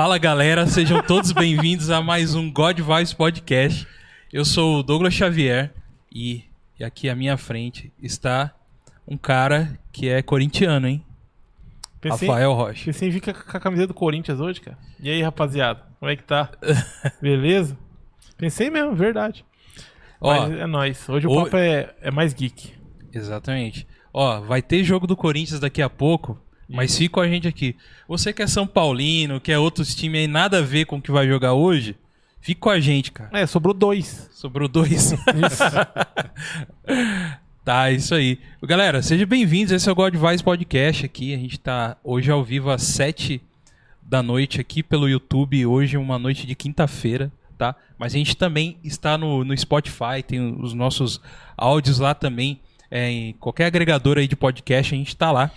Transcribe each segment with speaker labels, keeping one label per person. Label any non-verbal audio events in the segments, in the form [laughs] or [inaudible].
Speaker 1: Fala galera, sejam todos bem-vindos a mais um God Vibes Podcast. Eu sou o Douglas Xavier e, aqui à minha frente está um cara que é corintiano, hein?
Speaker 2: Pensei,
Speaker 1: Rafael Rocha.
Speaker 2: pensei em vir com a com a camiseta do Corinthians hoje, cara. E aí, rapaziada? Como é que tá? [laughs] Beleza? Pensei mesmo, verdade.
Speaker 1: Ó,
Speaker 2: Mas é nóis. Hoje o
Speaker 1: o-
Speaker 2: papo é, é mais geek.
Speaker 1: exatamente. Ó, vai ter jogo do Corinthians daqui a pouco, mas fica com a gente aqui. Você que é São Paulino, que é outros times aí, nada a ver com o que vai jogar hoje, fica com a gente, cara.
Speaker 2: É, sobrou dois.
Speaker 1: Sobrou dois. [laughs] Tá, isso aí. Galera, sejam bem-vindos. Esse é o God Vibes Podcast aqui. A gente tá hoje ao vivo às 7 da noite aqui pelo YouTube. Hoje é uma noite de quinta-feira, tá? Mas a gente também está no, no Spotify, tem os nossos áudios lá também. É, em qualquer agregador aí de podcast, a gente tá lá.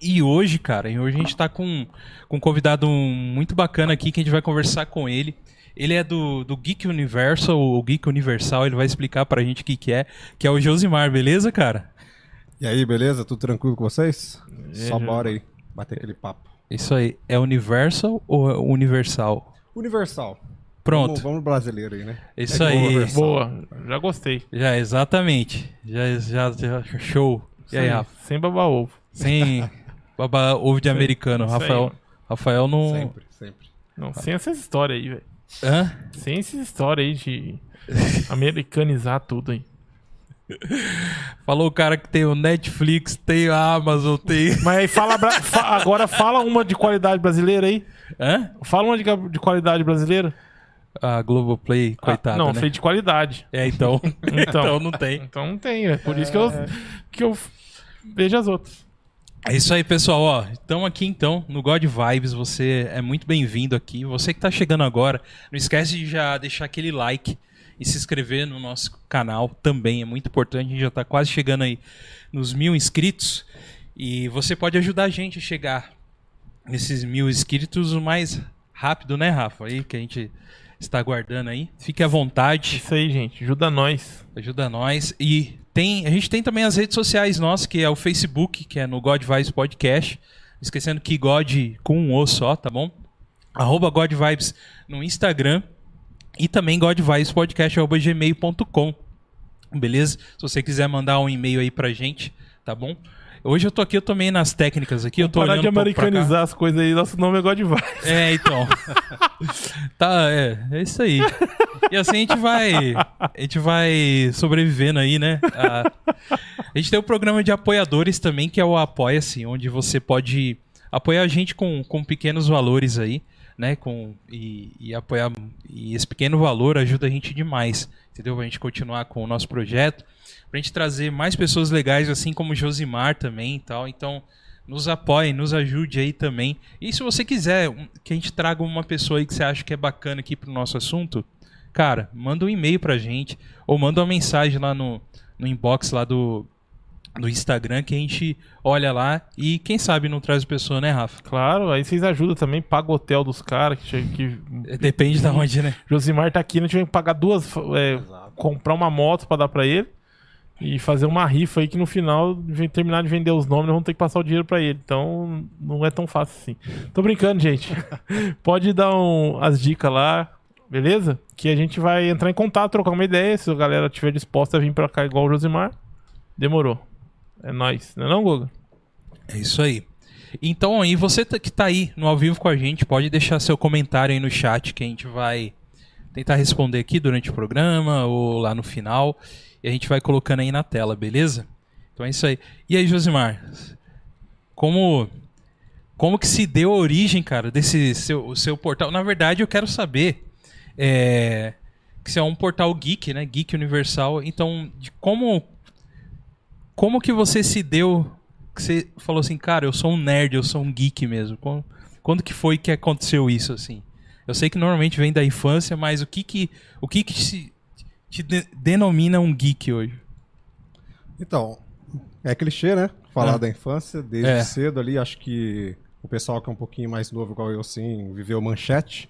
Speaker 1: E hoje, cara, e hoje a gente tá com, com um convidado muito bacana aqui que a gente vai conversar com ele. Ele é do, do Geek Universal, o Geek Universal, ele vai explicar pra gente o que, que é, que é o Josimar, beleza, cara?
Speaker 3: E aí, beleza? Tudo tranquilo com vocês? Só
Speaker 2: já-
Speaker 3: bora aí, bater aquele papo.
Speaker 1: Isso aí, é Universal ou é Universal?
Speaker 3: Universal.
Speaker 1: Pronto,
Speaker 3: Vamos, vamos brasileiro aí, né?
Speaker 1: isso
Speaker 3: É
Speaker 1: aí.
Speaker 3: Universal.
Speaker 2: Boa, já gostei.
Speaker 1: Já, exatamente. Já, já, já- show. E aí,
Speaker 2: Sem-
Speaker 1: Rafa?
Speaker 2: Sem baba ovo.
Speaker 1: Sem [laughs] baba ovo de americano. Rafael. Rafael não.
Speaker 3: Sempre, sempre.
Speaker 2: Não, sem essas histórias aí, velho.
Speaker 1: Hã?
Speaker 2: Sem essas histórias aí de [laughs] americanizar tudo aí.
Speaker 1: Falou o cara que tem o Netflix, tem a Amazon, tem. [laughs]
Speaker 2: Mas aí fala, bra- fa- agora fala uma de qualidade brasileira aí.
Speaker 1: Hã?
Speaker 2: Fala uma de, de qualidade brasileira.
Speaker 1: A Globoplay, coitada.
Speaker 2: Ah, não,
Speaker 1: né?
Speaker 2: falei de qualidade.
Speaker 1: É, então. [laughs]
Speaker 2: Então.
Speaker 1: então não tem.
Speaker 2: Então não tem, é por isso que eu, que eu vejo as outras.
Speaker 1: É isso aí, pessoal. Ó, estamos aqui então no God Vibes. Você é muito bem-vindo aqui. Você que está chegando agora, não esquece de já deixar aquele like e se inscrever no nosso canal também. É muito importante. A gente já está quase chegando aí nos mil inscritos. E você pode ajudar a gente a chegar nesses mil inscritos o mais rápido, né, Rafa? Aí que a gente está aguardando aí. Fique à vontade.
Speaker 2: Isso aí, gente. Ajuda nós.
Speaker 1: Ajuda nós. E tem, a gente tem também as redes sociais nossas, que é o Facebook, que é no God Vibes Podcast. Esquecendo que God com um O só, tá bom? Arroba God Vibes no Instagram. E também God Vibes Podcast, arroba gmail.com. Beleza? Se você quiser mandar um e-mail aí pra gente, tá bom? Hoje eu tô aqui, eu tô meio nas técnicas aqui. Eu tô
Speaker 2: Parar
Speaker 1: olhando
Speaker 2: de
Speaker 1: um
Speaker 2: americanizar as coisas aí. Nosso nome é God Vai.
Speaker 1: É, então. [laughs] tá, é, é isso aí. E assim a gente vai, a gente vai sobrevivendo aí, né? A, a gente tem o programa de apoiadores também, que é o Apoia-se, onde você pode apoiar a gente com, com pequenos valores aí, né? Com, e, e apoiar. E esse pequeno valor ajuda a gente demais, entendeu? Pra gente continuar com o nosso projeto, pra gente trazer mais pessoas legais, assim como Josimar também e tal. Então nos apoie, nos ajude aí também. E se você quiser que a gente traga uma pessoa aí que você acha que é bacana aqui pro nosso assunto, cara, manda um e-mail pra gente ou manda uma mensagem lá no, no inbox lá do, do Instagram que a gente olha lá e quem sabe não traz a pessoa, né, Rafa?
Speaker 2: Claro, aí vocês ajudam também. Paga o hotel dos caras. Que, que
Speaker 1: Depende da onde, né?
Speaker 2: Josimar tá aqui, a gente vai pagar duas. é, comprar uma moto pra dar pra ele. E fazer uma rifa aí que no final, vem terminar de vender os nomes, nós vamos ter que passar o dinheiro pra ele. Então não é tão fácil assim. Tô brincando, gente. [laughs] Pode dar um- as dicas lá, beleza? Que a gente vai entrar em contato, trocar uma ideia. Se a galera estiver disposta a vir pra cá igual o Josimar, demorou. É nóis. Não é não, Guga?
Speaker 1: É isso aí. Então aí, você tá- que tá aí no ao vivo com a gente, pode deixar seu comentário aí no chat que a gente vai tentar responder aqui durante o programa ou lá no final. E a gente vai colocando aí na tela, beleza? Então é isso aí. E aí, Josimar? Como como que se deu a origem, cara, desse seu, seu portal? Na verdade, eu quero saber é, que você é um portal geek, né? Geek Universal. Então, de como como que você se deu que você falou assim, cara, eu sou um nerd, eu sou um geek mesmo? Quando, quando que foi que aconteceu isso assim? Eu sei que normalmente vem da infância, mas o que que o que que se, te de- denomina um geek hoje?
Speaker 3: Então, é clichê, né? Falar
Speaker 1: É.
Speaker 3: da infância, desde
Speaker 1: É.
Speaker 3: cedo ali. Acho que o pessoal que é um pouquinho mais novo, igual eu, sim, viveu manchete.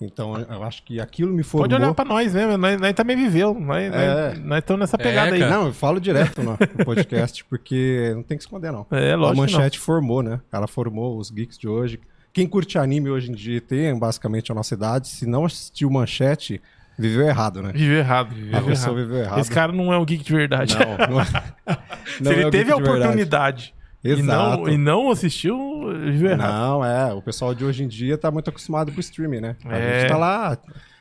Speaker 3: Então, eu acho que aquilo me formou.
Speaker 2: Pode olhar pra nós mesmo, nós, nós também viveu. Nós
Speaker 3: É.
Speaker 2: nós- nós estamos nessa
Speaker 1: É,
Speaker 2: pegada aí.
Speaker 1: cara.
Speaker 3: Não, eu falo direto no, podcast, porque não tem que esconder, não.
Speaker 2: É,
Speaker 3: a
Speaker 2: lógico não.
Speaker 3: manchete formou, né? Ela formou os geeks de hoje, quem curte anime hoje em dia tem basicamente a nossa idade, se não assistiu Manchete, viveu errado, né?
Speaker 2: Viveu errado.
Speaker 3: A
Speaker 2: Viveu
Speaker 3: pessoa
Speaker 2: errado.
Speaker 3: viveu errado.
Speaker 2: Esse cara não é um geek de verdade.
Speaker 3: Não, [laughs] não é.
Speaker 2: Se
Speaker 3: não
Speaker 2: ele
Speaker 3: é o
Speaker 2: teve
Speaker 3: geek
Speaker 2: a
Speaker 3: de
Speaker 2: oportunidade e não,
Speaker 3: Exato.
Speaker 2: e não assistiu.
Speaker 3: Não, é. O pessoal de hoje em dia tá muito acostumado com o streaming, né? A
Speaker 2: É.
Speaker 3: gente tá lá.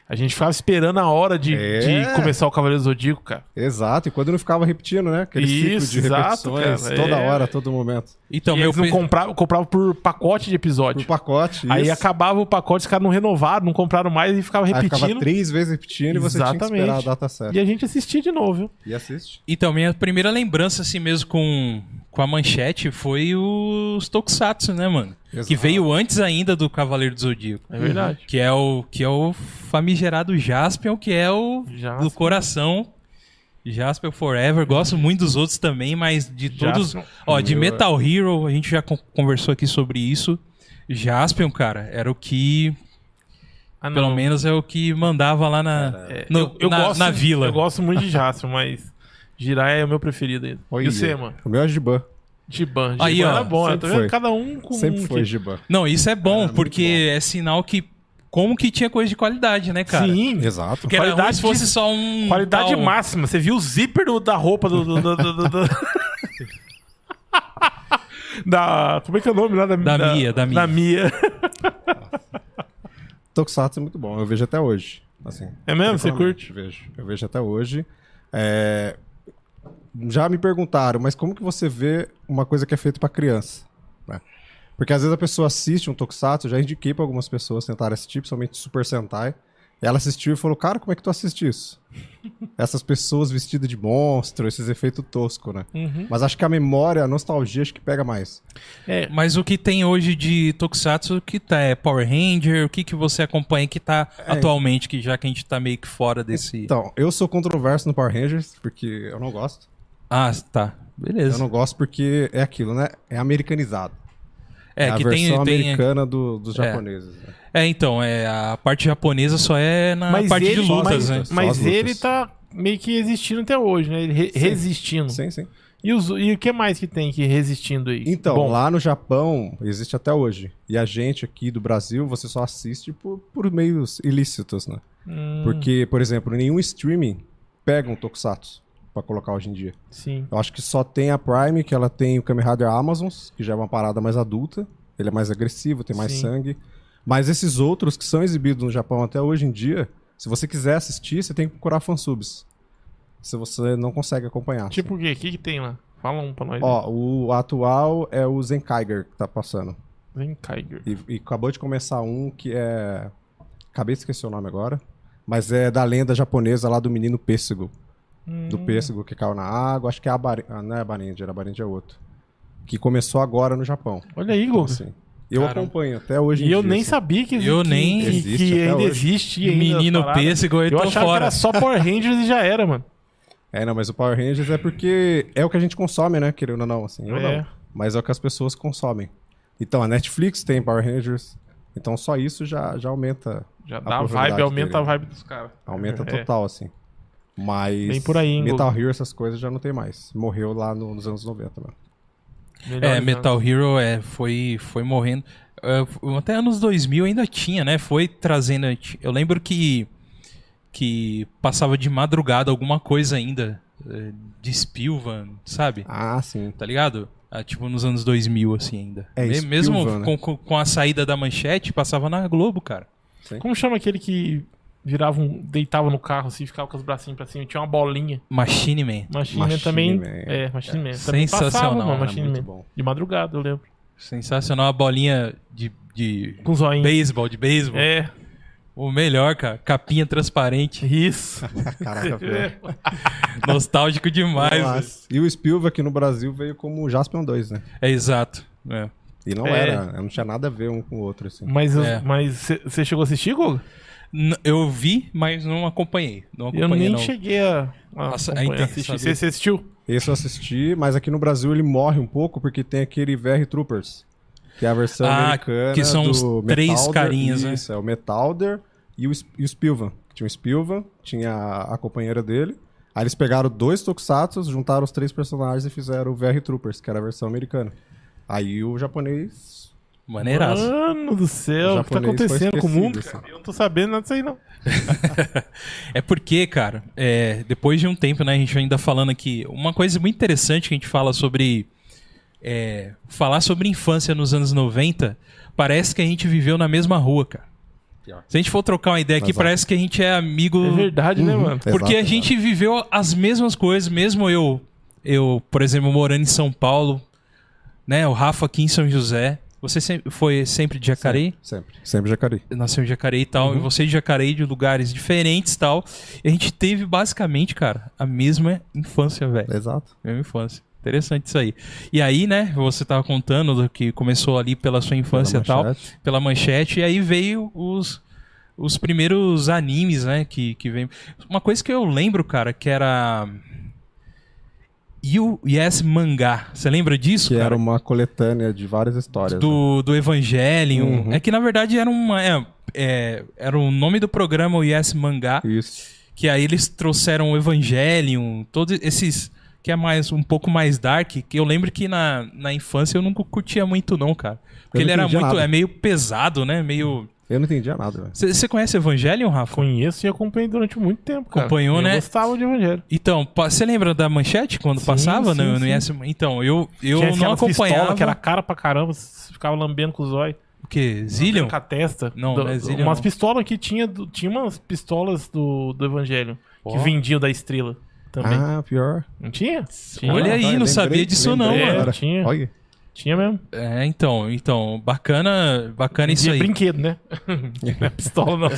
Speaker 2: A gente ficava esperando a hora de,
Speaker 3: É.
Speaker 2: de começar o Cavaleiro do Zodíaco, cara.
Speaker 3: Exato. E quando não ficava repetindo, né? Aquele
Speaker 2: Isso,
Speaker 3: ciclo de
Speaker 2: exato,
Speaker 3: repetições
Speaker 2: cara,
Speaker 3: toda
Speaker 2: é.
Speaker 3: hora, todo momento.
Speaker 1: Então,
Speaker 2: e
Speaker 1: meu
Speaker 2: eles não
Speaker 1: pe-
Speaker 2: compravam, compravam por pacote de
Speaker 3: Por
Speaker 2: episódio.
Speaker 3: pacote.
Speaker 2: Aí
Speaker 3: isso.
Speaker 2: acabava o pacote, os caras não renovaram, não compraram mais e ficava
Speaker 3: Aí ficava
Speaker 2: repetindo.
Speaker 3: três vezes repetindo e você tinha que
Speaker 2: Exatamente.
Speaker 3: esperar a data certa.
Speaker 2: E a gente assistia de novo, viu?
Speaker 3: E assiste.
Speaker 1: Então, minha primeira lembrança, assim mesmo, com, com a manchete foi os Tokusatsu, né, mano?
Speaker 3: Exato.
Speaker 1: Que veio antes ainda do Cavaleiro do Zodíaco.
Speaker 2: É verdade.
Speaker 1: Que é o, que é o famigerado Jaspion, que é o
Speaker 2: Jaspion.
Speaker 1: do coração. Jaspion Forever. Gosto muito dos outros também, mas de todos.
Speaker 2: Jaspion.
Speaker 1: Ó, de
Speaker 3: Meu,
Speaker 1: Metal Hero, a gente já con- conversou aqui sobre isso. Jaspion, cara, era o que.
Speaker 2: Ah, não.
Speaker 1: Pelo menos é o que mandava lá na,
Speaker 2: É,
Speaker 1: no-
Speaker 2: eu, eu
Speaker 1: na,
Speaker 2: gosto,
Speaker 1: na vila.
Speaker 2: Eu gosto muito de Jaspion, mas Jiraiya é o meu preferido ainda.
Speaker 3: Olha,
Speaker 2: E você, mano?
Speaker 3: O meu é Giban.
Speaker 2: Giban. Giban
Speaker 1: Aí, ó,
Speaker 2: era bom,
Speaker 3: sempre
Speaker 2: tá vendo?
Speaker 3: foi.
Speaker 2: Cada um com
Speaker 3: Sempre
Speaker 2: um
Speaker 3: foi
Speaker 2: que-
Speaker 3: Giban.
Speaker 1: Não, isso é bom,
Speaker 3: Era
Speaker 1: porque é sinal que. Como que tinha coisa de qualidade, né, cara?
Speaker 2: Sim,
Speaker 3: Exato.
Speaker 1: Porque era ruim
Speaker 2: Qualidade
Speaker 1: se fosse
Speaker 2: de-
Speaker 1: só um.
Speaker 2: qualidade
Speaker 1: tal-
Speaker 2: máxima. Você viu o zíper do- da roupa do... do- do- do- do- do- [laughs] da... Como é que é o nome lá? Da,
Speaker 1: Da Mia, da Mia.
Speaker 2: Da Mia. [laughs]
Speaker 3: Tokusatsu é muito bom. Eu vejo até hoje. Assim,
Speaker 2: É mesmo? Você
Speaker 3: tranquilamente, Vejo. Eu vejo até hoje. É, Já me perguntaram, mas como que você vê uma coisa que é feita pra criança? né? Porque às vezes a pessoa assiste um Tokusatsu, já indiquei pra algumas pessoas tentarem assistir, principalmente Super Sentai. Ela assistiu e falou, cara, como é que tu assiste isso? [laughs] Essas pessoas vestidas de monstro, esses efeitos toscos, né?
Speaker 2: Uhum.
Speaker 3: Mas acho que a memória, a nostalgia, acho que pega mais.
Speaker 2: É,
Speaker 1: Mas o que tem hoje de Tokusatsu que tá é Power Ranger, o que que você acompanha que tá atualmente, que já que a gente tá meio que fora desse.
Speaker 3: Então, eu sou controverso no Power Rangers, porque eu não gosto.
Speaker 1: Ah, tá.
Speaker 3: Eu
Speaker 1: Beleza.
Speaker 3: não gosto porque é aquilo, né? É americanizado.
Speaker 1: É,
Speaker 3: a
Speaker 1: que
Speaker 3: versão
Speaker 1: tem, tem.
Speaker 3: americana do- dos
Speaker 1: É.
Speaker 3: japoneses. né?
Speaker 1: É, então, é, a parte japonesa só é na
Speaker 2: mas
Speaker 1: parte
Speaker 2: ele,
Speaker 1: de lutas,
Speaker 2: mas,
Speaker 1: né?
Speaker 2: Mas
Speaker 3: as lutas.
Speaker 2: ele tá meio que existindo até hoje, né? Ele re-
Speaker 3: Sim.
Speaker 2: resistindo.
Speaker 3: Sim, sim.
Speaker 2: E, os- e o que mais que tem que resistindo aí?
Speaker 3: Então,
Speaker 2: Bom,
Speaker 3: lá no Japão, existe até hoje. E a gente aqui do Brasil, você só assiste por, por meios ilícitos, né?
Speaker 2: hum,
Speaker 3: Porque, por exemplo, nenhum streaming pega um Tokusatsu pra colocar hoje em dia.
Speaker 2: Sim.
Speaker 3: Eu acho que só tem a Prime, que ela tem o Kamen Rider Amazons, que já é uma parada mais adulta. Ele é mais agressivo, tem mais
Speaker 2: Sim.
Speaker 3: sangue. Mas esses outros que são exibidos no Japão até hoje em dia, se você quiser assistir, você tem que procurar fansubs. Se você não consegue acompanhar.
Speaker 2: Tipo o quê? O que, que tem lá? Fala um pra nós.
Speaker 3: Ó, o atual é o Zenkaiger que tá passando.
Speaker 2: Vem, Kaiger.
Speaker 3: E, e acabou de começar um que é. Acabei de esquecer o nome agora. Mas é da lenda japonesa lá do menino pêssego. Do
Speaker 2: Hum.
Speaker 3: pêssego que caiu na água. Acho que é a Bari... ah, não é a Barendia, a Barendia é outro. Que começou agora no Japão.
Speaker 2: Olha aí,
Speaker 3: Então,
Speaker 2: Guga.
Speaker 3: assim, eu
Speaker 1: Caramba.
Speaker 3: acompanho até hoje em
Speaker 2: E eu
Speaker 3: dia,
Speaker 2: nem
Speaker 3: assim.
Speaker 2: sabia que,
Speaker 1: Eu
Speaker 2: que-
Speaker 1: nem-
Speaker 2: que,
Speaker 3: Existe
Speaker 2: que ainda
Speaker 3: hoje.
Speaker 2: existe. ainda
Speaker 1: Menino pêssego, eu
Speaker 2: Eu
Speaker 1: tô
Speaker 2: achava que
Speaker 1: fora.
Speaker 2: era só Power Rangers e já era, mano.
Speaker 3: É, não, mas o Power Rangers é porque é o que a gente consome, né? Querendo ou não, assim. Eu
Speaker 2: É.
Speaker 3: não. Mas é o que as pessoas consomem. Então, a Netflix tem Power Rangers. Então, só isso já, já aumenta.
Speaker 2: Já
Speaker 3: A
Speaker 2: dá a vibe, aumenta
Speaker 3: dele.
Speaker 2: a vibe dos caras.
Speaker 3: Aumenta
Speaker 2: É.
Speaker 3: total, assim. Mas.
Speaker 2: Bem por aí,
Speaker 3: Metal
Speaker 2: Google?
Speaker 3: Hero, essas coisas já não tem mais. Morreu lá no- nos anos 90, mano.
Speaker 2: Melhor
Speaker 1: É,
Speaker 2: anos.
Speaker 1: Metal Hero é, foi, foi morrendo. É, até anos 2000 ainda tinha, né? Foi trazendo. Eu lembro que, que passava de madrugada alguma coisa ainda é, de Spilvan, sabe?
Speaker 3: Ah, sim.
Speaker 1: Tá ligado? Ah, tipo nos anos 2000, assim ainda.
Speaker 3: É,
Speaker 1: Me- Mesmo
Speaker 3: Spilvan, né?
Speaker 1: com, com, com a saída da manchete, passava na Globo, cara.
Speaker 2: Como chama aquele que virava um, deitava no carro assim, ficava com os bracinhos pra cima, tinha uma bolinha.
Speaker 1: Machine Man.
Speaker 2: Machine, Man
Speaker 3: Machine
Speaker 2: também.
Speaker 3: Man.
Speaker 2: É, Machine Man. Também
Speaker 1: Sensacional,
Speaker 2: passava, mano,
Speaker 1: era
Speaker 2: Machine
Speaker 3: muito
Speaker 2: Man.
Speaker 3: bom.
Speaker 2: De madrugada, eu lembro.
Speaker 1: Sensacional, a bolinha de, de
Speaker 2: Com zoinho.
Speaker 1: beisebol, de beisebol.
Speaker 2: É,
Speaker 1: O melhor, cara. Capinha transparente.
Speaker 2: isso. [laughs]
Speaker 3: Caraca, velho. [laughs] [laughs]
Speaker 1: Nostálgico demais.
Speaker 3: Nossa. E o Spielberg aqui no Brasil veio como Jaspion 2, né?
Speaker 1: É exato. É.
Speaker 3: E não
Speaker 2: É.
Speaker 3: era, não tinha nada a ver um com o outro, assim.
Speaker 2: Mas
Speaker 1: É.
Speaker 2: você chegou a assistir, Gogo?
Speaker 1: Eu vi, mas não acompanhei. Não
Speaker 2: Eu
Speaker 1: acompanhei,
Speaker 2: nem
Speaker 1: não.
Speaker 2: cheguei a, a
Speaker 1: Nossa, tem que
Speaker 2: assistir. Você você assistiu?
Speaker 3: Esse eu assisti, mas aqui no Brasil ele morre um pouco porque tem aquele VR Troopers, que é a versão
Speaker 1: Ah,
Speaker 3: americana
Speaker 1: que são
Speaker 3: do
Speaker 1: os três
Speaker 3: Metalder.
Speaker 1: carinhas, né?
Speaker 3: Isso, é o Metalder e o, e o Spilvan. Tinha o Spilvan, tinha a, a companheira dele. Aí eles pegaram dois Tokusatsu, juntaram os três personagens e fizeram o VR Troopers, que era a versão americana. Aí o japonês
Speaker 1: Maneiraço.
Speaker 2: Mano do céu, o que tá acontecendo com o mundo? cara? Eu não tô sabendo nada disso aí, não. [laughs]
Speaker 1: É porque, cara, é, depois de um tempo, né, a gente ainda falando aqui, uma coisa muito interessante que a gente fala sobre. é, falar sobre infância nos anos 90, parece que a gente viveu na mesma rua, cara. Se a gente for trocar uma ideia aqui,
Speaker 3: Exato.
Speaker 1: parece que a gente é amigo.
Speaker 2: É verdade, né,
Speaker 3: Uhum.
Speaker 2: mano?
Speaker 1: Porque
Speaker 3: Exato,
Speaker 1: a gente viveu as mesmas coisas, mesmo eu, eu, por exemplo, morando em São Paulo, né? O Rafa aqui em São José. Você sempre, foi sempre de Jacareí?
Speaker 3: Sempre. Sempre Jacareí.
Speaker 1: Nasceu em Jacareí e tal, e você de Jacareí, de lugares diferentes e tal. E a gente teve basicamente, cara, a mesma infância, velho.
Speaker 3: Exato.
Speaker 1: Mesma infância. Interessante isso aí. E aí, né, você tava contando do que começou ali pela sua infância e
Speaker 3: Pela
Speaker 1: tal,
Speaker 3: manchete.
Speaker 1: pela manchete, e aí veio os, os primeiros animes, né, que, que vem. Uma coisa que eu lembro, cara, que era. You Yes Mangá. Você lembra disso,
Speaker 3: Que
Speaker 1: cara?
Speaker 3: era uma coletânea de várias histórias. né?
Speaker 1: do, do Evangelion.
Speaker 3: Uhum.
Speaker 1: É que na verdade era uma. É, é, era o nome do programa o Yes Mangá.
Speaker 3: Isso.
Speaker 1: Que aí eles trouxeram o Evangelion, todos esses. Que é mais um pouco mais dark. Que eu lembro que na, na infância eu nunca curtia muito, não, cara. Porque
Speaker 3: Eu
Speaker 1: ele era muito.
Speaker 3: nada.
Speaker 1: É meio pesado, né? Meio.
Speaker 3: Eu não entendia nada, velho.
Speaker 1: Você conhece Evangelion, Rafa?
Speaker 2: Conheço e acompanhei durante muito tempo, cara.
Speaker 1: Acompanhou,
Speaker 2: eu
Speaker 1: né?
Speaker 2: gostava de Evangelho.
Speaker 1: Então, você lembra da manchete quando
Speaker 2: Sim,
Speaker 1: passava
Speaker 2: sim,
Speaker 1: no, no
Speaker 2: sim.
Speaker 1: Yes Então, eu, eu
Speaker 2: Tinha
Speaker 1: não acompanhava.
Speaker 2: pistola que era cara pra caramba, você ficava lambendo com os olhos.
Speaker 1: O quê? Zillion?
Speaker 2: Com a testa.
Speaker 1: Não,
Speaker 2: Do-
Speaker 1: não é Zillion,
Speaker 2: Umas
Speaker 1: não.
Speaker 2: pistolas que tinha. do- Tinha umas pistolas do, do Evangelho. Que vendiam da estrela também.
Speaker 3: Ah, pior.
Speaker 2: Não tinha? Tinha.
Speaker 1: Olha
Speaker 3: Ah,
Speaker 1: aí, não sabia disso não,
Speaker 3: lembrei
Speaker 2: mano. É, tinha.
Speaker 3: Olha.
Speaker 2: Tinha mesmo.
Speaker 1: É, então, então, bacana, bacana isso aí.
Speaker 2: brinquedo, né? [laughs] não é pistola, não.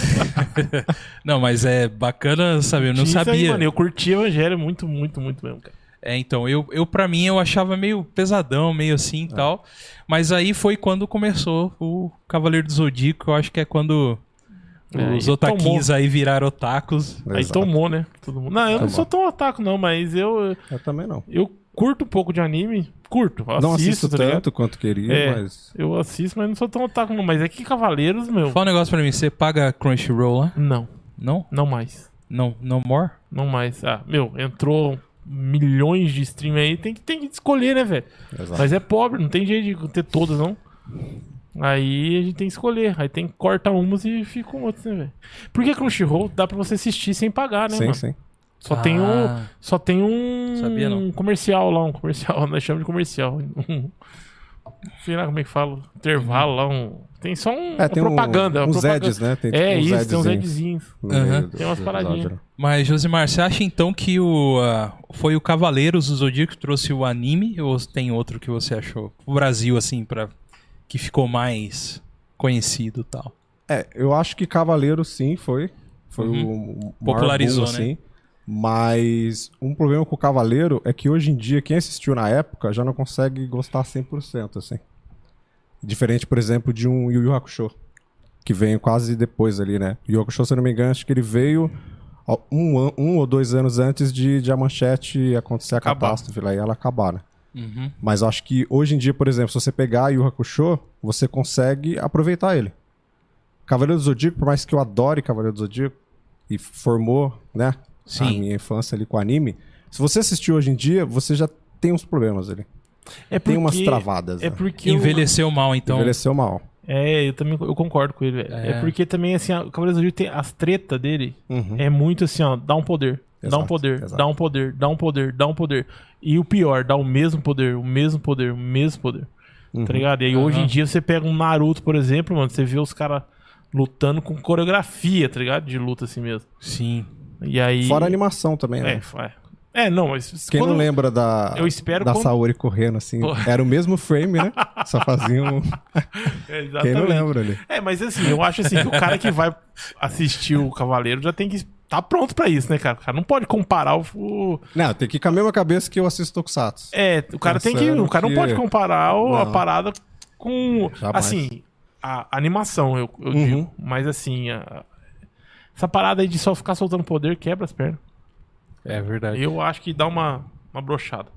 Speaker 2: [laughs]
Speaker 1: Não, mas é bacana saber, eu não
Speaker 2: Tinha isso aí,
Speaker 1: sabia.
Speaker 2: mano. Eu curti Evangelho muito, muito, muito mesmo, cara.
Speaker 1: É, então, eu, eu para mim eu achava meio pesadão, meio assim e tal. Mas aí foi quando começou o Cavaleiro do Zodíaco, eu acho que é quando
Speaker 2: É,
Speaker 1: os otaquinhos aí viraram otakus.
Speaker 2: Aí
Speaker 3: Exato.
Speaker 2: tomou, né? Todo mundo. Não, eu não
Speaker 3: Tá
Speaker 2: sou tão otaku, não, mas eu,
Speaker 3: Eu também não.
Speaker 2: eu curto um pouco de anime. Curto.
Speaker 3: não assisto
Speaker 2: tá
Speaker 3: tanto quanto queria,
Speaker 2: É.
Speaker 3: mas.
Speaker 2: Eu assisto, mas não sou tão otaku, não. Mas é que Cavaleiros, meu.
Speaker 1: Fala um negócio pra mim, você paga Crunchyroll lá?
Speaker 2: Não,
Speaker 1: Não?
Speaker 2: não mais.
Speaker 1: Não, no more?
Speaker 2: Não mais. Ah, meu, entrou milhões de stream aí, tem que, tem que escolher, né, velho?
Speaker 3: Exato.
Speaker 2: Mas é pobre, não tem jeito de ter todas, não. Aí a gente tem que escolher. Aí tem que cortar umas e fica com outras, né, velho? Porque Crunchyroll dá pra você assistir sem pagar, né,
Speaker 3: sim,
Speaker 2: mano?
Speaker 3: sim.
Speaker 2: Só tem um.
Speaker 1: Ah,
Speaker 2: Só tem um
Speaker 1: Sabia, não.
Speaker 2: comercial lá, um comercial, [laughs] nós chamamos de comercial. Um, sei lá como é que fala, intervalo lá, um. Tem só um,
Speaker 3: É, tem
Speaker 2: uma
Speaker 3: um-
Speaker 2: propaganda. uma
Speaker 3: uns
Speaker 2: propaganda.
Speaker 3: ads, né? Tem, tipo,
Speaker 2: É
Speaker 3: uns
Speaker 2: isso, tem uns
Speaker 1: Aham.
Speaker 3: do-
Speaker 2: Tem umas paradinhas.
Speaker 3: né?
Speaker 1: Mas, Josimar, você acha então que o ah, foi o Cavaleiros do Zodíaco que trouxe o anime ou tem outro que você achou? O Brasil, assim, pra, que ficou mais conhecido e tal.
Speaker 3: É, eu acho que Cavaleiro sim foi. Foi
Speaker 1: Uhum.
Speaker 3: o, o maior
Speaker 1: Popularizou,
Speaker 3: boom,
Speaker 1: né?
Speaker 3: assim. Mas um problema com o Cavaleiro é que hoje em dia, quem assistiu na época já não consegue gostar 100%, assim. Diferente, por exemplo, de um Yu Yu Hakusho, que veio quase depois ali, né? Yu Yu Hakusho, se eu não me engano, acho que ele veio um, um ou dois anos antes de, de a manchete acontecer a
Speaker 2: Acabar.
Speaker 3: catástrofe lá e ela acabar, né?
Speaker 1: Uhum.
Speaker 3: Mas acho que hoje em dia, por exemplo, se você pegar Yu Hakusho, você consegue aproveitar ele. Cavaleiro do Zodíaco, por mais que eu adore Cavaleiro do Zodíaco, e formou, né, a
Speaker 1: Sim.
Speaker 3: minha infância ali com anime, se você assistir hoje em dia, você já tem uns problemas ali.
Speaker 2: É
Speaker 3: Tem umas
Speaker 2: porque-
Speaker 3: travadas.
Speaker 2: É
Speaker 3: né?
Speaker 2: porque. eu-
Speaker 1: Envelheceu mal, então.
Speaker 3: Envelheceu mal.
Speaker 2: É, eu também eu concordo com ele, velho. É.
Speaker 1: É.
Speaker 2: porque também, assim, o Cavaleiro do Zodíaco tem as tretas dele.
Speaker 3: Uhum.
Speaker 2: É muito assim, ó, dá um poder, dá um poder,
Speaker 3: exato.
Speaker 2: dá um poder, dá um poder, dá um poder. E o pior, dá o mesmo poder, o mesmo poder, o mesmo poder.
Speaker 3: Uhum.
Speaker 2: Tá ligado? E aí hoje em dia você pega um Naruto, por exemplo, mano, você vê os caras lutando com coreografia, tá ligado? De luta assim mesmo.
Speaker 1: Sim.
Speaker 2: E aí.
Speaker 3: Fora a animação também,
Speaker 2: É,
Speaker 3: né?
Speaker 2: é. É, não, mas.
Speaker 3: Quem
Speaker 2: quando-
Speaker 3: não lembra da,
Speaker 2: Eu espero
Speaker 3: da
Speaker 2: quando-
Speaker 3: Saori correndo assim?
Speaker 2: Pô.
Speaker 3: Era o mesmo frame, né? Só faziam.
Speaker 2: É, [laughs]
Speaker 3: Quem
Speaker 2: exatamente.
Speaker 3: não lembra ali?
Speaker 2: É, mas assim, eu acho assim que o cara que vai assistir o Cavaleiro já tem que estar pronto pra isso, né, cara? O cara não pode comparar o.
Speaker 3: Não, tem que ir com a mesma cabeça que eu assisto Tokusatsu.
Speaker 2: É, o cara tem que. O cara não
Speaker 3: que-
Speaker 2: pode comparar o- a
Speaker 3: Não.
Speaker 2: parada com.
Speaker 3: Jamais.
Speaker 2: Assim, a animação, eu, eu
Speaker 3: Uhum.
Speaker 2: digo. Mas assim, a- essa parada aí de só ficar soltando poder quebra as pernas.
Speaker 1: É verdade.
Speaker 2: Eu acho que dá uma, uma brochada.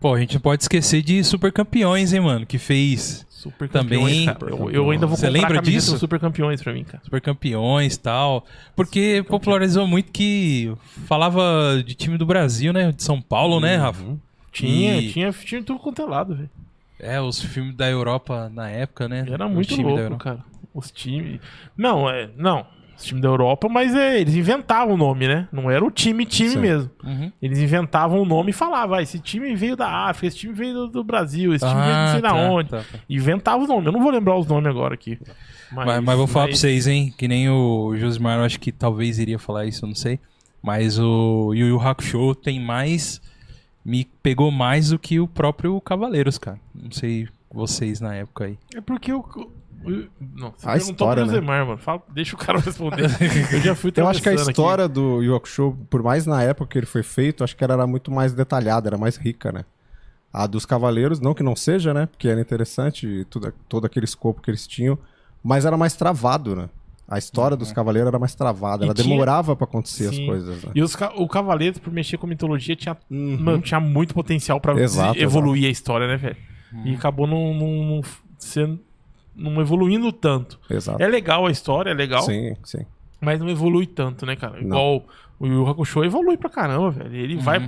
Speaker 1: Pô, a gente não pode esquecer de Super Campeões, hein, mano? Que fez
Speaker 2: Super
Speaker 1: Também-
Speaker 2: campeões. Eu, eu ainda vou
Speaker 1: Você lembra disso?
Speaker 2: Super campeões pra mim, cara.
Speaker 1: Super Campeões e tal. Porque popularizou muito que falava de time do Brasil, né? De São Paulo, né, Rafa?
Speaker 2: Tinha,
Speaker 1: E-
Speaker 2: tinha, tinha tudo quanto é lado, velho.
Speaker 1: É, os filmes da Europa na época, né?
Speaker 2: Era muito
Speaker 1: time
Speaker 2: louco, cara. Os times. Não, é. Não. Os times da Europa, mas é, eles inventavam o nome, né? Não era o time, time
Speaker 3: Sim.
Speaker 2: mesmo.
Speaker 1: Uhum.
Speaker 2: Eles inventavam o nome e falavam, ah, esse time veio da África, esse time veio do, do Brasil, esse time veio não
Speaker 1: Ah,
Speaker 2: sei da
Speaker 1: tá,
Speaker 2: onde.
Speaker 1: tá, tá.
Speaker 2: Inventavam os nomes. Eu não vou lembrar os nomes agora aqui.
Speaker 1: Mas, mas vou falar pra
Speaker 2: mas-
Speaker 1: vocês, hein? Que nem o Josimar, eu acho que talvez iria falar isso, eu não sei. Mas o Yu Yu Hakusho tem mais. Me pegou mais do que o próprio Cavaleiros, cara. Não sei vocês na época aí.
Speaker 2: É porque o. Não, você
Speaker 3: A
Speaker 2: perguntou
Speaker 3: história,
Speaker 2: pro
Speaker 3: né?
Speaker 2: Josemar, mano. Fala- deixa o cara [laughs] responder. Eu já fui [laughs]
Speaker 3: Eu acho que a
Speaker 2: atravessando aqui.
Speaker 3: história do Yu Hakusho, por mais na época que ele foi feito, acho que ela era muito mais detalhada, era mais rica, né? A dos Cavaleiros, não que não seja, né? Porque era interessante tudo, todo aquele escopo que eles tinham, mas era mais travado, né? A história dos Cavaleiros era mais travada,
Speaker 2: E
Speaker 3: ela
Speaker 2: tinha-
Speaker 3: demorava pra acontecer as
Speaker 2: Sim.
Speaker 3: coisas, né?
Speaker 2: E os, ca- o Cavaleiro, por mexer com mitologia, tinha,
Speaker 3: Uhum.
Speaker 2: mano, tinha muito potencial pra
Speaker 3: Exato,
Speaker 2: des- evoluir a história, né, velho? E acabou não sendo. Não evoluindo tanto.
Speaker 3: Exato.
Speaker 2: É legal a história, é legal,
Speaker 3: Sim, sim.
Speaker 2: mas não evolui tanto, né, cara?
Speaker 3: Não.
Speaker 2: Igual o Yu Hakusho evolui pra caramba, velho. Ele vai.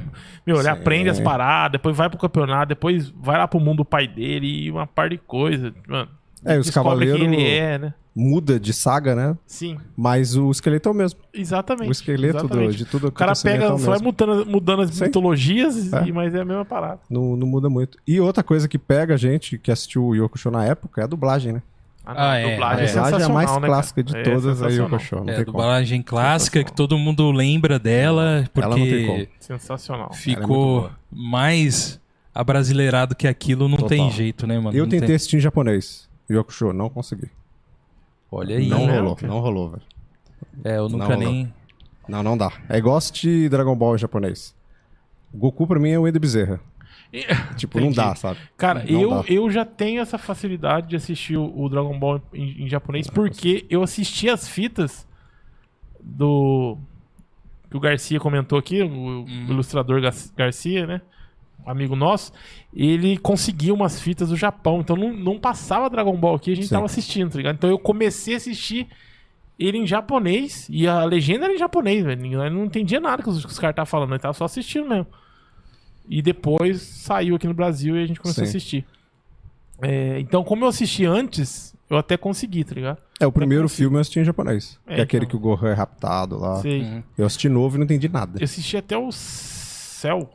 Speaker 2: Meu, ele
Speaker 3: Sim.
Speaker 2: aprende as paradas, depois vai pro campeonato, depois vai lá pro mundo do pai dele e uma par de coisa. Mano.
Speaker 3: É, os
Speaker 2: quem
Speaker 3: Cavaleiros-
Speaker 2: ele é, né?
Speaker 3: Muda de saga, né?
Speaker 2: Sim,
Speaker 3: Mas o esqueleto é o mesmo.
Speaker 2: exatamente.
Speaker 3: O esqueleto do,
Speaker 2: exatamente.
Speaker 3: de tudo
Speaker 2: O cara pega,
Speaker 3: é o
Speaker 2: só vai mudando, mudando as
Speaker 3: Sim.
Speaker 2: mitologias,
Speaker 3: É.
Speaker 2: e- mas é a mesma parada.
Speaker 3: Não, não muda muito. E outra coisa que pega a gente que assistiu o Yoko Show na época é a dublagem, né?
Speaker 1: Ah, é,
Speaker 2: a dublagem
Speaker 1: é.
Speaker 2: é,
Speaker 3: A dublagem é a mais
Speaker 2: né, cara?
Speaker 3: clássica de
Speaker 2: É
Speaker 3: todas a
Speaker 2: sensacional.
Speaker 3: Yoko Show. Não
Speaker 1: É, dublagem clássica que todo mundo lembra dela, porque
Speaker 3: Ela não tem como.
Speaker 2: Sensacional.
Speaker 1: ficou
Speaker 3: Ela é
Speaker 1: mais abrasileirado que aquilo, não
Speaker 3: Total.
Speaker 1: tem jeito, né, mano?
Speaker 3: Eu
Speaker 1: Não
Speaker 3: tentei
Speaker 1: tem.
Speaker 3: assistir em japonês. Yoko Show, não consegui.
Speaker 1: Olha aí.
Speaker 3: não
Speaker 2: mesmo,
Speaker 3: rolou,
Speaker 2: cara?
Speaker 3: não rolou, velho.
Speaker 1: É, eu nunca
Speaker 3: Não, não.
Speaker 1: nem.
Speaker 3: Não, não dá. É igual assistir Dragon Ball em japonês. Goku pra mim é o Endo Bezerra.
Speaker 2: E- [laughs]
Speaker 3: Tipo, não
Speaker 2: Entendi.
Speaker 3: dá, sabe?
Speaker 2: Cara,
Speaker 3: Não
Speaker 2: eu,
Speaker 3: dá.
Speaker 2: eu já tenho essa facilidade de assistir o, o Dragon Ball em, em japonês porque eu assisti as fitas do. que o Garcia comentou aqui, o, o ilustrador Gar- Garcia, né? Amigo nosso. Ele conseguiu umas fitas do Japão, então não, não passava Dragon Ball aqui, a gente
Speaker 3: Sim.
Speaker 2: tava assistindo, tá ligado? Então eu comecei a assistir ele em japonês e a legenda era em japonês, velho. Eu não entendia nada que os, que os caras estavam falando, eu tava só assistindo mesmo. E depois saiu aqui no Brasil e a gente começou a
Speaker 3: Sim.
Speaker 2: assistir. É, então, como eu assisti antes, eu até consegui, tá ligado?
Speaker 3: É, o primeiro filme eu assisti em japonês.
Speaker 2: É,
Speaker 3: que é aquele
Speaker 2: então.
Speaker 3: que o Gohan é raptado lá.
Speaker 2: Sei.
Speaker 1: Uhum.
Speaker 3: Eu assisti novo e não entendi nada.
Speaker 2: Eu assisti até o Céu.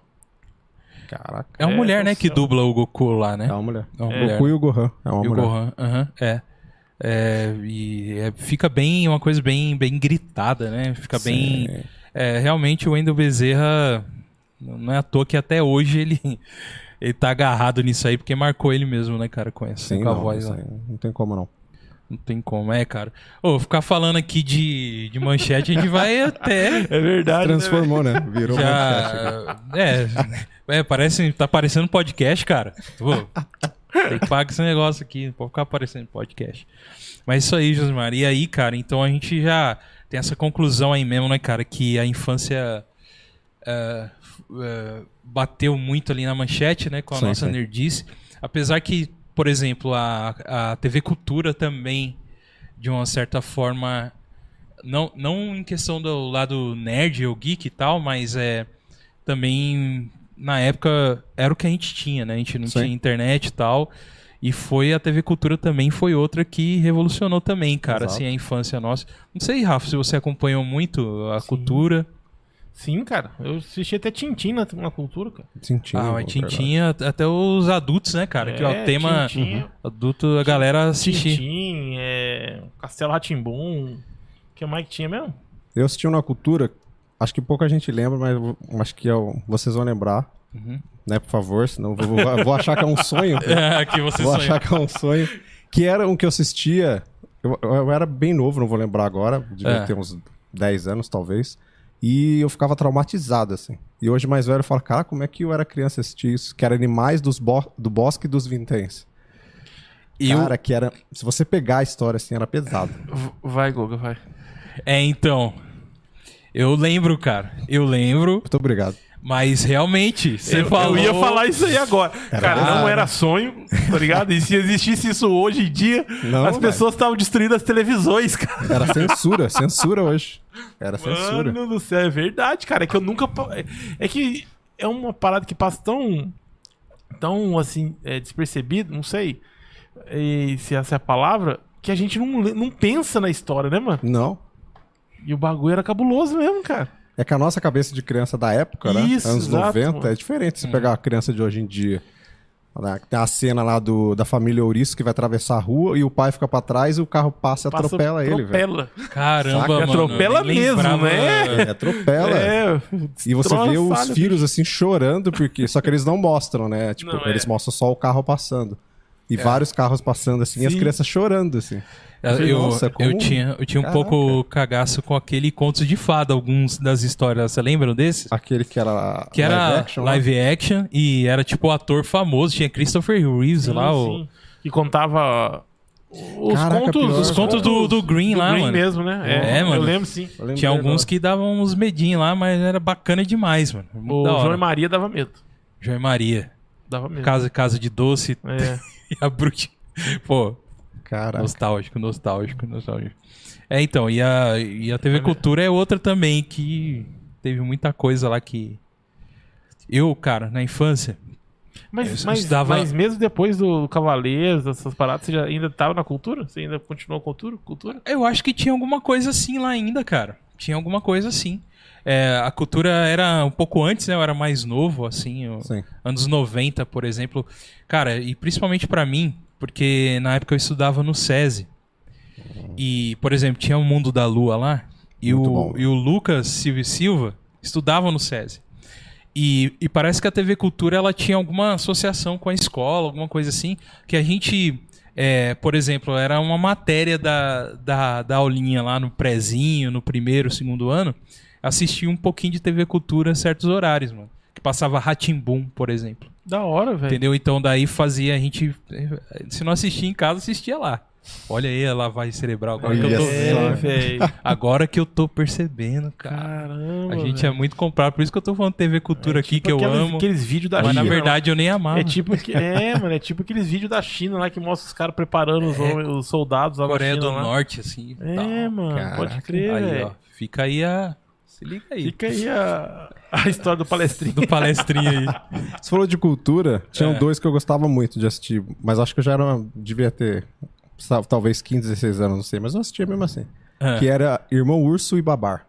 Speaker 3: Caraca.
Speaker 1: É uma
Speaker 2: É,
Speaker 1: mulher,
Speaker 2: tô
Speaker 1: né, que dubla o Goku lá, né?
Speaker 3: É uma mulher.
Speaker 1: É uma
Speaker 3: O
Speaker 1: mulher.
Speaker 3: Goku e o Gohan. É uma
Speaker 1: E o
Speaker 3: mulher.
Speaker 1: Gohan, aham, é. É, e é, fica bem, uma coisa bem, bem gritada, né? Fica bem.
Speaker 3: Sim.
Speaker 1: É, realmente o Wendel Bezerra, não é à toa que até hoje ele, ele tá agarrado nisso aí, porque marcou ele mesmo, né, cara, com essa
Speaker 3: Sim,
Speaker 1: com a
Speaker 3: não,
Speaker 1: voz lá.
Speaker 3: aí não tem como não.
Speaker 1: Não tem como, é, cara. Ô, ficar falando aqui de, de manchete, a gente vai [laughs] até.
Speaker 2: É verdade.
Speaker 3: Transformou, né? Virou manchete.
Speaker 1: Já, é, é, parece, tá parecendo podcast, cara. Pô, tem que pagar esse negócio aqui, não pode ficar aparecendo podcast. Mas isso aí, Josmar. E aí, cara, então a gente já tem essa conclusão aí mesmo, né, cara, que a infância é, é, bateu muito ali na manchete, né, com a
Speaker 3: Sim,
Speaker 1: nossa
Speaker 3: sim.
Speaker 1: nerdice. Apesar que, por exemplo, a, a TV Cultura também, de uma certa forma, não, não em questão do lado nerd ou geek e tal, mas é também na época era o que a gente tinha, né? A gente não
Speaker 3: Sim.
Speaker 1: tinha internet e tal. E foi a TV Cultura também foi outra que revolucionou também, cara,
Speaker 3: Exato.
Speaker 1: assim, a infância nossa. Não sei, Rafa, se você acompanhou muito a
Speaker 2: Sim.
Speaker 1: cultura.
Speaker 2: Sim, cara. Eu assisti até Tintin na, na cultura, cara.
Speaker 3: Tintinho,
Speaker 1: ah, mas tinha até os adultos, né, cara? que é o tema
Speaker 2: Tintin,
Speaker 1: adulto, a galera assistir.
Speaker 2: Tintin, é, Castelo Ratimbum. O que mais que tinha mesmo?
Speaker 3: Eu assisti uma cultura, acho que pouca gente lembra, mas eu acho que é o- vocês vão lembrar.
Speaker 1: Uhum.
Speaker 3: Né, por favor, senão eu vou, vou- achar que é um sonho. [laughs]
Speaker 1: É, que você
Speaker 3: vou
Speaker 1: sonhou.
Speaker 3: achar que é um sonho. Que era um que eu assistia. Eu, eu era bem novo, não vou lembrar agora. Devia
Speaker 1: É.
Speaker 3: ter uns 10 anos, talvez. E eu ficava traumatizado, assim. E hoje, mais velho, eu falo, cara, como é que eu era criança e assistia isso? Que era Animais dos Bo- do Bosque dos Vinténs.
Speaker 1: Eu-
Speaker 3: Cara, que era... Se você pegar a história, assim, era pesado.
Speaker 2: Vai, Goga, vai.
Speaker 1: É, então. Eu lembro, cara. Eu lembro,
Speaker 3: Muito obrigado.
Speaker 1: Mas realmente, você
Speaker 2: eu,
Speaker 1: falou.
Speaker 2: eu ia falar isso aí agora. Cara, não era sonho, tá ligado? E se existisse isso hoje em dia,
Speaker 3: Não,
Speaker 2: as pessoas estavam destruindo as televisões, cara.
Speaker 3: Era censura, censura hoje. Era censura.
Speaker 2: Mano do céu, é verdade, cara. É que eu nunca. pa- É que é uma parada que passa tão tão, assim, é, despercebido, não sei e se essa é a palavra, que a gente não, não pensa na história, né, mano?
Speaker 3: Não.
Speaker 2: E o bagulho era cabuloso mesmo, cara.
Speaker 3: É que a nossa cabeça de criança da época, né?
Speaker 2: Isso,
Speaker 3: Anos
Speaker 2: exato,
Speaker 3: 90,
Speaker 2: mano.
Speaker 3: é diferente se pegar a criança de hoje em dia. Né? Tem a cena lá do, da família Ouriço que vai atravessar a rua e o pai fica pra trás e o carro passa e
Speaker 2: Passa-
Speaker 3: atropela ele, velho.
Speaker 2: atropela.
Speaker 1: Caramba,
Speaker 3: Saca?
Speaker 1: mano.
Speaker 2: Atropela mesmo,
Speaker 1: lembrava-
Speaker 3: É, atropela.
Speaker 2: É,
Speaker 3: E você vê os filhos assim chorando, porque só que eles não mostram, né? Tipo,
Speaker 2: Não, é.
Speaker 3: eles mostram só o carro passando. E vários carros passando assim, e as
Speaker 2: Sim.
Speaker 3: crianças chorando assim.
Speaker 1: Eu,
Speaker 3: Nossa, como-
Speaker 1: eu tinha, eu tinha um
Speaker 3: Caraca.
Speaker 1: pouco cagaço com aquele contos de fada, alguns das histórias. Você lembra desses?
Speaker 3: Aquele que era
Speaker 1: Que era
Speaker 3: live action, né?
Speaker 1: live action e era tipo o ator famoso. Tinha Christopher Reeves
Speaker 2: Sim,
Speaker 1: lá, o,
Speaker 2: sim. Que contava os
Speaker 3: Caraca,
Speaker 2: contos,
Speaker 3: pior.
Speaker 1: Os contos do- do Green lá,
Speaker 2: Green
Speaker 1: mano.
Speaker 2: mesmo, né?
Speaker 1: É, mano.
Speaker 2: Eu lembro sim.
Speaker 3: Eu lembrei
Speaker 1: Tinha alguns
Speaker 3: agora.
Speaker 1: que davam uns medinhos lá, mas era bacana demais, mano. Muito
Speaker 2: O. João e Maria dava medo.
Speaker 1: João e Maria.
Speaker 2: Dava medo.
Speaker 1: Casa, casa de doce
Speaker 2: É. [laughs] [laughs]
Speaker 1: e a bruxa. Pô,
Speaker 3: Caraca.
Speaker 1: nostálgico, nostálgico, nostálgico. É, então, e a, e a TV Cultura é outra também que teve muita coisa lá que. Eu, cara, na infância.
Speaker 2: Mas, mas,
Speaker 1: estudava-
Speaker 2: mas mesmo depois do Cavaleiros, essas paradas, você já ainda tava na cultura? Você ainda continuou cultura? cultura?
Speaker 1: Eu acho que tinha alguma coisa assim lá ainda, cara. Tinha alguma coisa assim. É, a cultura era um pouco antes, né? Eu era mais novo, assim. eu- anos 90, por exemplo. Cara, e principalmente pra mim, porque na época eu estudava no SESI. E, por exemplo, tinha o Mundo da Lua lá. E,
Speaker 3: Muito
Speaker 1: o,
Speaker 3: bom.
Speaker 1: e o Lucas Silva e Silva estudavam no SESI. E, e parece que a TV Cultura ela tinha alguma associação com a escola, alguma coisa assim, que a gente, é, por exemplo, era uma matéria da, da, da aulinha lá no prezinho, no primeiro, segundo ano, assistia um pouquinho de TV Cultura em certos horários, mano. Que passava Ratimbum, por exemplo.
Speaker 2: Da hora, velho.
Speaker 1: Entendeu? Então daí fazia a gente. Se não assistia em casa, assistia lá. Olha aí a lavagem cerebral. Agora, que eu, tô,
Speaker 3: só.
Speaker 2: É, velho.
Speaker 1: agora que eu tô percebendo, cara.
Speaker 2: Caramba.
Speaker 1: A gente
Speaker 2: velho.
Speaker 1: é muito comprado. Por isso que eu tô falando TV Cultura aqui,
Speaker 2: Tipo
Speaker 1: que eu
Speaker 2: aquelas-
Speaker 1: amo.
Speaker 2: Aqueles vídeos da
Speaker 1: Mas na
Speaker 2: China.
Speaker 1: verdade eu nem amava.
Speaker 2: É tipo, que- é, mano, é tipo aqueles vídeos da China lá que mostra os caras preparando os, homens- os soldados lá na
Speaker 1: Coreia
Speaker 2: China.
Speaker 1: do
Speaker 2: lá.
Speaker 1: Norte, assim.
Speaker 2: É,
Speaker 1: tal.
Speaker 2: mano, pode
Speaker 3: Caraca.
Speaker 2: crer,
Speaker 1: Aí, ó.
Speaker 2: velho.
Speaker 1: Fica aí a. Se liga aí.
Speaker 2: Fica aí a, a história do palestrinho.
Speaker 1: Do palestrinho aí. [laughs]
Speaker 3: Você falou de cultura, tinham
Speaker 1: É.
Speaker 3: dois que eu gostava muito de assistir, mas acho que eu já era, devia ter talvez 15, 16 anos, não sei, mas eu assistia mesmo assim.
Speaker 1: Ah.
Speaker 3: Que era Irmão Urso e Babar.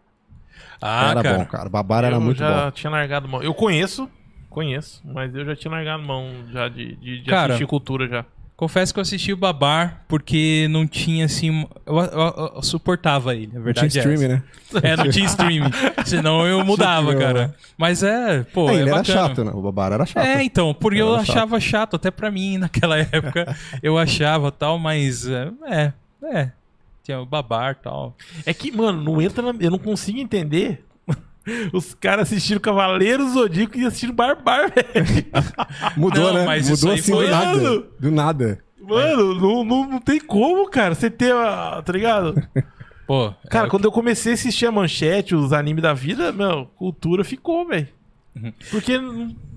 Speaker 1: Ah,
Speaker 3: era
Speaker 1: cara.
Speaker 3: bom, cara. Babar era
Speaker 2: eu
Speaker 3: muito
Speaker 2: já
Speaker 3: bom.
Speaker 2: tinha largado mão. Eu conheço, conheço, mas eu já tinha largado mão já de, de, de
Speaker 1: Cara,
Speaker 2: assistir cultura já.
Speaker 1: Confesso que eu assisti o Babar porque não tinha assim. Eu, eu- eu- eu suportava ele, a
Speaker 3: Tinha
Speaker 1: verdade é
Speaker 3: streaming,
Speaker 1: essa.
Speaker 3: né?
Speaker 1: É, não tinha streaming. Senão eu [laughs] mudava,
Speaker 3: Tinha,
Speaker 1: cara. Mas é, pô,
Speaker 3: É,
Speaker 1: é
Speaker 3: ele era
Speaker 1: bacana.
Speaker 3: chato, né? O Babar era chato.
Speaker 1: É, então, porque eu
Speaker 3: Era chato.
Speaker 1: achava chato, até pra mim [laughs] naquela época eu achava tal, mas é, é, é. Tinha o babar tal.
Speaker 2: É que, mano, não entra na... Eu não consigo entender os caras assistiram Cavaleiros Zodíaco e assistiram Barbar, velho. [laughs]
Speaker 3: Mudou,
Speaker 1: Não,
Speaker 3: né?
Speaker 1: mas isso
Speaker 3: Mudou
Speaker 1: aí
Speaker 3: assim
Speaker 1: foi-
Speaker 3: do nada.
Speaker 2: Mano!
Speaker 3: Do nada.
Speaker 2: Mano, não, não, não tem como, cara, você ter, a- tá ligado?
Speaker 1: Pô,
Speaker 2: Cara,
Speaker 1: é,
Speaker 2: quando eu comecei a assistir a manchete, os animes da vida, meu, cultura ficou, velho.
Speaker 1: Uhum.
Speaker 2: Porque,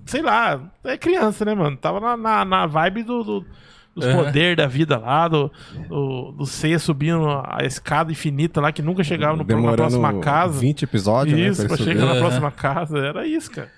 Speaker 2: sei lá, é criança, né, mano? Tava na, na, na vibe do, do- dos
Speaker 1: Aham.
Speaker 2: poderes da vida lá, do, do, do Seiya subindo a escada infinita lá, que nunca chegava no, na próxima casa.
Speaker 3: 20 episódios,
Speaker 2: isso,
Speaker 3: né?
Speaker 2: pra
Speaker 3: ele
Speaker 2: chegar na
Speaker 1: Aham.
Speaker 2: próxima casa. Era isso, cara.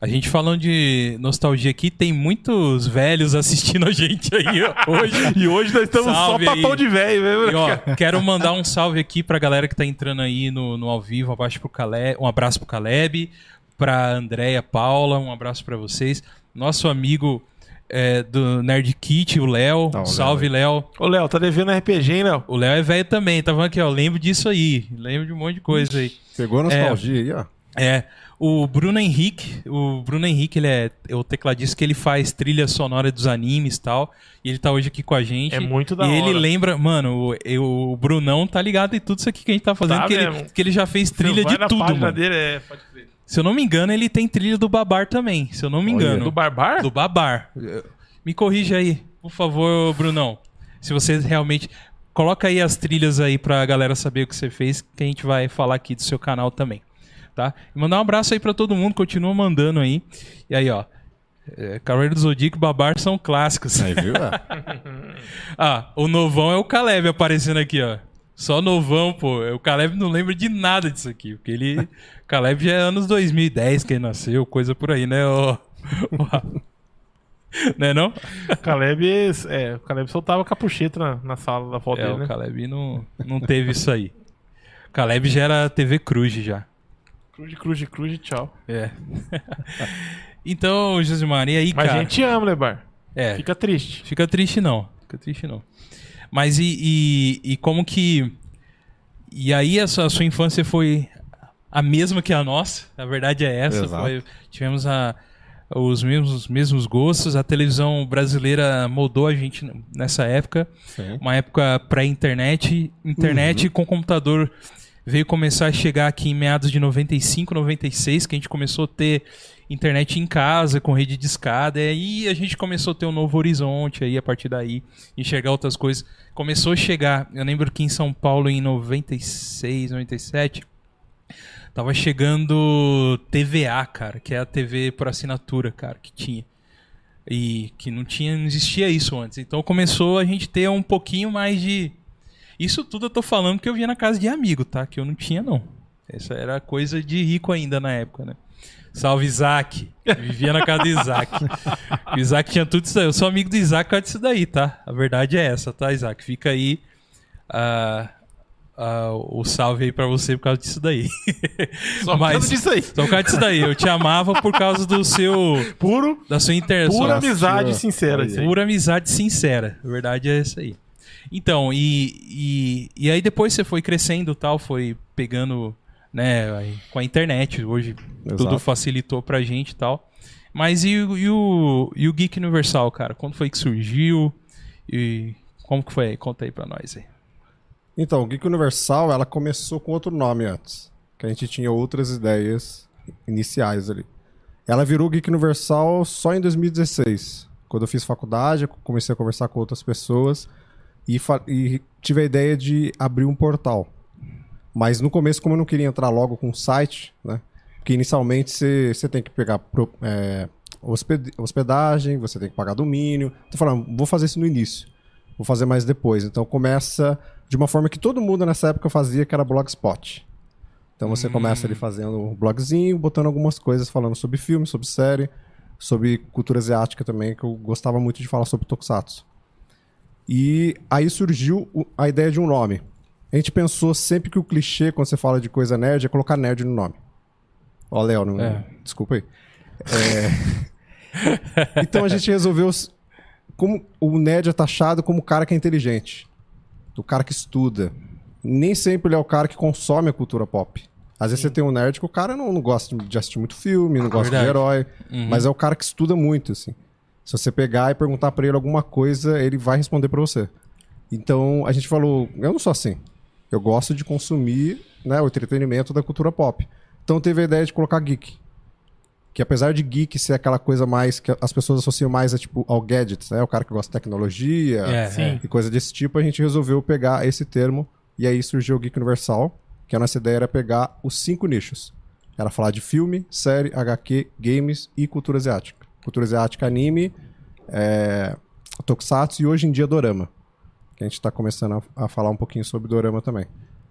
Speaker 1: a gente falando de nostalgia aqui, tem muitos velhos assistindo a gente aí ó, [laughs] hoje.
Speaker 2: E hoje nós estamos
Speaker 1: Salve
Speaker 2: só
Speaker 1: aí.
Speaker 2: papão de velho, mesmo.
Speaker 1: E, ó, quero [laughs] mandar um salve aqui pra galera que tá entrando aí no, no ao vivo, um abraço pro Caleb, um abraço pro Caleb, pra Andréia Paula, um abraço pra vocês. Nosso amigo é, do Nerd Kit, o Léo.
Speaker 3: Tá,
Speaker 1: salve, Léo.
Speaker 2: Ô, Léo, tá devendo RPG, hein, Léo?
Speaker 1: O Léo é velho também, tá falando aqui, ó. Lembro disso aí. Lembro de um monte de coisa aí.
Speaker 3: Pegou a nostalgia aí, ó.
Speaker 1: É. O Bruno Henrique, o Bruno Henrique, ele é o tecladista que ele faz trilha sonora dos animes e tal. E ele tá hoje aqui com a gente.
Speaker 2: É muito da
Speaker 1: E ele
Speaker 2: hora.
Speaker 1: lembra, mano, o, eu- o Brunão tá ligado em tudo isso aqui que a gente tá fazendo,
Speaker 2: Tá
Speaker 1: que, ele, que ele já fez trilha de tudo, mano.
Speaker 2: dele, é, pode crer.
Speaker 1: Se eu não me engano, ele tem trilha do Babar também, se eu não me
Speaker 3: Olha.
Speaker 1: engano.
Speaker 2: Do Barbar?
Speaker 1: Do Babar. Me corrija aí, por favor, Brunão. Se você realmente. Coloca aí as trilhas aí pra galera saber o que você fez, que a gente vai falar aqui do seu canal também. Tá? E mandar um abraço aí pra todo mundo, continua mandando aí. E aí, ó. É, Cavaleiro do Zodíaco e Babar são clássicos.
Speaker 3: Aí, viu? [laughs]
Speaker 1: Ah, o novão é o Caleb aparecendo aqui, ó. Só novão, pô. O Caleb não lembra de nada disso aqui. Porque ele. O [laughs] Caleb já é anos 2010 que ele nasceu, coisa por aí, né? ó. [laughs] né não?
Speaker 2: O Caleb, é, o Caleb soltava capucheta na, na sala da foto
Speaker 1: É,
Speaker 2: dele,
Speaker 1: o
Speaker 2: né?
Speaker 1: Caleb não, não teve isso aí. O Caleb já era TV Cruz já.
Speaker 2: Cruz, cruz, cruz, tchau.
Speaker 1: É. [laughs] então, Josimar, e aí,
Speaker 2: Mas
Speaker 1: cara?
Speaker 2: a gente ama, Lebar.
Speaker 1: É,
Speaker 2: Fica triste.
Speaker 1: Fica triste não. Fica triste não. Mas e, e, e como que. E aí a sua, a sua infância foi a mesma que a nossa? A verdade é essa. Foi- tivemos a, os mesmos, mesmos gostos. A televisão brasileira moldou a gente nessa época.
Speaker 3: Sim.
Speaker 1: Uma época pré-internet. Internet com computador veio começar a chegar aqui em meados de 95, 96, que a gente começou a ter internet em casa, com rede de escada, e aí a gente começou a ter um novo horizonte aí a partir daí, enxergar outras coisas. Começou a chegar, eu lembro que em São Paulo em 96, 97, tava chegando TVA, cara, que é a TV por assinatura, cara, que tinha. E que não tinha, não existia isso antes. Então começou a gente ter um pouquinho mais de isso tudo eu tô falando que eu via na casa de amigo, tá? Que eu não tinha, não. Essa era coisa de rico ainda na época, né? Salve, Isaac. Vivia na casa do Isaac. O Isaac tinha tudo isso daí. Eu sou amigo do Isaac por causa disso daí, tá? A verdade é essa, tá, Isaac? Fica aí ah, ah, o salve aí pra você por causa disso daí.
Speaker 2: Só por causa disso aí.
Speaker 1: Só por causa disso daí. Eu te amava por causa do seu...
Speaker 2: Puro,
Speaker 1: Da sua inter...
Speaker 2: pura
Speaker 1: sua-
Speaker 2: amizade
Speaker 3: Olha
Speaker 2: sincera.
Speaker 3: aí.
Speaker 2: Aí.
Speaker 1: Pura amizade sincera. A verdade é essa aí. Então, e, e, e aí depois você foi crescendo e tal, foi pegando, né, aí com a internet. Hoje tudo
Speaker 3: Exato.
Speaker 1: facilitou pra gente e tal. Mas e, o- e, o, e o Geek Universal, cara? Quando foi que surgiu? E como que foi aí? Conta aí pra nós aí.
Speaker 3: Então, o Geek Universal, ela começou com outro nome antes. Que a gente tinha outras ideias iniciais ali. Ela virou Geek Universal só em 2016. Quando eu fiz faculdade, eu comecei a conversar com outras pessoas e, e tive a ideia de abrir um portal. Mas no começo, como eu não queria entrar logo com o site, né? Porque inicialmente você tem que pegar pro- é, hosped- hospedagem, você tem que pagar domínio. Tô falando, vou fazer isso no início. Vou fazer mais depois. Então começa de uma forma que todo mundo nessa época fazia, que era blogspot. Então você começa ali fazendo um blogzinho, botando algumas coisas falando sobre filme, sobre série, sobre cultura asiática também, que eu gostava muito de falar sobre Tokusatsu. E aí surgiu a ideia de um nome. A gente pensou sempre que o clichê, quando você fala de coisa nerd, é colocar nerd no nome. Ó, Léo, não...
Speaker 1: É.
Speaker 3: desculpa aí. É, [laughs] Então a gente resolveu. Como o nerd é taxado como o cara que é inteligente, o cara que estuda. Nem sempre ele é o cara que consome a cultura pop. Às vezes você tem um nerd que o cara não, não gosta de assistir muito filme, não gosta de
Speaker 1: Verdade.
Speaker 3: herói,
Speaker 1: Uhum.
Speaker 3: mas é o cara que estuda muito, assim. Se você pegar e perguntar pra ele alguma coisa, ele vai responder pra você. Então a gente falou, eu não sou assim. Eu gosto de consumir né, o entretenimento da cultura pop. Então teve a ideia de colocar geek. Que apesar de geek ser aquela coisa mais que as pessoas associam mais a, tipo, ao gadgets, né? O cara que gosta de tecnologia
Speaker 1: É,
Speaker 2: Sim.
Speaker 3: e coisa desse tipo, a gente resolveu pegar esse termo e aí surgiu o Geek Universal, que a nossa ideia era pegar os cinco nichos. Era falar de filme, série, HQ, games e cultura asiática. Cultura asiática, anime, é, tokusatsu e hoje em dia dorama. Que a gente tá começando a, a falar um pouquinho sobre dorama também.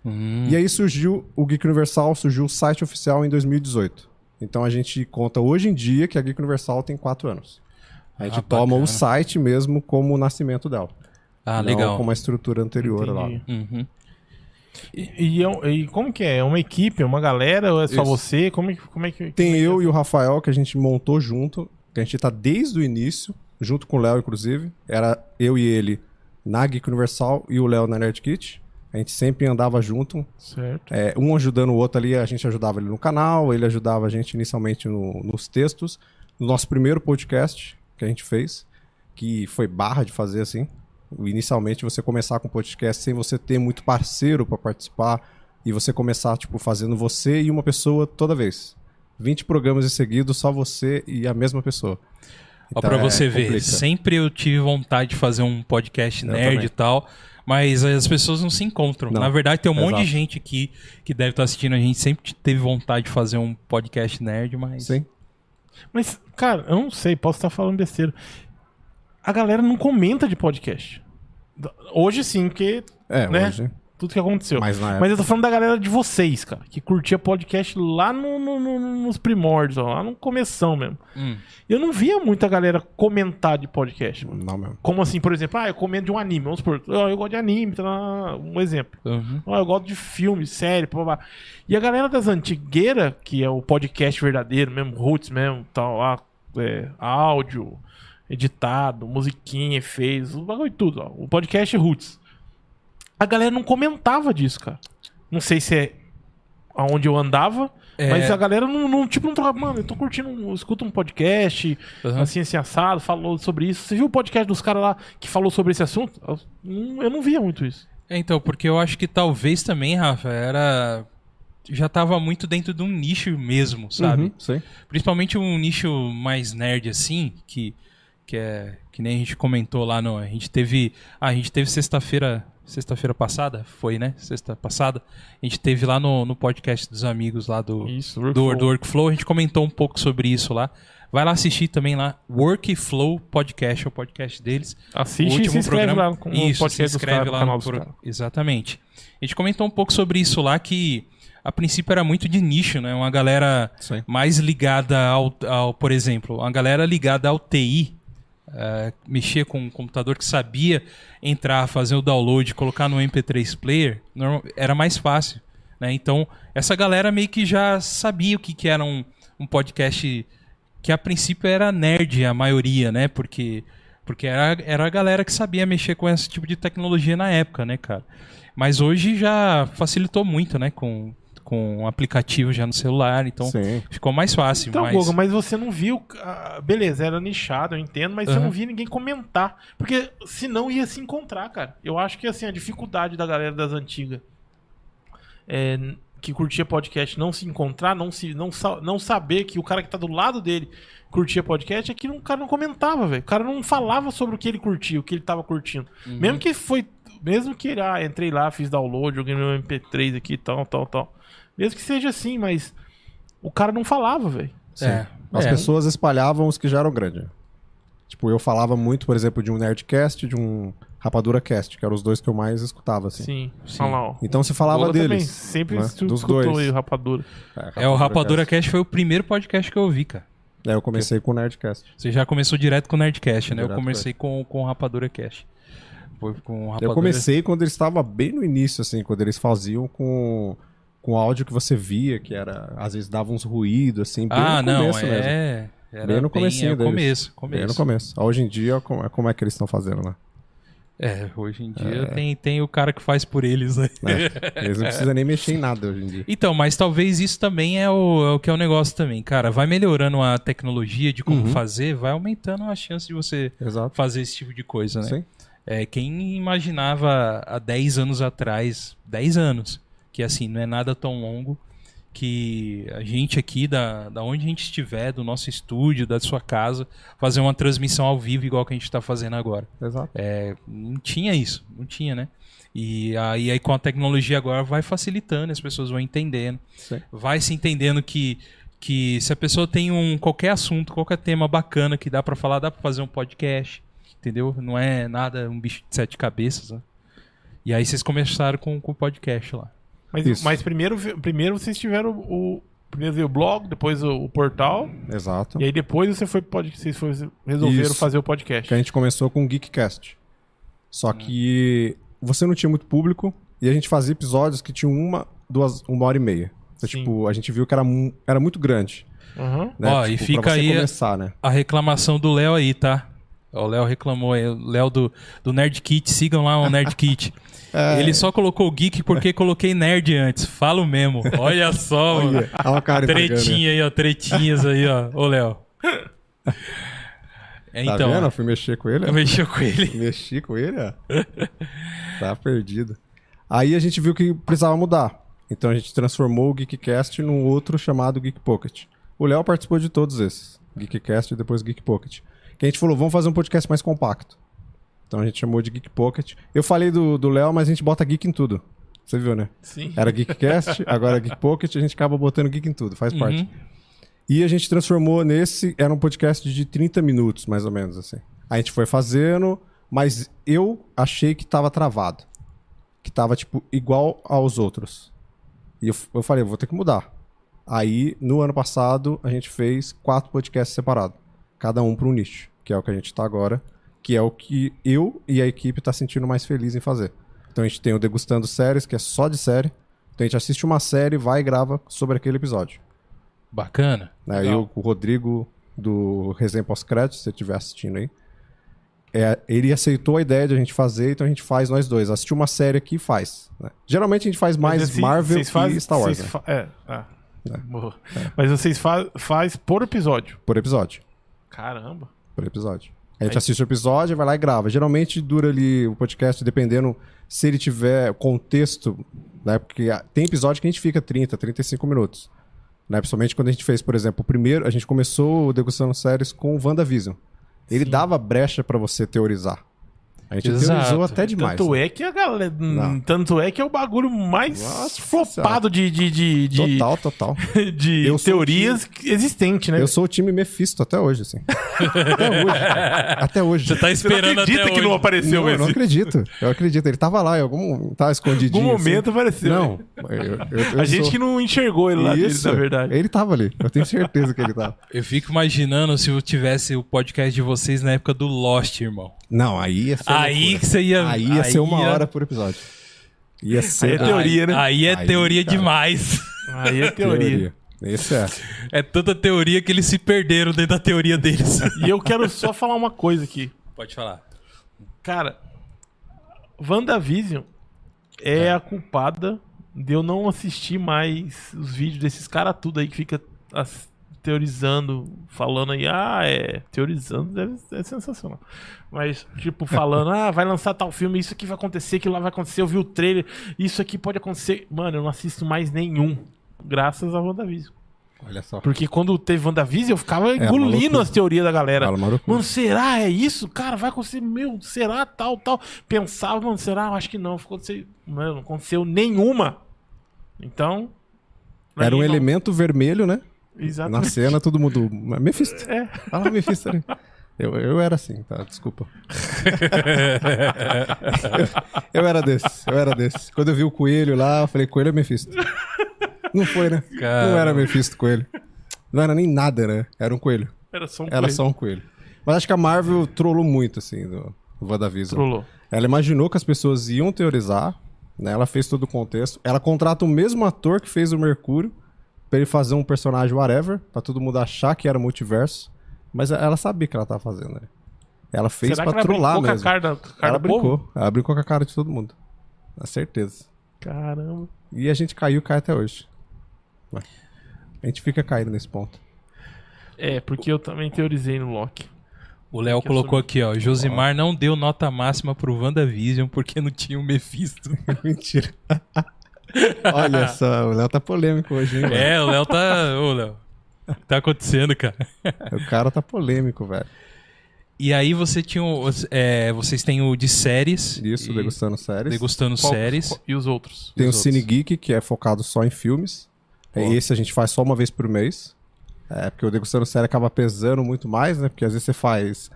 Speaker 1: Hum,
Speaker 3: E aí surgiu o Geek Universal, surgiu o site oficial em 2018. Então a gente conta hoje em dia que a Geek Universal tem quatro anos. A gente
Speaker 1: Ah,
Speaker 3: toma
Speaker 1: bacana.
Speaker 3: o site mesmo como o nascimento dela.
Speaker 1: ah,
Speaker 3: não
Speaker 1: legal.
Speaker 3: como a estrutura anterior lá.
Speaker 2: Entendi.
Speaker 1: Uhum.
Speaker 2: E, e é e como que é? É uma equipe? É uma galera? Ou é só
Speaker 3: Isso.
Speaker 2: você? Como é, que- como é que.
Speaker 3: Tem
Speaker 2: como é que
Speaker 3: eu
Speaker 2: é?
Speaker 3: e o Rafael que a gente montou junto, que a gente tá desde o início, junto com o Léo, inclusive. Era eu e ele na Geek Universal e o Léo na Nerd Kit. A gente sempre andava junto,
Speaker 2: Certo.
Speaker 3: é, um ajudando o outro ali, a gente ajudava ele no canal, ele ajudava a gente inicialmente no- nos textos. No nosso primeiro podcast que a gente fez, que foi barra de fazer assim. Inicialmente você começar com podcast sem você ter muito parceiro para participar e você começar tipo fazendo você e uma pessoa toda vez. 20 programas em seguida, só você e a mesma pessoa.
Speaker 1: Ó,
Speaker 3: Então,
Speaker 1: pra
Speaker 3: é,
Speaker 1: você ver,
Speaker 3: complica.
Speaker 1: sempre eu tive vontade de fazer um podcast
Speaker 3: Eu
Speaker 1: nerd
Speaker 3: também.
Speaker 1: e tal, mas as pessoas não se encontram.
Speaker 3: Não.
Speaker 1: Na verdade, tem um monte de
Speaker 3: Exato.
Speaker 1: gente aqui que deve estar assistindo a gente, sempre teve vontade de fazer um podcast nerd, mas.
Speaker 3: Sim.
Speaker 2: Mas, cara, eu não sei, posso estar falando besteira. A galera não comenta de podcast. Hoje sim, porque
Speaker 3: É,
Speaker 2: Né?
Speaker 3: hoje.
Speaker 2: Tudo que aconteceu.
Speaker 3: Mas na
Speaker 2: Mas
Speaker 3: época.
Speaker 2: eu tô falando da galera de vocês, cara, que curtia podcast lá no, no- no- nos primórdios, ó, lá no começão mesmo.
Speaker 1: Hum.
Speaker 2: Eu não via muita galera comentar de podcast, mano.
Speaker 3: Não mesmo.
Speaker 2: Como assim, por exemplo, ah, eu comento de um anime, vamos supor, ó, eu gosto de anime, tá lá, um exemplo.
Speaker 1: Uhum.
Speaker 2: Ó, eu gosto de filme, série, blá, blá. E a galera das antigueiras, que é o podcast verdadeiro mesmo, roots mesmo, tal, lá, é, áudio, editado, musiquinha, efeitos, o bagulho e tudo, ó, o podcast roots. A galera não comentava disso, cara. Não sei se é aonde eu andava,
Speaker 1: É.
Speaker 2: mas a galera não, não, tipo, não trocava, mano, eu tô curtindo, um- eu escuto um podcast,
Speaker 1: Uhum.
Speaker 2: assim, assim, assado, falou sobre isso. Você viu o podcast dos caras lá que falou sobre esse assunto? Eu não, eu não via muito isso.
Speaker 1: É, então, porque eu acho que talvez também, Rafa, era. Já tava muito dentro de um nicho mesmo, sabe?
Speaker 3: Uhum, sim.
Speaker 1: Principalmente um nicho mais nerd assim, que, que é. Que nem a gente comentou lá no. A gente teve. A gente teve sexta-feira. Sexta-feira passada? Foi, né? Sexta passada. A gente teve lá no, no podcast dos amigos lá do,
Speaker 2: Isso,
Speaker 1: do, do Workflow. A gente comentou um pouco sobre isso lá. Vai lá assistir também lá. Workflow Podcast, é o podcast deles.
Speaker 2: Assiste
Speaker 1: O
Speaker 2: e se inscreve lá com
Speaker 1: Isso,
Speaker 2: podcast
Speaker 1: se inscreve lá
Speaker 2: no
Speaker 1: pro-. Exatamente. A gente comentou um pouco sobre isso lá, que a princípio era muito de nicho, né? Uma galera mais ligada ao, ao, por exemplo, uma galera ligada ao TI, eh, mexer com um computador que sabia entrar, fazer o download, colocar no MP3 player, era mais fácil. Né? Então, essa galera meio que já sabia o que, que era um, um podcast que a princípio era nerd, a maioria, né? Porque, porque era, era a galera que sabia mexer com esse tipo de tecnologia na época, né, cara? Mas hoje já facilitou muito, né? Com, com um aplicativo já no celular, então
Speaker 3: Sim.
Speaker 1: ficou mais fácil.
Speaker 2: Então,
Speaker 1: mas...
Speaker 2: Goga, mas você não viu. ah, beleza, era nichado, eu entendo, mas você
Speaker 1: Aham.
Speaker 2: não via ninguém comentar. Porque senão ia se encontrar, cara. Eu acho que assim, a dificuldade da galera das antigas é, que curtia podcast não se encontrar, não, se, não, não saber que o cara que tá do lado dele curtia podcast é que o cara não comentava, velho. O cara não falava sobre o que ele curtia, o que ele tava curtindo.
Speaker 1: Uhum.
Speaker 2: Mesmo que foi. Mesmo que ah, entrei lá, fiz download, joguei meu MP3 aqui, tal, tal, tal. Mesmo que seja assim, mas o cara não falava, velho.
Speaker 1: É,
Speaker 3: As
Speaker 1: é.
Speaker 3: pessoas espalhavam os que já eram grandes. Tipo, eu falava muito, por exemplo, de um Nerdcast e de um Rapadura Cast, que eram os dois que eu mais escutava, assim.
Speaker 2: Sim,
Speaker 1: Sim.
Speaker 2: Lá, ó.
Speaker 3: Então se falava
Speaker 2: também
Speaker 3: deles.
Speaker 2: sempre
Speaker 3: né? Dos
Speaker 2: escutou
Speaker 3: dois.
Speaker 2: aí o Rapadura.
Speaker 1: É, o Rapadura Cast foi o primeiro podcast que eu ouvi, cara.
Speaker 3: É, eu comecei com o Nerdcast.
Speaker 1: Você já começou direto com o Nerdcast, né? eu
Speaker 3: Direto
Speaker 1: comecei com, com o Rapadura Cast. Foi com Rapadura...
Speaker 3: Eu comecei quando eles estavam bem no início, assim, quando eles faziam com, com áudio que você via, que era, às vezes dava uns ruídos, assim, bem
Speaker 1: Ah,
Speaker 3: no
Speaker 1: não,
Speaker 3: começo mesmo.
Speaker 1: é... Era
Speaker 3: Bem no
Speaker 1: bem- é,
Speaker 3: deles.
Speaker 1: começo,
Speaker 3: Bem
Speaker 1: começo.
Speaker 3: no começo. Hoje em dia, como, como é que eles estão fazendo lá?
Speaker 1: É, hoje em dia tem, tem o cara que faz por eles, né?
Speaker 3: É, Eles não precisam nem mexer em nada hoje em dia.
Speaker 1: Então, mas talvez isso também é o, é o que é o negócio também, cara. Vai melhorando a tecnologia de como
Speaker 3: Uhum.
Speaker 1: fazer, vai aumentando a chance de você
Speaker 3: Exato.
Speaker 1: fazer esse tipo de coisa, né?
Speaker 3: Sim.
Speaker 1: É, quem imaginava há 10 anos atrás, 10 anos, que assim, não é nada tão longo, que a gente aqui, da, da onde a gente estiver, do nosso estúdio, da sua casa, fazer uma transmissão ao vivo igual que a gente está fazendo agora.
Speaker 3: Exato.
Speaker 1: É, não tinha isso, não tinha, né? E aí, aí com a tecnologia agora vai facilitando, as pessoas vão entendendo,
Speaker 3: Sim.
Speaker 1: vai se entendendo que, que se a pessoa tem um qualquer assunto, qualquer tema bacana que dá pra falar, dá pra fazer um podcast, entendeu? Não é nada um bicho de sete cabeças, né? E aí vocês começaram com, com o podcast lá.
Speaker 2: Mas,
Speaker 3: Isso.
Speaker 2: mas primeiro, primeiro vocês tiveram o. Primeiro veio o blog, depois o, o portal,
Speaker 3: Exato.
Speaker 2: e aí depois você foi, pod- vocês foi- resolveram
Speaker 3: Isso.
Speaker 2: fazer o podcast.
Speaker 3: Que a gente começou com o Geekcast. Só que você não tinha muito público e a gente fazia episódios que tinham uma, duas, uma hora e meia. Então,
Speaker 2: Sim.
Speaker 3: tipo, a gente viu que era, era muito grande.
Speaker 2: Aham.
Speaker 3: Né?
Speaker 1: Ó, e
Speaker 3: Tipo,
Speaker 1: fica
Speaker 3: pra você
Speaker 1: aí a-
Speaker 3: começar, né?
Speaker 1: A reclamação do Léo aí, tá? O Léo reclamou aí, o Léo do, do Nerd Kit, sigam lá o Nerd Kit. [laughs]
Speaker 3: É.
Speaker 1: Ele só colocou geek porque coloquei nerd antes. Falo mesmo. Olha só, [laughs] mano.
Speaker 3: Olha, a cara?
Speaker 1: Tretinha aí, ó. Tretinhas aí, ó. Ô, Léo. É,
Speaker 3: Tá
Speaker 1: então,
Speaker 3: vendo? Eu fui mexer com ele. ó.
Speaker 1: mexeu com ele. [laughs]
Speaker 3: Mexi com ele, ó. tá perdido. Aí a gente viu que precisava mudar. Então a gente transformou o Geekcast num outro chamado Geek Pocket. O Léo participou de todos esses. Geekcast e depois Geek Pocket. Que a gente falou, vamos fazer um podcast mais compacto. Então a gente chamou de Geek Pocket. Eu falei do do Léo, mas a gente bota geek em tudo. Você viu, né?
Speaker 2: Sim.
Speaker 3: Era Geekcast, agora é Geek Pocket, a gente acaba botando geek em tudo, faz parte.
Speaker 1: Uhum.
Speaker 3: E a gente transformou nesse, era um podcast de 30 minutos, mais ou menos, assim. A gente foi fazendo, mas eu achei que tava travado. que tava, tipo, igual aos outros. E eu, eu falei, vou ter que mudar. Aí, no ano passado, a gente fez quatro podcasts separados. Cada um para um nicho, que é o que a gente tá agora, que é o que eu e a equipe tá sentindo mais feliz em fazer. Então a gente tem o Degustando Séries, que é só de série. Então a gente assiste uma série, vai e grava sobre aquele episódio.
Speaker 1: Bacana.
Speaker 3: E
Speaker 1: Legal.
Speaker 3: o, o Rodrigo do Resenha Pós-Crédito, se você estiver assistindo aí, é, ele aceitou a ideia de a gente fazer, então a gente faz nós dois. Assistir uma série aqui e faz. né? Geralmente a gente faz mais
Speaker 2: assim,
Speaker 3: Marvel
Speaker 2: fazem-
Speaker 3: e Star Wars
Speaker 2: vocês
Speaker 3: né?
Speaker 2: fa- É, ah, boa. Mas vocês fa faz por episódio.
Speaker 3: por episódio.
Speaker 2: Caramba.
Speaker 3: Por episódio. A gente
Speaker 2: Aí-
Speaker 3: assiste o episódio, vai lá e grava. Geralmente dura ali o podcast, dependendo se ele tiver contexto, né? Porque tem episódio que a gente fica 30, 35 minutos. Né? Principalmente quando a gente fez, por exemplo, o primeiro, a gente começou o Degustando Séries com o WandaVision. Ele
Speaker 2: Sim.
Speaker 3: dava brecha pra você teorizar. A gente
Speaker 1: Exato.
Speaker 3: teorizou até demais.
Speaker 2: Tanto
Speaker 3: né?
Speaker 2: é que a galera.
Speaker 3: Não.
Speaker 2: Tanto é que é o bagulho mais
Speaker 3: Nossa
Speaker 2: flopado de, de, de, de,
Speaker 3: Total, total. [laughs]
Speaker 2: de
Speaker 3: Eu
Speaker 2: teorias existente, né?
Speaker 3: Eu sou o time Mephisto até hoje, assim. até hoje. Até hoje.
Speaker 1: Você tá
Speaker 2: Você não
Speaker 1: esperando
Speaker 2: acredita
Speaker 1: até
Speaker 2: que não
Speaker 1: hoje.
Speaker 2: apareceu
Speaker 3: não, eu não
Speaker 2: esse?
Speaker 3: acredito. Eu acredito. Ele tava lá, em algum. Tava
Speaker 2: Em
Speaker 3: escondidinho.
Speaker 2: algum momento
Speaker 3: assim.
Speaker 2: apareceu.
Speaker 3: Não. eu- eu- eu [laughs]
Speaker 2: A gente
Speaker 3: sou-
Speaker 2: que não enxergou ele lá,
Speaker 3: Isso.
Speaker 2: na verdade.
Speaker 3: Ele tava ali. Eu tenho certeza que ele tava.
Speaker 1: Eu fico imaginando se eu tivesse o podcast de vocês na época do Lost, irmão.
Speaker 3: Não, aí ia ser.
Speaker 1: Aí
Speaker 3: loucura.
Speaker 1: que você ia.
Speaker 3: Aí ia ser uma
Speaker 1: ia-
Speaker 3: hora por episódio. Ia ser.
Speaker 2: Aí é teoria,
Speaker 1: aí,
Speaker 2: né?
Speaker 1: Aí é
Speaker 3: Aí,
Speaker 1: teoria
Speaker 3: cara.
Speaker 1: demais.
Speaker 2: Aí é teoria.
Speaker 3: Esse é.
Speaker 1: É tanta teoria que eles se perderam dentro da teoria deles. [laughs]
Speaker 2: E eu quero só falar uma coisa aqui.
Speaker 1: Pode falar.
Speaker 2: Cara, WandaVision é, a culpada de eu não assistir mais os vídeos desses caras tudo aí que fica as- teorizando, falando aí, ah, é, teorizando deve é sensacional. Mas, tipo, falando, ah, vai lançar tal filme, isso aqui vai acontecer, aquilo lá vai acontecer, eu vi o trailer, isso aqui pode acontecer. Mano, eu não assisto mais nenhum, graças a WandaVision.
Speaker 3: Olha só.
Speaker 2: Porque quando teve WandaVision, eu ficava engolindo
Speaker 3: maluco.
Speaker 2: as teorias da galera.
Speaker 3: Fala.
Speaker 2: Mano, será? É isso? Cara, vai acontecer, meu, será? Tal, tal. Pensava, mano, será? Acho que não. Ficou acontecer, mano, não aconteceu nenhuma. Então.
Speaker 3: Era um
Speaker 2: mim, não-
Speaker 3: elemento vermelho, né? Na
Speaker 2: Exatamente.
Speaker 3: cena, todo mundo. Mephisto.
Speaker 2: É.
Speaker 3: Fala Mephisto ali. Eu, eu era assim, tá? Desculpa. eu, [laughs] eu era desse, eu era desse. Quando eu vi o coelho lá, eu falei, coelho é Mephisto. Não foi, né?
Speaker 1: Cara.
Speaker 3: Não era Mephisto coelho. Não era nem nada, né? Era um coelho.
Speaker 2: Era só um
Speaker 3: Era
Speaker 2: coelho.
Speaker 3: só um coelho. Mas acho que a Marvel trollou muito, assim, do, do WandaVision.
Speaker 2: Trollou.
Speaker 3: Ela imaginou que as pessoas iam teorizar, né? Ela fez todo o contexto. Ela contrata o mesmo ator que fez o Mercúrio pra ele fazer um personagem whatever, pra todo mundo achar que era multiverso. Mas ela sabia o que ela tava fazendo, né? Ela fez
Speaker 2: Será
Speaker 3: pra
Speaker 2: ela
Speaker 3: trollar
Speaker 2: brincou
Speaker 3: mesmo.
Speaker 2: com a cara, da- com a cara
Speaker 3: ela
Speaker 2: do povo?
Speaker 3: brincou. Ela brincou com a cara de todo mundo. Com certeza.
Speaker 2: Caramba.
Speaker 3: E a gente caiu e cai até hoje. A gente fica caindo nesse ponto.
Speaker 2: É, porque eu também teorizei no Loki.
Speaker 1: O Léo colocou aqui, ó. Josimar não deu nota máxima pro WandaVision porque não tinha o Mephisto. [laughs]
Speaker 3: Mentira. [laughs] Olha só, o Léo tá polêmico hoje, hein? velho?
Speaker 1: é, o Léo tá. Ô, Léo. O que tá acontecendo, cara?
Speaker 3: O cara tá polêmico, velho.
Speaker 1: E aí você tinha. o- é, vocês têm o de séries.
Speaker 3: Isso,
Speaker 1: e-
Speaker 3: degustando séries.
Speaker 1: Degustando
Speaker 2: Qual-
Speaker 1: séries.
Speaker 2: qual- E os outros?
Speaker 3: Tem o
Speaker 1: os
Speaker 3: Cine
Speaker 1: outros?
Speaker 3: Geek, que é focado só em filmes.
Speaker 1: Pô.
Speaker 3: Esse a gente faz só uma vez por mês. É, porque o Degustando Série acaba pesando muito mais, né? Porque às vezes você faz.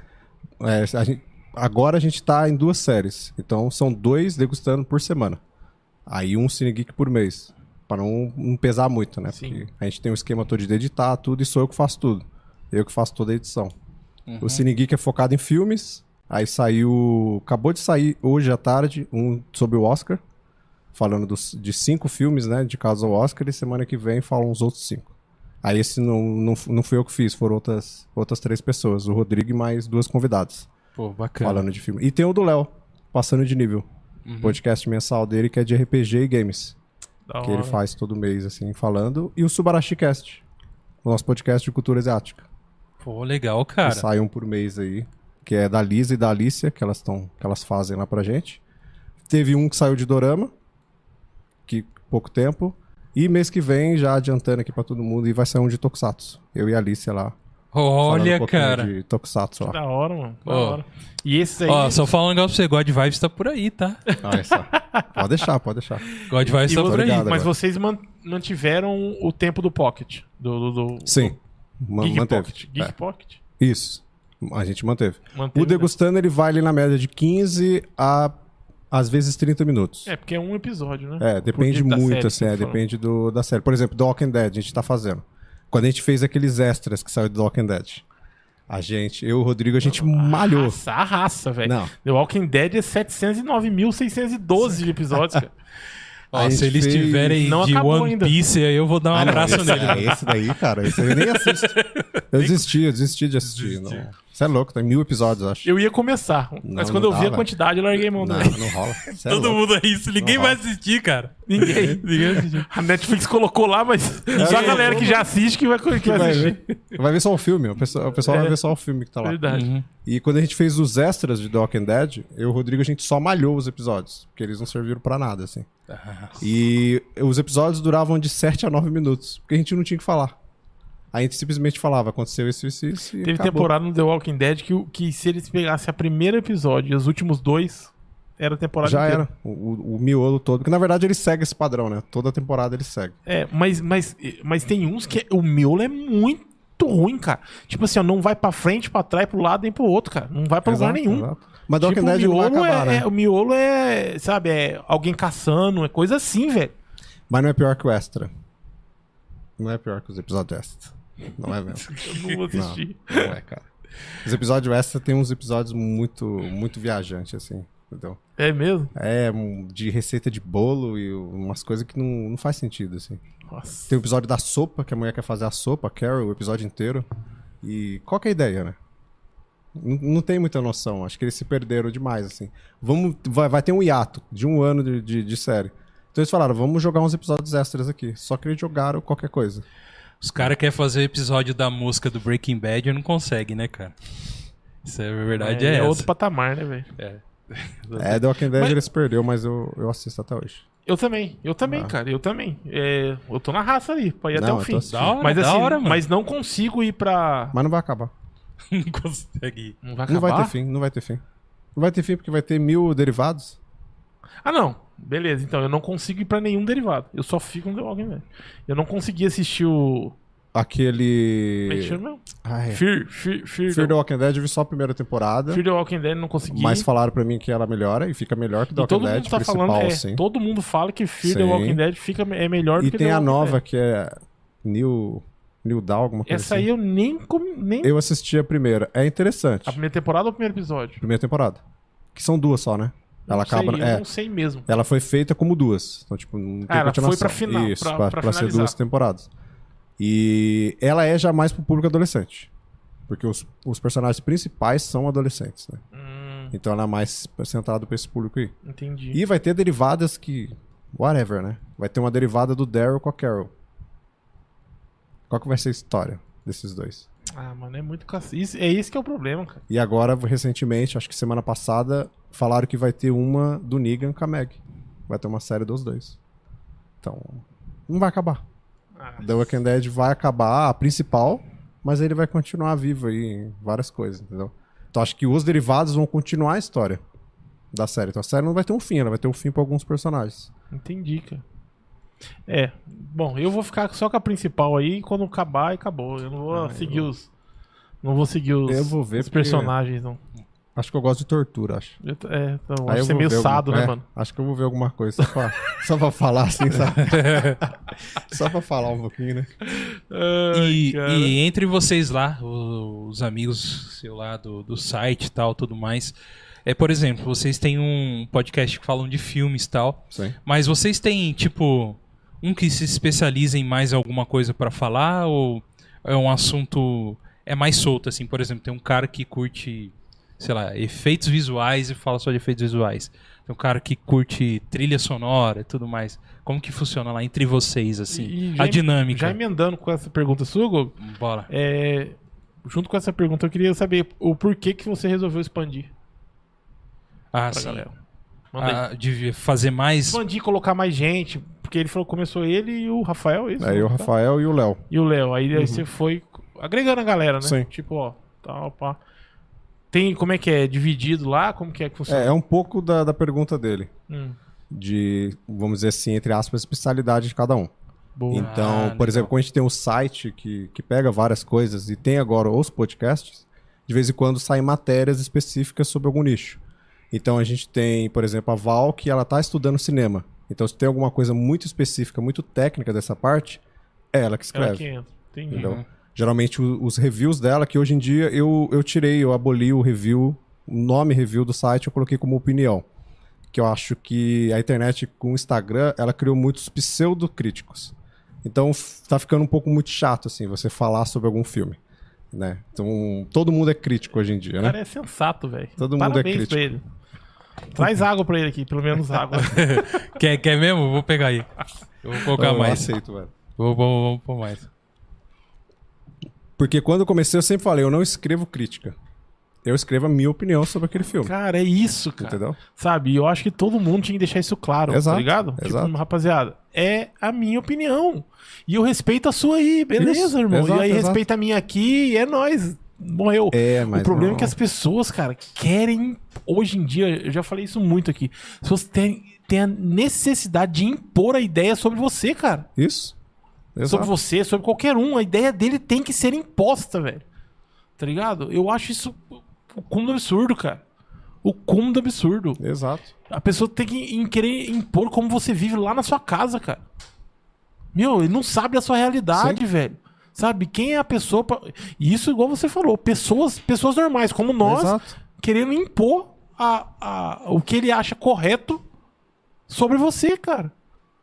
Speaker 3: é, a gente- agora a gente tá em duas séries. Então são dois degustando por semana. Aí um Cine Geek por mês. Pra não, não pesar muito, né?
Speaker 2: Sim.
Speaker 3: Porque a gente tem o esquema todo de editar tudo e sou eu que faço tudo. Eu que faço toda a edição. O Cine Geek é focado em filmes. Aí saiu. Acabou de sair hoje à tarde um sobre o Oscar. Falando dos, de cinco filmes, né? De caso ao Oscar. E semana que vem falam os outros cinco. Aí esse não, não, não fui eu que fiz, foram outras, outras três pessoas. O Rodrigo e mais duas convidadas.
Speaker 1: Pô, bacana.
Speaker 3: Falando de filme. E tem o do Léo, passando de nível. Podcast mensal dele, que é de RPG e games.
Speaker 2: Da
Speaker 3: Que ele
Speaker 2: hora.
Speaker 3: faz todo mês, assim, falando. E o Subarashi Cast. O nosso podcast de cultura asiática.
Speaker 1: Pô, legal,
Speaker 3: que
Speaker 1: cara.
Speaker 3: sai um por mês aí, que é da Lisa e da Alicia, que elas estão, que elas fazem lá pra gente. Teve um que saiu de Dorama, que pouco tempo, e mês que vem, já adiantando aqui pra todo mundo, e vai sair um de Tokusatsu. Eu e a Alicia lá. Falando um
Speaker 1: Olha,
Speaker 3: pouquinho
Speaker 1: cara.
Speaker 3: De Tokusatsu lá.
Speaker 2: Da hora, mano. Da hora. E esse aí.
Speaker 1: Ó, só falar um negócio pra você, God Vibes tá por aí, tá?
Speaker 3: Olha só. Pode deixar, pode deixar.
Speaker 1: God Vibes
Speaker 2: E
Speaker 1: tá por aí.
Speaker 2: Mas
Speaker 3: agora.
Speaker 2: vocês man- mantiveram o tempo do Pocket. Do, do, do
Speaker 3: Sim. Ma-
Speaker 2: Geek
Speaker 3: manteve.
Speaker 2: Pocket. Geek
Speaker 3: É,
Speaker 2: Pocket.
Speaker 3: Isso. A gente manteve.
Speaker 2: Manteve,
Speaker 3: O degustando ele vai ali na média de 15 a às vezes 30 minutos.
Speaker 2: É, porque é um episódio, né?
Speaker 3: É, depende muito,
Speaker 2: série,
Speaker 3: assim, é,
Speaker 2: falando.
Speaker 3: depende do, da série. Por exemplo, The Walking Dead, a gente tá fazendo. Quando a gente fez aqueles extras que saiu do Walking Dead, a gente, eu e o Rodrigo, a gente malhou.
Speaker 2: Raça, a raça, velho.
Speaker 3: Não.
Speaker 2: The Walking Dead é 709.612 de [laughs] episódios, cara.
Speaker 1: Ó, se eles
Speaker 3: fez-
Speaker 1: tiverem
Speaker 2: Não
Speaker 1: de One
Speaker 2: ainda.
Speaker 1: Piece, aí eu vou dar um
Speaker 3: Ah, não,
Speaker 1: abraço
Speaker 3: esse,
Speaker 1: nele.
Speaker 3: é, esse daí, cara, esse eu nem assisto. Eu desisti, eu desisti de assistir.
Speaker 1: Desistiu.
Speaker 3: não. Você é louco, tem mil episódios, acho.
Speaker 2: Eu ia começar, mas
Speaker 3: Não,
Speaker 2: quando
Speaker 3: não
Speaker 2: eu vi
Speaker 3: dá,
Speaker 2: a
Speaker 3: velho.
Speaker 2: quantidade, eu larguei mão
Speaker 3: Não,
Speaker 2: também.
Speaker 3: não rola. Você é [laughs]
Speaker 1: Todo
Speaker 3: louco.
Speaker 1: mundo é isso, ninguém
Speaker 3: Não
Speaker 1: vai
Speaker 3: rola.
Speaker 1: assistir, cara.
Speaker 2: Ninguém.
Speaker 1: Ninguém vai assistir.
Speaker 2: A Netflix colocou lá, mas só a galera que já assiste que vai, que vai
Speaker 3: Vai
Speaker 2: assistir.
Speaker 3: ver, vai ver só o filme, o pessoal, o pessoal
Speaker 2: É.
Speaker 3: vai ver só o filme que tá lá.
Speaker 2: Verdade.
Speaker 1: Uhum.
Speaker 3: E quando a gente fez os extras de The Walking Dead, eu e o Rodrigo, a gente só malhou os episódios, porque eles não serviram pra nada, assim. E os episódios duravam de 7 a 9 minutos, porque a gente não tinha que falar. A gente simplesmente falava, aconteceu isso, isso, isso
Speaker 2: Teve
Speaker 3: acabou.
Speaker 2: temporada no The Walking Dead que, que se eles pegassem a primeiro episódio e os últimos dois, era a temporada
Speaker 3: Já
Speaker 2: inteira.
Speaker 3: era, o, o- miolo todo, porque na verdade ele segue esse padrão, né? Toda temporada ele segue.
Speaker 2: É, mas, mas, mas tem uns que o miolo é muito ruim, cara. Tipo assim, ó, não vai pra frente, pra trás, pro lado nem pro outro, cara. Não vai pra lugar
Speaker 3: Exato,
Speaker 2: nenhum.
Speaker 3: exato. Mas
Speaker 2: Tipo,
Speaker 3: Walking
Speaker 2: o
Speaker 3: Dead não vai acabar,
Speaker 2: é,
Speaker 3: né?
Speaker 2: é- o miolo é, sabe, é alguém caçando, é coisa assim, velho.
Speaker 3: Mas não é pior que o extra. Não é pior que os episódios extra. Não é mesmo. [laughs]
Speaker 2: Eu não vou assistir.
Speaker 3: Não é, cara. Os episódios extra tem uns episódios muito, muito viajantes, assim. Entendeu?
Speaker 2: É mesmo?
Speaker 3: É, de receita de bolo e umas coisas que não, não faz sentido, assim.
Speaker 2: Nossa.
Speaker 3: Tem o episódio da sopa, que a mulher quer fazer a sopa, a Carol, o episódio inteiro. E qual que é a ideia, né? Não, não tem muita noção. Acho que eles se perderam demais, assim. Vamos, vai, vai ter um hiato de um ano de, de, de série. Então eles falaram, vamos jogar uns episódios extras aqui. Só que eles jogaram qualquer coisa.
Speaker 1: Os caras querem fazer o episódio da música do Breaking Bad e não conseguem, né, cara? Isso é a verdade, é,
Speaker 2: é,
Speaker 1: essa.
Speaker 2: outro patamar, né, velho?
Speaker 1: É.
Speaker 3: É, The Walking Dead
Speaker 2: Mas-
Speaker 3: eles se perdeu, mas eu, eu assisto até hoje.
Speaker 2: Eu também, eu também,
Speaker 3: Ah.
Speaker 2: cara, eu também. É, eu tô na raça ali, pra ir
Speaker 3: Não,
Speaker 2: até o fim.
Speaker 1: Da hora,
Speaker 2: Mas
Speaker 1: da
Speaker 2: assim,
Speaker 1: hora, mano.
Speaker 2: mas não consigo ir pra.
Speaker 3: Mas não vai acabar. [laughs]
Speaker 1: Não consegue.
Speaker 2: Não vai acabar?
Speaker 3: Não vai ter fim, não vai ter fim. Não vai ter fim porque vai ter mil derivados.
Speaker 2: Ah, não. Beleza, então eu não consigo ir pra nenhum derivado. Eu só fico no The Walking Dead. Eu não consegui assistir o.
Speaker 3: Aquele.
Speaker 2: Como é que chama mesmo?
Speaker 3: Ai,
Speaker 2: Fear, Fear, Fear,
Speaker 3: Fear
Speaker 2: the...
Speaker 3: the Walking Dead eu vi só a primeira temporada.
Speaker 2: Fear the Walking Dead não consegui.
Speaker 3: Mas falaram pra mim que ela melhora e fica melhor que The
Speaker 2: e
Speaker 3: Walking
Speaker 2: todo
Speaker 3: Dead
Speaker 2: mundo tá falando, é,
Speaker 3: sim.
Speaker 2: todo mundo fala que Fear the
Speaker 3: Sim.
Speaker 2: Walking Dead fica, é melhor
Speaker 3: E
Speaker 2: que
Speaker 3: tem
Speaker 2: The
Speaker 3: a nova
Speaker 2: Dead.
Speaker 3: que é New, New Dawn, alguma coisa
Speaker 2: Essa
Speaker 3: assim.
Speaker 2: aí eu nem, comi- nem...
Speaker 3: Eu assisti a primeira. É interessante.
Speaker 2: A primeira temporada ou o primeiro episódio?
Speaker 3: Primeira temporada. Que são duas só, né? Ela
Speaker 2: não
Speaker 3: acaba.
Speaker 2: sei,
Speaker 3: é,
Speaker 2: não sei mesmo.
Speaker 3: ela foi feita como duas. Então, tipo, não tem
Speaker 2: Ah, ela foi pra final,
Speaker 3: Isso,
Speaker 2: pra-
Speaker 3: pra,
Speaker 2: pra
Speaker 3: pra ser duas temporadas. E ela é já mais pro público adolescente. Porque os, os personagens principais são adolescentes, né?
Speaker 2: Hum,
Speaker 3: Então ela é mais centrada pra esse público aí.
Speaker 2: entendi.
Speaker 3: E vai ter derivadas que. Whatever, né? Vai ter uma derivada do Daryl com a Carol. Qual que vai ser a história desses dois?
Speaker 2: Ah, mano, é muito cacete. É esse que é o problema, cara.
Speaker 3: E agora, recentemente, acho que semana passada, falaram que vai ter uma do Negan com a Meg. Vai ter uma série dos dois. Então, não vai acabar.
Speaker 2: Ah,
Speaker 3: The Walking Dead vai acabar a principal, mas ele vai continuar vivo aí em várias coisas, entendeu? Então acho que os derivados vão continuar a história da série. Então a série não vai ter um fim, ela vai ter um fim pra alguns personagens.
Speaker 2: entendi, cara. É, bom, eu vou ficar só com a principal aí, quando acabar, acabou. Eu não vou
Speaker 3: Ah,
Speaker 2: seguir
Speaker 3: eu-
Speaker 2: os... Não vou seguir os,
Speaker 3: Eu vou ver
Speaker 2: os personagens, não.
Speaker 3: Acho que eu gosto de tortura, acho.
Speaker 2: Eu, é, então, acho que é
Speaker 3: vou
Speaker 2: meio sado,
Speaker 3: alguma-
Speaker 2: né,
Speaker 3: é,
Speaker 2: mano?
Speaker 3: Acho que eu vou ver alguma coisa só pra, [laughs] só pra falar assim, sabe? [laughs] só pra falar um pouquinho, né?
Speaker 1: E,
Speaker 2: cara.
Speaker 1: e entre vocês lá, os amigos seu lá do, do site e tal, tudo mais. É, por exemplo, vocês têm um podcast que falam de filmes e tal.
Speaker 3: Sim.
Speaker 1: Mas vocês têm, tipo, um que se especializa em mais alguma coisa pra falar? Ou é um assunto. É mais solto, assim? Por exemplo, tem um cara que curte, sei lá, efeitos visuais e fala só de efeitos visuais. Tem um cara que curte trilha sonora e tudo mais. Como que funciona lá entre vocês, assim?
Speaker 2: Já
Speaker 1: a dinâmica.
Speaker 2: Já emendando com essa pergunta sua, Gogo,
Speaker 1: Bora.
Speaker 2: é, junto com essa pergunta, eu queria saber o porquê que você resolveu expandir
Speaker 1: Ah,
Speaker 2: pra
Speaker 1: sim.
Speaker 2: galera.
Speaker 1: Ah, de fazer mais.
Speaker 2: Expandir, colocar mais gente, porque ele falou que começou ele e o Rafael, isso?
Speaker 3: Aí o
Speaker 2: Tá?
Speaker 3: Rafael e o Léo.
Speaker 2: E o Léo. Aí, aí você foi agregando a galera, né?
Speaker 3: Sim.
Speaker 2: Tipo, ó, tal, pá. Tem, como é que é? Dividido lá? Como que é que funciona?
Speaker 3: É, é um pouco da, da pergunta dele.
Speaker 2: Hum,
Speaker 3: De, vamos dizer assim, entre aspas, especialidade de cada um.
Speaker 2: boa.
Speaker 3: Então,
Speaker 1: Ah,
Speaker 3: por exemplo, quando a gente tem um site que, que pega várias coisas e tem agora os podcasts, de vez em quando saem matérias específicas sobre algum nicho. Então a gente tem, por exemplo, a Val, que ela tá estudando cinema. Então se tem alguma coisa muito específica, muito técnica dessa parte, é ela que
Speaker 2: Ela
Speaker 3: escreve.
Speaker 2: que entra. Entendi.
Speaker 3: Entendeu? Geralmente os reviews dela, que hoje em dia eu, eu tirei, eu aboli o review, o nome review do site, eu coloquei como opinião. Que eu acho que a internet com o Instagram, ela criou muitos pseudocríticos. Então tá ficando um pouco muito chato, assim, você falar sobre algum filme. Né? Então todo mundo é crítico hoje em dia,
Speaker 2: O
Speaker 3: né?
Speaker 2: cara é sensato, velho.
Speaker 3: Todo mundo é
Speaker 2: Parabéns
Speaker 3: crítico.
Speaker 2: pra ele. Traz água pra ele aqui, pelo menos água. [laughs]
Speaker 1: Quer, quer mesmo? Vou pegar aí. Eu vou colocar
Speaker 3: eu
Speaker 1: mais.
Speaker 3: aceito, velho.
Speaker 1: Vou, vou, vou pôr mais.
Speaker 3: Porque quando eu comecei, eu sempre falei, eu não escrevo crítica. Eu escrevo a minha opinião sobre aquele filme.
Speaker 2: cara, é isso, cara.
Speaker 3: Entendeu?
Speaker 2: Sabe? E eu acho que todo mundo tinha que deixar isso claro,
Speaker 3: Exato,
Speaker 2: tá ligado?
Speaker 3: exato.
Speaker 2: Tipo, rapaziada, é a minha opinião. E eu respeito a sua aí, beleza,
Speaker 3: Isso,
Speaker 2: irmão?
Speaker 3: exato,
Speaker 2: e aí
Speaker 3: exato.
Speaker 2: respeita a minha aqui e é nóis. Morreu.
Speaker 3: É, mas
Speaker 2: o problema
Speaker 3: não-
Speaker 2: é que as pessoas, cara, querem. Hoje em dia, eu já falei isso muito aqui. As pessoas têm, têm a necessidade de impor a ideia sobre você, cara.
Speaker 3: Isso. Exato.
Speaker 2: Sobre você, sobre qualquer um. A ideia dele tem que ser imposta, velho. Tá ligado? Eu acho isso o cúmulo do absurdo, cara. O cúmulo do absurdo.
Speaker 3: Exato.
Speaker 2: A pessoa tem que querer impor como você vive lá na sua casa, cara. Meu, ele não sabe da sua realidade, velho. Sabe? Quem é a pessoa. Pra... E isso, igual você falou, pessoas, pessoas normais, como nós,
Speaker 3: Exato.
Speaker 2: querendo impor a, a, o que ele acha correto sobre você, cara.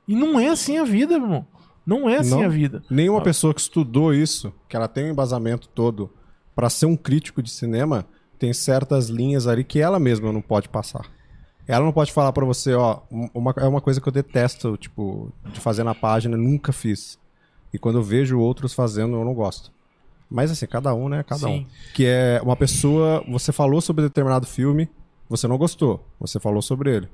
Speaker 2: E não é assim a vida, irmão. Não é assim
Speaker 3: Não.
Speaker 2: a vida.
Speaker 3: Nenhuma pessoa que estudou isso, que ela tem um embasamento todo pra ser um crítico de cinema, tem certas linhas ali que ela mesma não pode passar. Ela não pode falar pra você, ó, um- uma, é uma coisa que eu detesto, tipo, de fazer na página, nunca fiz. E quando eu vejo outros fazendo, eu não gosto. Mas assim, cada um, né? Cada um.
Speaker 2: Sim.
Speaker 3: Que é uma pessoa, você falou sobre determinado filme, você não gostou, você falou sobre ele.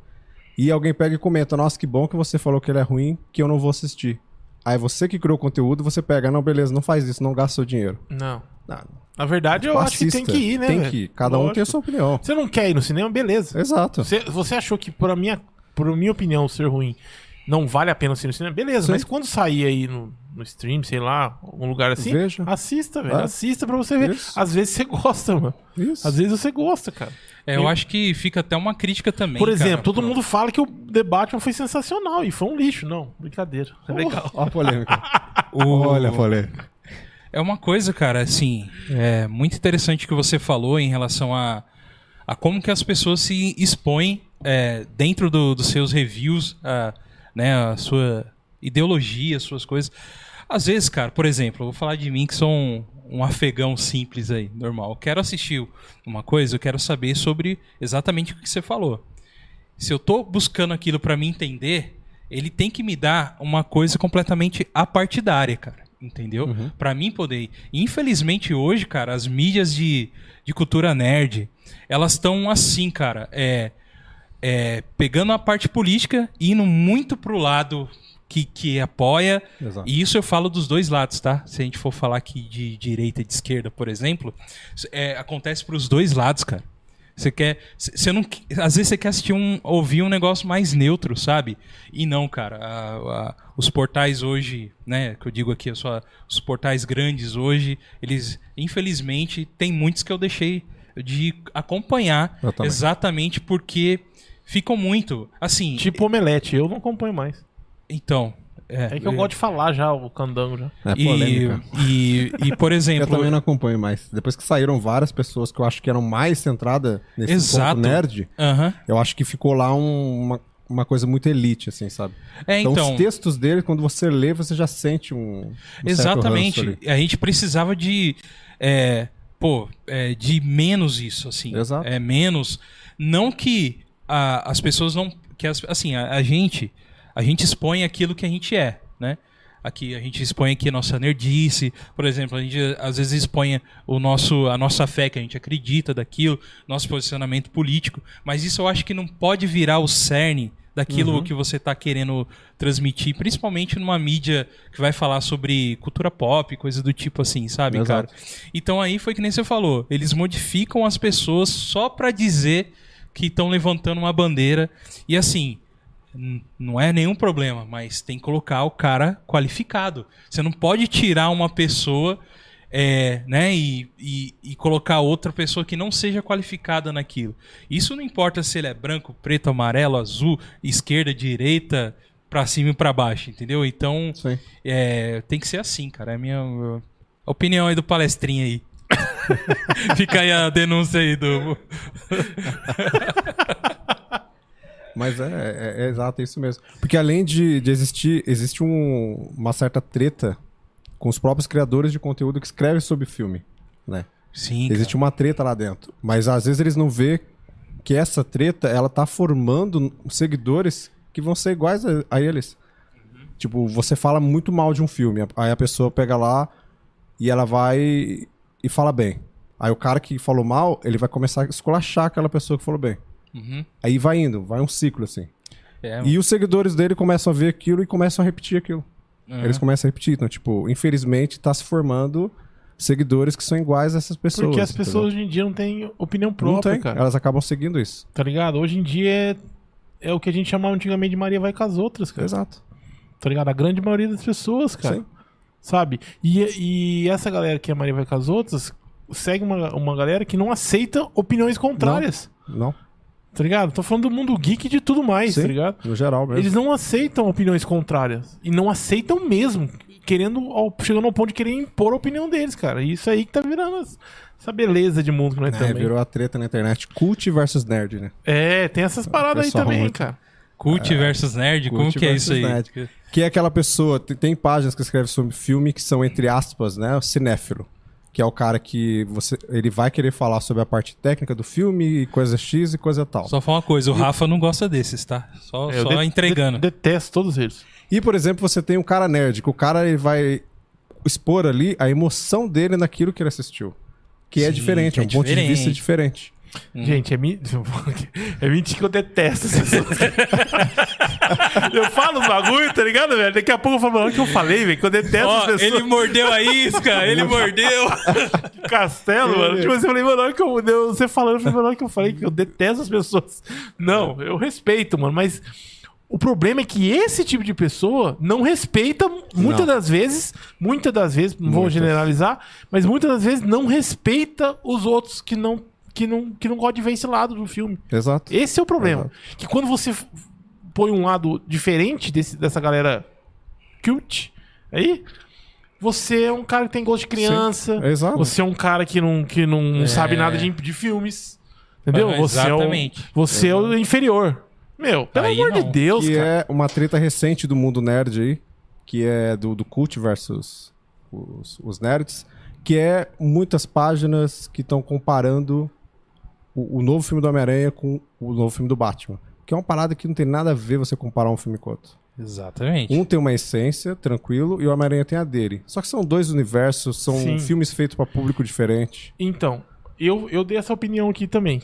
Speaker 3: E alguém pega e comenta, nossa, que bom que você falou que ele é ruim, que eu não vou assistir. Aí você que criou o conteúdo, você pega, não, beleza, não faz isso, não gasta seu dinheiro.
Speaker 2: Não.
Speaker 3: Não,
Speaker 2: Na verdade, eu acho que tem que ir, né?
Speaker 3: Tem que ir. Cada um tem a
Speaker 2: Lógico.
Speaker 3: sua opinião.
Speaker 2: Você não quer ir no cinema, beleza.
Speaker 3: Exato.
Speaker 2: Você, você achou que, por minha, por minha opinião, ser ruim, não vale a pena ser no cinema? Beleza,
Speaker 3: Sim.
Speaker 2: mas quando sair aí no, no stream, sei lá, algum lugar assim,
Speaker 3: Veja.
Speaker 2: assista, velho.
Speaker 3: É.
Speaker 2: Assista pra você ver.
Speaker 3: Isso.
Speaker 2: Às vezes você [laughs] gosta, mano.
Speaker 3: Isso.
Speaker 2: Às vezes você gosta, cara.
Speaker 1: É, eu acho que fica até uma crítica também.
Speaker 2: Por exemplo,
Speaker 1: cara,
Speaker 2: todo mundo fala que o The Batman foi sensacional e foi um lixo. Não, brincadeira. É legal.
Speaker 3: Ó a polêmica. [laughs] Olha a polêmica.
Speaker 1: É uma coisa, cara, assim, é muito interessante que você falou em relação a, a como que as pessoas se expõem é, dentro do- dos seus reviews, a, né, a sua ideologia, as suas coisas. Às vezes, cara, por exemplo, eu vou falar de mim que sou um, um afegão simples aí, normal. Eu quero assistir uma coisa, eu quero saber sobre exatamente o que você falou. Se eu tô buscando aquilo pra me entender, ele tem que me dar uma coisa completamente apartidária, cara. Entendeu? Pra mim poder. Infelizmente hoje, cara, as mídias de, de cultura nerd, elas estão assim, cara, é, é, pegando a parte política e indo muito pro lado que, que apoia.
Speaker 3: Exato.
Speaker 1: E isso eu falo dos dois lados, tá? Se a gente for falar aqui de direita e de esquerda, por exemplo, é, acontece pros dois lados, cara. Você quer. Você não. Às vezes você quer assistir um. ouvir um negócio mais neutro, sabe? E não, cara. a- a- os portais hoje, né? Que eu digo aqui, só, os portais grandes hoje, eles, infelizmente, tem muitos que eu deixei de acompanhar exatamente porque ficam muito. Assim.
Speaker 2: Tipo Omelete, eu não acompanho mais.
Speaker 1: Então. É,
Speaker 2: É que eu gosto de falar já, o candango já.
Speaker 3: É
Speaker 1: e,
Speaker 3: polêmica.
Speaker 1: e, e, por [laughs]
Speaker 3: Eu
Speaker 1: exemplo.
Speaker 3: também não acompanho mais. Depois que saíram várias pessoas que eu acho que eram mais centradas nesse
Speaker 1: Exato.
Speaker 3: ponto nerd,
Speaker 1: Aham.
Speaker 3: eu acho que ficou lá um- uma, uma coisa muito elite, assim, sabe?
Speaker 1: É,
Speaker 3: Então,
Speaker 1: então.
Speaker 3: os textos dele, quando você lê, você já sente um. um certo
Speaker 1: Exatamente.
Speaker 3: ranço ali.
Speaker 1: A gente precisava de. é, pô, é, de menos isso, assim.
Speaker 3: Exato.
Speaker 1: É menos. Não que a- as pessoas não. Que as- assim, a, a gente. A gente expõe aquilo que a gente é, né? Aqui a gente expõe aqui a nossa nerdice, por exemplo, a gente às vezes expõe o nosso, a nossa fé que a gente acredita daquilo, nosso posicionamento político, mas isso eu acho que não pode virar o cerne daquilo
Speaker 3: Uhum.
Speaker 1: que você está querendo transmitir, principalmente numa mídia que vai falar sobre cultura pop, coisa do tipo assim, sabe,
Speaker 3: Exato.
Speaker 1: cara? Então aí foi que nem você falou, eles modificam as pessoas só pra dizer que estão levantando uma bandeira e assim, não é nenhum problema, mas tem que colocar o cara qualificado. Você não pode tirar uma pessoa é, né, e, e, e colocar outra pessoa que não seja qualificada naquilo. Isso não importa se ele é branco, preto, amarelo, azul, esquerda, direita, pra cima e pra baixo, entendeu? Então, é, tem que ser assim, cara. É a minha opinião aí do palestrinha aí. [laughs] Fica aí a denúncia aí do.
Speaker 3: Mas é, é, é exato, é isso mesmo. Porque além de, de existir, existe um- uma certa treta com os próprios criadores de conteúdo que escrevem sobre filme, né?
Speaker 1: Sim,
Speaker 3: Existe uma treta lá dentro. Mas às vezes eles não vê que essa treta, ela tá formando seguidores que vão ser iguais a, a eles. Tipo, você fala muito mal de um filme, aí a pessoa pega lá e ela vai e fala bem. Aí o cara que falou mal, ele vai começar a esculachar aquela pessoa que falou bem.
Speaker 1: Uhum.
Speaker 3: Aí vai indo, vai um ciclo assim.
Speaker 1: É,
Speaker 3: E os seguidores dele começam a ver aquilo e começam a repetir aquilo.
Speaker 1: Uhum.
Speaker 3: Eles começam a repetir. Então, tipo, infelizmente tá se formando seguidores que são iguais a essas pessoas.
Speaker 2: Porque as
Speaker 3: entendeu?
Speaker 2: pessoas hoje em dia não têm opinião
Speaker 3: não
Speaker 2: própria,
Speaker 3: tem,
Speaker 2: cara.
Speaker 3: elas acabam seguindo isso.
Speaker 2: Tá ligado? Hoje em dia é, é o que a gente chamava antigamente de Maria vai com as outras, cara.
Speaker 3: Exato.
Speaker 2: Tá ligado? A grande maioria das pessoas, cara.
Speaker 3: Sim.
Speaker 2: Sabe? E, e essa galera que é Maria vai com as outras segue uma, uma galera que não aceita opiniões contrárias.
Speaker 3: Não,
Speaker 2: Tá ligado? Tô falando do mundo geek e de tudo mais,
Speaker 3: Sim.
Speaker 2: tá ligado?
Speaker 3: no geral mesmo.
Speaker 2: Eles não aceitam opiniões contrárias. E não aceitam mesmo. Querendo, chegando ao ponto de querer impor a opinião deles, cara. E isso aí que tá virando essa beleza de mundo que nós
Speaker 3: É,
Speaker 2: também.
Speaker 3: virou a treta na internet. Cult versus nerd, né?
Speaker 2: É, tem essas paradas aí também,
Speaker 3: muito-
Speaker 2: cara.
Speaker 1: Cult versus nerd, como
Speaker 3: Cult
Speaker 1: que é isso aí?
Speaker 3: nerd. Que é aquela pessoa, tem, tem páginas que escrevem sobre filme que são, entre aspas, né, o cinéfilo. Que é o cara que você, ele vai querer falar sobre a parte técnica do filme, e coisa X e coisa tal.
Speaker 1: Só falar uma coisa, o Rafa não gosta desses, tá? Só,
Speaker 2: É, eu
Speaker 1: só
Speaker 2: de-
Speaker 1: entregando.
Speaker 2: de- detesto todos eles.
Speaker 3: E, por exemplo, você tem um cara nerd, que o cara ele vai expor ali a emoção dele naquilo que ele assistiu. Que é
Speaker 1: Sim,
Speaker 3: diferente,
Speaker 1: que
Speaker 3: é
Speaker 1: é
Speaker 3: um ponto de vista
Speaker 1: diferente. Uhum.
Speaker 2: Gente, é, mi... [laughs] é mentira que eu detesto essas [laughs] pessoas. eu falo os bagulho, tá ligado, velho? Daqui a pouco eu falo, "Mano, o que eu falei, velho? Que eu detesto
Speaker 1: Ó,
Speaker 2: as pessoas.
Speaker 1: ele mordeu a isca, [laughs] ele mordeu.
Speaker 2: Castelo, mano. Tipo assim, eu falei, mano, que eu, você falando, eu falei, mano, que eu falei que eu detesto as pessoas. Não, eu respeito, mano, mas o problema é que esse tipo de pessoa não respeita, muitas
Speaker 3: Não.
Speaker 2: das vezes, muitas das vezes, não vou generalizar, mas muitas das vezes não respeita os outros que não, que não, que não gostam de ver esse lado do filme.
Speaker 3: Exato.
Speaker 2: Esse é o problema.
Speaker 3: Exato.
Speaker 2: Que quando você põe um lado diferente desse, dessa galera cult aí, você é um cara que tem gosto de criança.
Speaker 3: Exato.
Speaker 2: Você é um cara que não, que não
Speaker 1: É.
Speaker 2: sabe nada de, de filmes. Entendeu?
Speaker 1: Ah,
Speaker 2: você é, o,
Speaker 1: exatamente.
Speaker 2: você é o inferior. Meu, pelo
Speaker 1: Aí
Speaker 2: amor de
Speaker 1: não.
Speaker 2: Deus,
Speaker 3: que
Speaker 2: cara.
Speaker 3: é uma treta recente do mundo nerd aí, que é do, do cult versus os, os nerds, que é muitas páginas que estão comparando o, o novo filme do Homem-Aranha com o novo filme do Batman. Que é uma parada que não tem nada a ver você comparar um filme com outro.
Speaker 1: Exatamente.
Speaker 3: Um tem uma essência, tranquilo, e o Homem-Aranha tem a dele. Só que são dois universos, são
Speaker 2: Sim.
Speaker 3: filmes feitos para público diferente.
Speaker 2: Então, eu, eu dei essa opinião aqui também.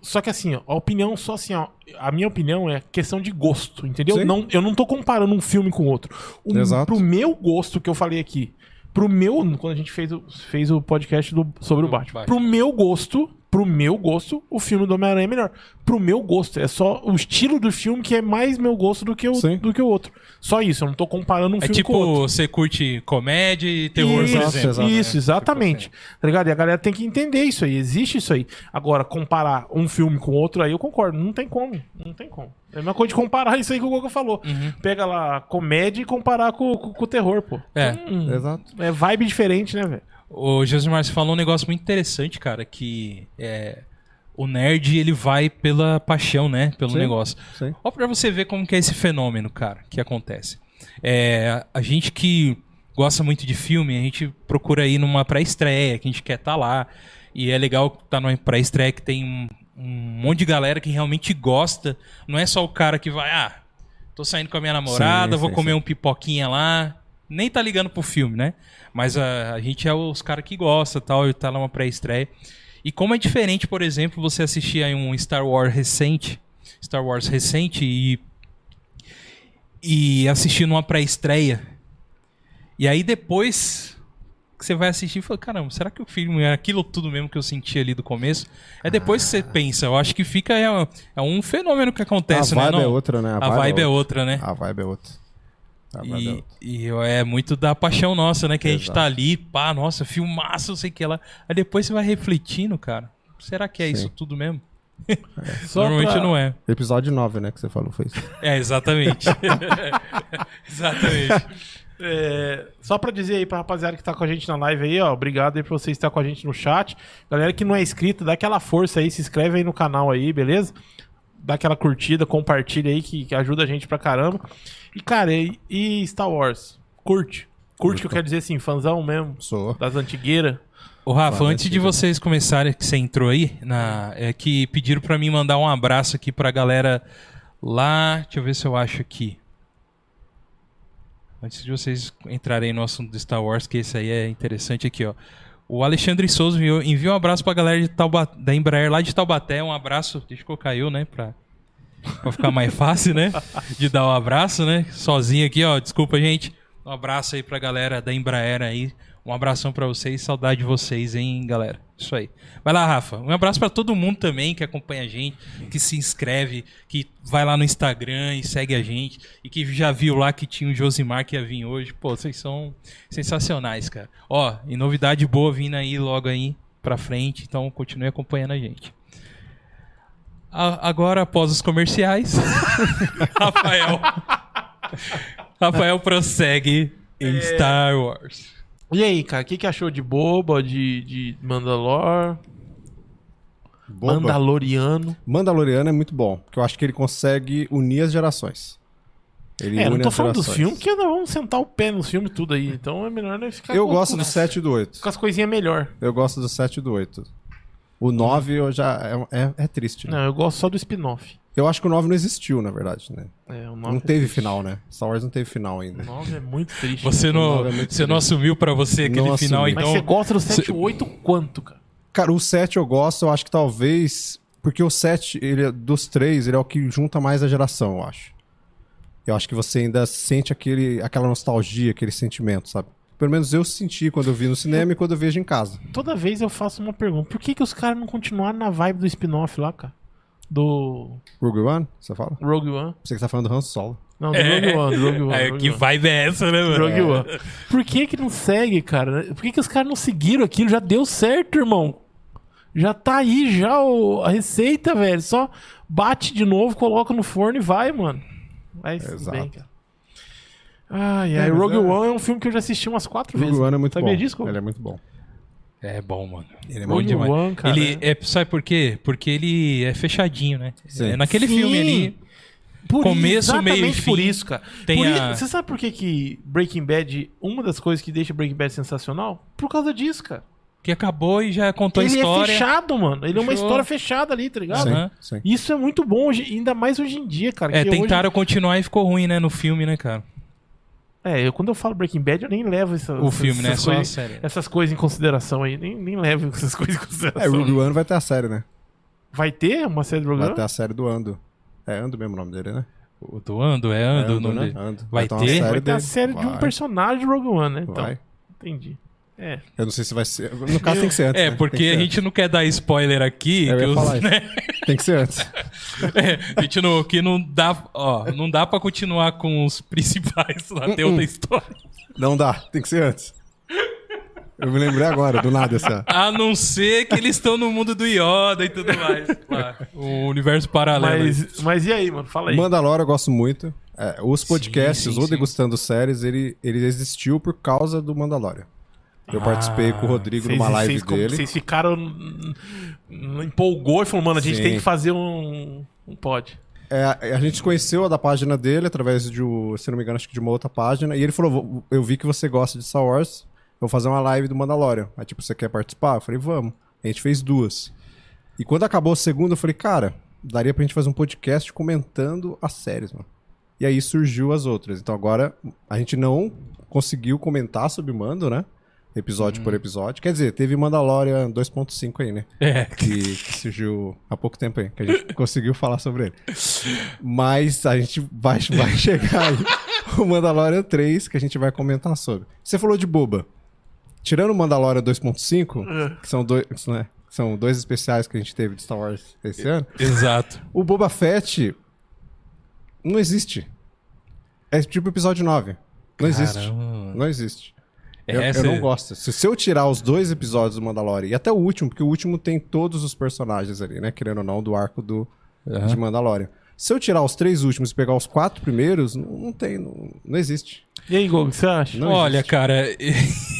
Speaker 2: Só que assim, ó, a opinião, só assim, ó, a minha opinião é questão de gosto, entendeu?
Speaker 3: Sim.
Speaker 2: Não, eu não tô comparando um filme com outro. O,
Speaker 3: Exato.
Speaker 2: Pro meu gosto que eu falei aqui, pro meu, quando a gente fez o, fez o podcast do- sobre o Batman,
Speaker 1: Batman.
Speaker 2: pro meu gosto, pro meu gosto, o filme do Homem-Aranha é melhor. Pro meu gosto, é só o estilo do filme que é mais meu gosto do que o,
Speaker 3: Sim.
Speaker 2: do que o outro. Só isso, eu não tô comparando um
Speaker 1: É
Speaker 2: filme com o outro.
Speaker 1: tipo, você curte comédia e terror,
Speaker 2: Isso,
Speaker 1: por exemplo.
Speaker 2: isso,
Speaker 3: né?
Speaker 2: exatamente.
Speaker 1: Tipo
Speaker 2: Tá ligado? E a galera tem que entender isso aí. Existe isso aí. Agora, comparar um filme com outro aí, eu concordo. Não tem como. Não tem como. É a mesma coisa de comparar [laughs] isso aí que o Goga falou.
Speaker 1: Uhum.
Speaker 2: Pega lá comédia e comparar com, com, com o terror, pô.
Speaker 1: É.
Speaker 2: Hum,
Speaker 3: Exato.
Speaker 2: é vibe diferente, né, velho?
Speaker 1: O Josimar, você falou um negócio muito interessante, cara, que é, o nerd, ele vai pela paixão, né? Pelo
Speaker 3: Sim.
Speaker 1: negócio.
Speaker 3: Sim.
Speaker 1: Ó pra você ver como que é esse fenômeno, cara, que acontece. É, a gente que gosta muito de filme, a gente procura ir numa pré-estreia, que a gente quer estar lá. E é legal estar numa pré-estreia que tem um, um monte de galera que realmente gosta. Não é só o cara que vai, ah, tô saindo com a minha namorada,
Speaker 3: Sim,
Speaker 1: vou comer um pipoquinha lá. Nem tá ligando pro filme, né? Mas a, a gente é os caras que gosta tal, e tá numa pré-estreia. E como é diferente, por exemplo, você assistir aí um Star Wars recente, Star Wars recente e e assistir numa pré-estreia. E aí depois que você vai assistir e fala, caramba, será que o filme é aquilo tudo mesmo que eu senti ali do começo? É depois que você pensa, eu acho que fica é, é um fenômeno que acontece,
Speaker 3: a
Speaker 1: né?
Speaker 3: vibe
Speaker 1: não?
Speaker 3: é outra, né?
Speaker 1: A, vibe é outra, né?
Speaker 3: A vibe é outra. Ah,
Speaker 1: E, e é muito da paixão nossa, né? Que a gente
Speaker 3: Exato.
Speaker 1: tá ali, pá, nossa, filmaço, não sei o que lá. Aí depois você vai refletindo, cara. Será que é
Speaker 3: Sim.
Speaker 1: isso tudo mesmo? [laughs]
Speaker 2: Só
Speaker 1: Normalmente
Speaker 2: pra-
Speaker 1: não é.
Speaker 3: Episódio 9, né, que você falou, foi isso.
Speaker 1: É, exatamente. [laughs] [laughs] exatamente.
Speaker 2: É, só pra dizer aí pra rapaziada que tá com a gente na live aí, ó, obrigado aí por você estar com a gente no chat. Galera que não é inscrito, dá aquela força aí, se inscreve aí no canal aí, beleza? Dá aquela curtida, compartilha aí que, que ajuda a gente pra caramba. E cara, e, e Star Wars? Curte. Curte que eu quero dizer assim, fãzão mesmo,
Speaker 3: Sou.
Speaker 2: das antigueiras.
Speaker 1: Ô, Rafa,
Speaker 3: Fala,
Speaker 1: antes de vocês começarem, que você entrou aí, na, é que pediram pra mim mandar um abraço aqui pra galera lá. Deixa eu ver se eu acho aqui. Antes de vocês entrarem no assunto do Star Wars, que esse aí é interessante aqui, ó. O Alexandre Souza enviou, enviou um abraço pra galera de Tauba, da Embraer lá de Taubaté. Um abraço, deixa eu colocar eu, né? Pra, pra ficar mais fácil, né? De dar um abraço, né? Sozinho aqui, ó. Desculpa, gente. Um abraço aí pra galera da Embraer aí. Um abração pra vocês, saudade de vocês, hein, galera. Isso aí. Vai lá, Rafa. Um abraço pra todo mundo também que acompanha a gente, que se inscreve, que vai lá no Instagram e segue a gente e que já viu lá que tinha o Josimar que ia vir hoje. Pô, vocês são sensacionais, cara. Ó, e novidade boa vindo aí logo aí pra frente, então continue acompanhando a gente. A- agora, após os comerciais, [laughs] Rafael. Rafael prossegue em Star Wars.
Speaker 2: E aí, cara, o que, que achou de boba, de, de Mandalor?
Speaker 3: Boba.
Speaker 2: Mandaloriano.
Speaker 3: Mandaloriano é muito bom, porque eu acho que ele consegue unir as gerações. Ele
Speaker 2: É, não
Speaker 3: une
Speaker 2: tô falando dos filmes, porque nós vamos sentar o pé nos filmes tudo aí. Então é melhor não ficar
Speaker 3: Eu
Speaker 2: com,
Speaker 3: gosto do 7 e do 8.
Speaker 2: com as coisinhas melhor.
Speaker 3: Eu gosto do 7 e do 8. O 9 eu já é, é, é triste, né?
Speaker 2: Não, eu gosto só do spin-off.
Speaker 3: Eu acho que o 9 não existiu, na verdade, né?
Speaker 2: É, o
Speaker 3: Não
Speaker 2: 9
Speaker 3: teve final, né? Star Wars não teve final ainda.
Speaker 2: O 9 é muito triste.
Speaker 1: Você não,
Speaker 3: nove é muito
Speaker 1: você não assumiu pra você aquele
Speaker 3: Não
Speaker 1: final,
Speaker 3: assumi.
Speaker 2: Mas
Speaker 1: então.
Speaker 2: você gosta do 7 e 8 quanto, cara?
Speaker 3: Cara, o 7 eu gosto, eu acho que talvez. Porque o 7, ele, é- dos três, ele é o que junta mais a geração, eu acho. Eu acho que você ainda sente aquele, aquela nostalgia, aquele sentimento, sabe? Pelo menos eu senti quando eu vi no cinema e quando eu vejo em casa.
Speaker 2: Toda vez eu faço uma pergunta. Por que, que os caras não continuaram na vibe do spin-off lá, cara? Do
Speaker 3: Rogue One, você fala?
Speaker 2: Rogue One.
Speaker 3: Você que tá falando do Han Solo.
Speaker 2: Não, do Rogue One, do Rogue One.
Speaker 1: É,
Speaker 2: Rogue
Speaker 1: que
Speaker 2: One.
Speaker 1: vibe é essa, né, mano?
Speaker 2: Rogue One. Por que que não segue, cara? Por que que os caras não seguiram aquilo? Já deu certo, irmão. Já tá aí já o- a receita, velho. Só bate de novo, coloca no forno e vai, mano. Vai tudo
Speaker 3: Exato.
Speaker 2: bem, cara. Ai, ai,
Speaker 3: É,
Speaker 2: Rogue
Speaker 3: é-
Speaker 2: One é um filme que eu já assisti umas quatro
Speaker 3: Rogue
Speaker 2: vezes.
Speaker 3: One é muito
Speaker 2: Sabia
Speaker 3: bom.
Speaker 2: disso, Coco?
Speaker 3: Ele é muito bom.
Speaker 1: É bom, mano.
Speaker 3: Ele é
Speaker 1: bom
Speaker 2: Rogue
Speaker 1: demais.
Speaker 2: One, cara,
Speaker 1: ele é, sabe por quê? Porque ele é fechadinho, né?
Speaker 3: Sim.
Speaker 1: É naquele
Speaker 2: Sim.
Speaker 1: filme ali.
Speaker 2: Por
Speaker 1: Começo, meio e
Speaker 2: por
Speaker 1: fim.
Speaker 2: isso, cara.
Speaker 1: Tem
Speaker 2: Por i-
Speaker 1: a-
Speaker 2: Você sabe por que, que Breaking Bad, uma das coisas que deixa Breaking Bad sensacional? Por causa disso, cara.
Speaker 1: Que acabou e já contou a
Speaker 2: ele
Speaker 1: história.
Speaker 2: é fechado, mano. Ele é uma
Speaker 1: Fechou.
Speaker 2: história fechada ali, tá ligado?
Speaker 3: Sim, sim.
Speaker 2: Isso é muito bom, hoje, ainda mais hoje em dia, cara.
Speaker 1: É,
Speaker 2: que
Speaker 1: tentaram continuar e ficou ruim, né, no filme, né, cara?
Speaker 2: É, eu, quando eu falo Breaking Bad, eu nem levo essa,
Speaker 1: O filme, né?
Speaker 2: essas,
Speaker 1: Só a
Speaker 2: coisas,
Speaker 1: série.
Speaker 2: essas coisas em consideração aí. Nem, nem levo essas [laughs] coisas em
Speaker 3: É,
Speaker 2: consideração.
Speaker 3: Rogue One vai ter a série, né?
Speaker 2: Vai ter uma série do Rogue
Speaker 3: Vai
Speaker 2: One?
Speaker 3: ter a série do Ando. É Ando mesmo o nome dele, né?
Speaker 1: O do Ando, é Ando,
Speaker 3: É
Speaker 1: o nome
Speaker 3: né?
Speaker 1: dele.
Speaker 3: Ando.
Speaker 1: Vai
Speaker 3: ter uma
Speaker 1: ter?
Speaker 2: Vai ter a
Speaker 3: dele.
Speaker 2: série de um
Speaker 3: Vai.
Speaker 2: personagem do Rogue One, né? Então,
Speaker 3: Vai.
Speaker 2: entendi. É.
Speaker 3: Eu não sei se vai ser. No caso tem que ser antes.
Speaker 1: É,
Speaker 3: né?
Speaker 1: porque a gente não quer dar spoiler aqui.
Speaker 3: Eu
Speaker 1: que
Speaker 3: ia
Speaker 1: os-
Speaker 3: falar
Speaker 1: né?
Speaker 3: Tem que ser antes. [laughs]
Speaker 1: É, a gente não, que não dá, ó, não dá pra continuar com os principais lá,
Speaker 3: Uh-uh.
Speaker 1: tem outra história.
Speaker 3: Não dá, tem que ser antes. Eu me lembrei agora, do nada essa.
Speaker 1: A não ser que eles estão no mundo do Yoda e tudo mais. lá, o universo paralelo.
Speaker 2: Mas, mas e aí, mano? Fala aí.
Speaker 3: Mandalorian eu gosto muito. É, os podcasts,
Speaker 1: sim,
Speaker 3: o
Speaker 1: sim.
Speaker 3: Degustando Séries, ele, ele existiu por causa do Mandalorian. Eu participei com o Rodrigo
Speaker 2: Vocês-
Speaker 3: numa live
Speaker 2: vocês,
Speaker 3: dele.
Speaker 2: Vocês ficaram. hum, hum, Empolgou e falou, mano, a gente
Speaker 3: Sim.
Speaker 2: tem que fazer um, um pod.
Speaker 3: É, a gente conheceu da página dele através de, um- se não me engano, acho que de uma outra página. E ele falou: "Vou- Eu vi que você gosta de Star Wars, eu vou fazer uma live do Mandalorian. Aí, tipo, você quer participar? Eu falei: Vamos. A gente fez duas. E quando acabou a segunda, eu falei: Cara, daria pra gente fazer um podcast comentando as séries, mano. E aí surgiu as outras. Então agora a gente não conseguiu comentar sobre Mando, né? Episódio
Speaker 2: Hum.
Speaker 3: por episódio. Quer dizer, teve Mandalorian 2.5 aí, né?
Speaker 1: É,
Speaker 3: que, que surgiu há pouco tempo aí, que a gente conseguiu falar sobre ele. Mas a gente vai, vai chegar aí [laughs] o Mandalorian 3, que a gente vai comentar sobre. Você falou de boba. Tirando o Mandalorian 2.5, que são dois, né, são dois especiais que a gente teve de Star Wars esse ano,
Speaker 1: exato.
Speaker 3: o Boba Fett não existe. É tipo episódio 9. Não existe.
Speaker 1: Caramba.
Speaker 3: Não existe. Eu,
Speaker 1: É,
Speaker 3: eu não gosto. Se, se eu tirar os dois episódios do Mandalorian, e até o último, porque o último tem todos os personagens ali, né? Querendo ou não, do arco do,
Speaker 1: Aham.
Speaker 3: de Mandalorian. Se eu tirar os três últimos e pegar os quatro primeiros, não, não tem, não, não existe.
Speaker 2: E aí, Gog, o que você acha?
Speaker 3: Não
Speaker 1: Olha,
Speaker 3: existe.
Speaker 1: cara, [laughs]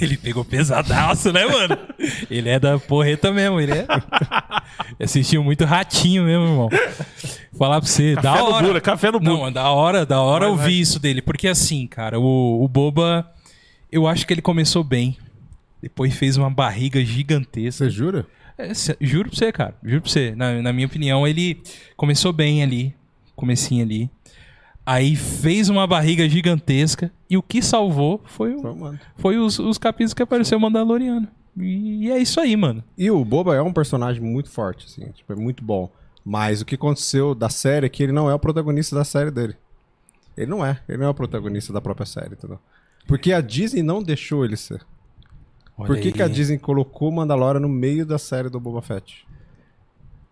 Speaker 1: ele pegou pesadaço, né, mano? Ele é da porreta mesmo, ele é. [laughs] Assistiu muito ratinho mesmo, irmão. Falar pra você,
Speaker 2: Café
Speaker 1: da
Speaker 2: no
Speaker 1: hora.
Speaker 2: Bula, café no Bula.
Speaker 1: Não, da hora, da hora
Speaker 2: Vai,
Speaker 1: ouvir
Speaker 2: vai.
Speaker 1: isso dele. Porque assim, cara, o, o Boba, eu acho que ele começou bem. Depois fez uma barriga gigantesca.
Speaker 3: Você jura?
Speaker 1: É, juro pra você, cara. Juro pra você. Na, na minha opinião, ele começou bem ali. Comecinho ali. Aí fez uma barriga gigantesca. E o que salvou foi, o- foi os, os capítulos que apareceu o Mandaloriano. E, é isso aí, mano.
Speaker 3: E o Boba é um personagem muito forte, assim, tipo, é muito bom. Mas o que aconteceu da série é que ele não é o protagonista da série dele. Ele não é. Ele não é o protagonista da própria série, entendeu? Porque a Disney não deixou ele ser.
Speaker 1: Olha
Speaker 3: Por que,
Speaker 1: aí.
Speaker 3: que a Disney colocou o Mandalorian no meio da série do Boba Fett?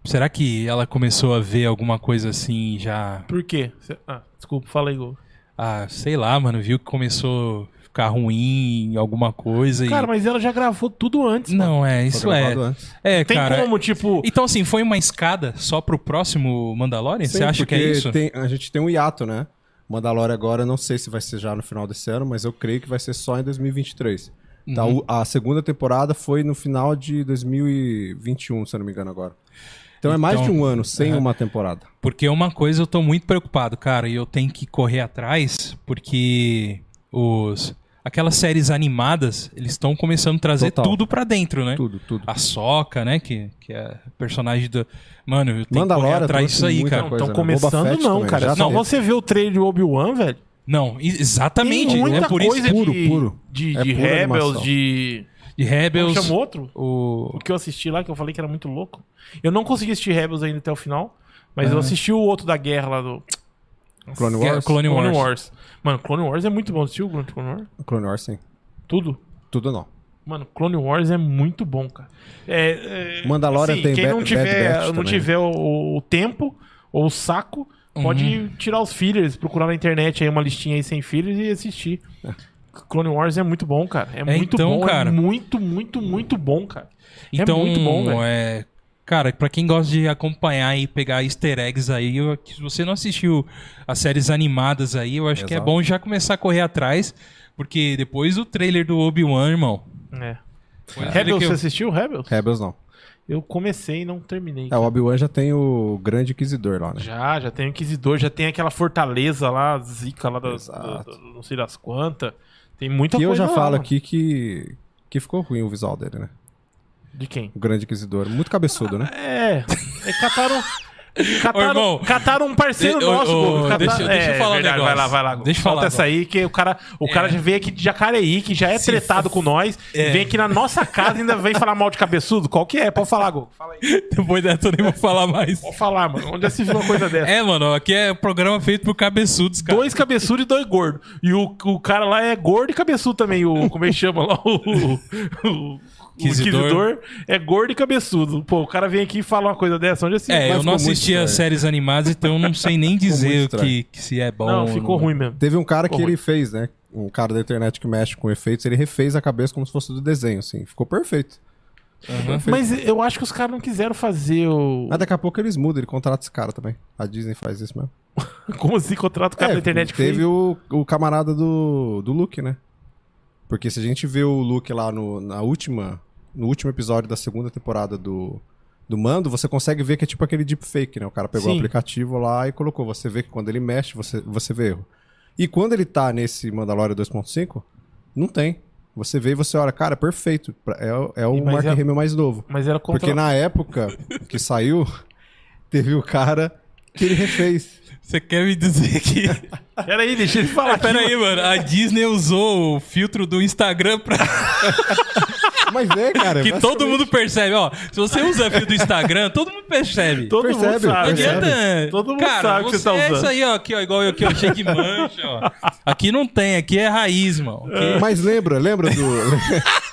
Speaker 1: Será que ela começou a ver alguma coisa assim já.
Speaker 2: Por quê? Cê- Ah, desculpa, fala aí, Gog.
Speaker 1: Ah, sei lá, mano. Viu que começou a ficar ruim em alguma coisa.
Speaker 2: Cara,
Speaker 1: e...
Speaker 2: mas ela já gravou tudo antes. mano.
Speaker 1: Não, é, isso é.
Speaker 3: antes.
Speaker 1: É,
Speaker 2: Tem
Speaker 1: cara.
Speaker 2: como, tipo.
Speaker 1: Então, assim, foi uma escada só pro próximo Mandalorian? Você acha que é
Speaker 3: porque
Speaker 1: isso?
Speaker 3: tem- a gente tem um hiato, né? Mandalorian agora, não sei se vai ser já no final desse ano, mas eu creio que vai ser só em 2023. Tá,
Speaker 1: Uhum.
Speaker 3: a segunda temporada foi no final de 2021, se eu não me engano agora. Então, é mais
Speaker 1: Então,
Speaker 3: de um ano sem
Speaker 1: é.
Speaker 3: uma temporada.
Speaker 1: Porque uma coisa eu tô muito preocupado, cara, e eu tenho que correr atrás, porque os aquelas séries animadas, eles estão começando a trazer
Speaker 3: Total.
Speaker 1: tudo pra dentro, né?
Speaker 3: Tudo, tudo.
Speaker 1: A Soca, né, que, que é personagem do... Mano, eu tenho que correr atrás disso aí, cara.
Speaker 2: Não,
Speaker 3: coisa,
Speaker 2: estão
Speaker 3: né?
Speaker 2: Começando,
Speaker 3: Fett
Speaker 2: não,
Speaker 3: também,
Speaker 2: cara.
Speaker 3: já
Speaker 2: Só
Speaker 3: teve.
Speaker 2: você vê o trailer de Obi-Wan, velho.
Speaker 1: Não, exatamente,
Speaker 2: Tem muita
Speaker 1: é por
Speaker 2: coisa
Speaker 1: isso
Speaker 3: Puro,
Speaker 2: de,
Speaker 3: puro.
Speaker 2: de,
Speaker 3: É
Speaker 2: de Rebels,
Speaker 3: animação.
Speaker 2: de.
Speaker 1: de Rebels,
Speaker 2: chama outro?
Speaker 1: o...
Speaker 2: O que eu assisti lá, que eu falei que era muito louco. Eu não consegui assistir Rebels ainda até o final, mas eu
Speaker 1: Ah.
Speaker 2: assisti o outro da guerra lá do.
Speaker 3: Clone
Speaker 1: é
Speaker 3: Wars?
Speaker 1: Clone
Speaker 2: Clone
Speaker 1: Wars.
Speaker 2: Mano, Clone Wars é muito bom. Assistiu o Clone Wars?
Speaker 3: Clone Wars, sim.
Speaker 2: Tudo.
Speaker 3: Tudo não.
Speaker 2: Mano, Clone Wars é muito bom, cara. É, é,
Speaker 3: Mandalorian tem
Speaker 2: quem não
Speaker 3: Bad
Speaker 2: tiver,
Speaker 3: Batch
Speaker 2: não
Speaker 3: também.
Speaker 2: tiver o, o tempo ou o saco, pode
Speaker 1: Uhum.
Speaker 2: tirar os fillers, procurar na internet aí uma listinha aí sem fillers e assistir. Clone Wars é muito bom, cara. É,
Speaker 1: É,
Speaker 2: muito
Speaker 1: então,
Speaker 2: bom,
Speaker 1: cara.
Speaker 2: é muito, muito, muito bom, cara.
Speaker 1: Então,
Speaker 2: é muito bom, velho.
Speaker 1: é, Cara, pra quem gosta de acompanhar e pegar easter eggs aí, eu- se você não assistiu as séries animadas aí, eu acho que é
Speaker 3: Exato.
Speaker 1: bom já começar a correr atrás, porque depois do trailer do Obi-Wan, irmão.
Speaker 2: É.
Speaker 1: aquele
Speaker 2: Rebels,
Speaker 1: que eu-
Speaker 2: você assistiu Rebels?
Speaker 3: Rebels não.
Speaker 2: Eu comecei e não terminei.
Speaker 3: É, o. Obi-Wan já tem o Grande Inquisidor lá, né?
Speaker 2: Já, já tem o Inquisidor, já tem aquela fortaleza lá, zica lá das,
Speaker 3: Exato.
Speaker 2: do- não sei das quantas. Tem muita
Speaker 3: Que eu
Speaker 2: coisa
Speaker 3: já
Speaker 2: lá,
Speaker 3: falo
Speaker 2: mano.
Speaker 3: aqui que, que ficou ruim o visual dele, né?
Speaker 2: De quem?
Speaker 3: O Grande Inquisidor. Muito cabeçudo, né?
Speaker 2: É, é cataram... Cataram,
Speaker 1: irmão,
Speaker 2: cataram um parceiro
Speaker 1: de- ô,
Speaker 2: nosso,
Speaker 1: ô, deixa- deixa eu
Speaker 2: É,
Speaker 1: falar um
Speaker 2: verdade,
Speaker 1: negócio.
Speaker 2: Vai lá, vai lá.
Speaker 1: Deixa eu falar
Speaker 2: essa aí, que o cara, o cara
Speaker 1: É.
Speaker 2: já veio aqui de Jacareí, que já é
Speaker 1: Se
Speaker 2: tretado com nós,
Speaker 1: É.
Speaker 2: vem aqui na nossa casa e ainda vem falar mal de cabeçudo. Qual que é? Pode falar, Gogo. Fala aí.
Speaker 1: Depois dessa eu nem vou falar mais.
Speaker 2: Pode falar, mano. Onde se viu uma coisa dessa?
Speaker 1: É, mano, aqui é programa feito por cabeçudos, cara.
Speaker 2: Dois cabeçudos e dois gordos. E o, o cara lá é gordo e cabeçudo também. O, como é que chama lá? O, o
Speaker 1: Inquisidor.
Speaker 2: Inquisidor é gordo e cabeçudo. Pô, o cara vem aqui e fala uma coisa dessa. Onde assim?
Speaker 1: É, eu não
Speaker 3: ficou muito
Speaker 1: assisti as
Speaker 3: estranho.
Speaker 1: séries animadas, então eu não sei nem [laughs] dizer que, que se é bom.
Speaker 2: não,
Speaker 1: ou
Speaker 2: ficou ruim mesmo.
Speaker 3: Teve um cara que
Speaker 2: Ficou
Speaker 3: ele fez, né? Um cara da internet que mexe com efeitos, ele refez a cabeça como se fosse do desenho, assim. Ficou perfeito. Perfeito.
Speaker 2: Mas eu acho que os caras não quiseram fazer o.
Speaker 3: Mas daqui a pouco eles mudam, ele contrata esse cara também. A Disney faz isso mesmo. [laughs]
Speaker 2: Como assim contrato o cara
Speaker 3: É,
Speaker 2: da internet que
Speaker 3: teve
Speaker 2: fez?
Speaker 3: o, o camarada do, do Luke, né? Porque se a gente vê o Luke lá no, na última, no último episódio da segunda temporada do, do Mando, você consegue ver que é tipo aquele deepfake, né? O cara pegou
Speaker 2: Sim.
Speaker 3: o aplicativo lá e colocou. Você vê que quando ele mexe, você, você vê erro. E quando ele tá nesse Mandalorian 2.5, não tem. Você vê e você olha, cara, perfeito. É, o- é o
Speaker 2: mas
Speaker 3: Mark
Speaker 2: é-
Speaker 3: Hamill mais novo.
Speaker 2: Mas era contra...
Speaker 3: Porque na época que saiu, [laughs] teve o cara que ele refez.
Speaker 1: Você quer me dizer que. [laughs]
Speaker 2: Peraí, deixa ele falar. aqui,
Speaker 1: Pera aí, mano. A Disney usou o filtro do Instagram pra [laughs]
Speaker 3: Mas é, cara.
Speaker 1: que todo
Speaker 3: basicamente.
Speaker 1: mundo percebe. Ó, se você usa filtro do Instagram, todo mundo percebe.
Speaker 2: Todo mundo
Speaker 3: Percebe,
Speaker 2: sabe.
Speaker 1: Não
Speaker 3: percebe.
Speaker 1: adianta.
Speaker 2: Todo mundo
Speaker 1: Cara,
Speaker 2: sabe que você tá
Speaker 1: É
Speaker 2: usando.
Speaker 1: isso aí, ó. Aqui, ó. Igual eu aqui, ó. Cheio de mancha, ó. Aqui não tem, aqui é raiz, mano. Aqui-
Speaker 3: Mas lembra, lembra do. [laughs]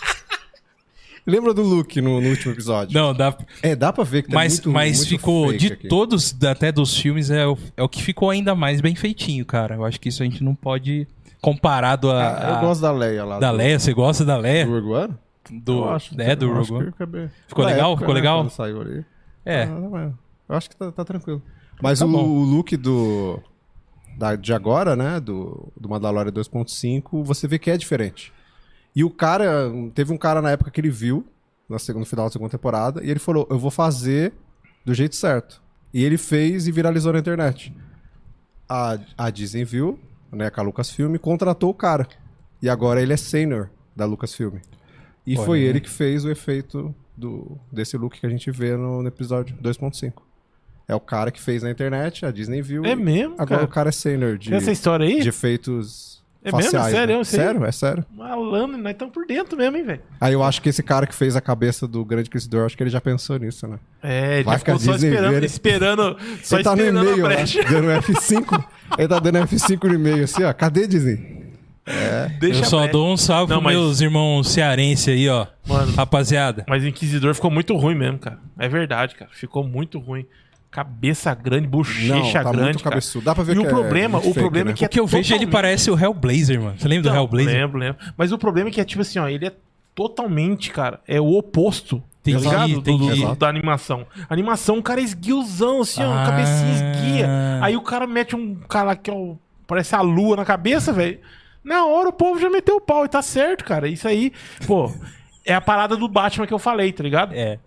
Speaker 3: Lembra do Luke no, no último episódio?
Speaker 1: Não, dá.
Speaker 3: É, dá pra ver que tá
Speaker 1: Mas,
Speaker 3: muito
Speaker 1: mas
Speaker 3: muito
Speaker 1: ficou.
Speaker 3: fake
Speaker 1: De
Speaker 3: aqui.
Speaker 1: todos, até dos filmes, é o, é o que ficou ainda mais bem feitinho, cara. Eu acho que isso a gente não pode. Comparado a.
Speaker 3: Ah, eu
Speaker 1: a-
Speaker 3: gosto da Leia lá.
Speaker 1: da
Speaker 3: do,
Speaker 1: Leia, você gosta da Leia?
Speaker 3: Do Rogue One?
Speaker 1: Do,
Speaker 3: Eu acho,
Speaker 1: é, do
Speaker 3: eu
Speaker 1: Rogue
Speaker 3: acho
Speaker 1: One.
Speaker 3: que acabei-
Speaker 1: Ficou
Speaker 3: Na
Speaker 1: legal?
Speaker 3: época,
Speaker 1: Ficou
Speaker 3: né,
Speaker 1: legal?
Speaker 3: saiu ali.
Speaker 1: É.
Speaker 3: Ah, é. Eu acho que tá, tá tranquilo. Mas
Speaker 1: Tá
Speaker 3: o, o look do. Da, de agora, né? Do, do Mandalorian 2.5, você vê que é diferente. E o cara. Teve um cara na época que ele viu, na segunda, no final da segunda temporada, e ele falou: Eu vou fazer do jeito certo. E ele fez e viralizou na internet. A, a Disney viu, né? Com a Lucasfilm, contratou o cara. E agora ele é senior da Lucasfilm. E
Speaker 1: Olha
Speaker 3: foi
Speaker 1: aí.
Speaker 3: ele que fez o efeito do, desse look que a gente vê no, no episódio 2.5. É o cara que fez na internet, a Disney viu.
Speaker 2: É mesmo,
Speaker 3: Agora
Speaker 2: cara?
Speaker 3: o cara é senior de,
Speaker 2: Tem essa história aí?
Speaker 3: de efeitos
Speaker 2: É mesmo?
Speaker 3: faciais.
Speaker 2: Sério?
Speaker 3: né?
Speaker 2: Sei.
Speaker 3: Sério, é sério.
Speaker 2: Malandro, nós estamos por dentro mesmo, hein, velho?
Speaker 3: Aí eu acho que esse cara que fez a cabeça do grande Crisidor, acho que ele já pensou nisso, né?
Speaker 2: É, ele
Speaker 3: Vai
Speaker 2: ficou
Speaker 3: ficar
Speaker 2: só
Speaker 3: Disney
Speaker 2: esperando,
Speaker 3: vendo.
Speaker 2: esperando, [laughs] só
Speaker 3: ele tá no
Speaker 2: esperando a
Speaker 3: e-mail
Speaker 2: brecha.
Speaker 3: dando F5. [laughs] ele tá dando F5 no e-mail assim, ó. Cadê Disney?
Speaker 2: Deixa
Speaker 1: Eu só dou um salve
Speaker 2: Não,
Speaker 1: pros
Speaker 2: mas-
Speaker 1: meus irmãos cearenses aí, ó.
Speaker 2: Mano.
Speaker 1: Rapaziada.
Speaker 2: Mas o Inquisidor ficou muito ruim mesmo, cara. É verdade, cara. Ficou muito ruim. Cabeça grande, bochecha
Speaker 3: Não, tá
Speaker 2: grande,
Speaker 3: muito
Speaker 2: cara.
Speaker 3: cabeçudo. Dá pra ver
Speaker 2: E
Speaker 3: que
Speaker 2: o
Speaker 3: é
Speaker 2: problema, o problema é que é
Speaker 1: O que eu vejo, ele parece o Hellblazer, mano. Você lembra do
Speaker 2: Não,
Speaker 1: Hellblazer?
Speaker 2: Lembro, lembro. Mas o problema é que é tipo assim, ó, ele é totalmente, cara, é o oposto. Tá ligado? Do- do-
Speaker 1: entendi.
Speaker 2: do- da animação. A animação, o cara é esguiozão, assim, ó,
Speaker 1: Ah.
Speaker 2: cabecinha esguia. Aí o cara mete um cara que é o, parece a lua na cabeça, velho. Na hora o povo já meteu o pau e tá certo, cara. Isso aí, pô, é a parada do Batman que eu falei, tá ligado?
Speaker 1: É.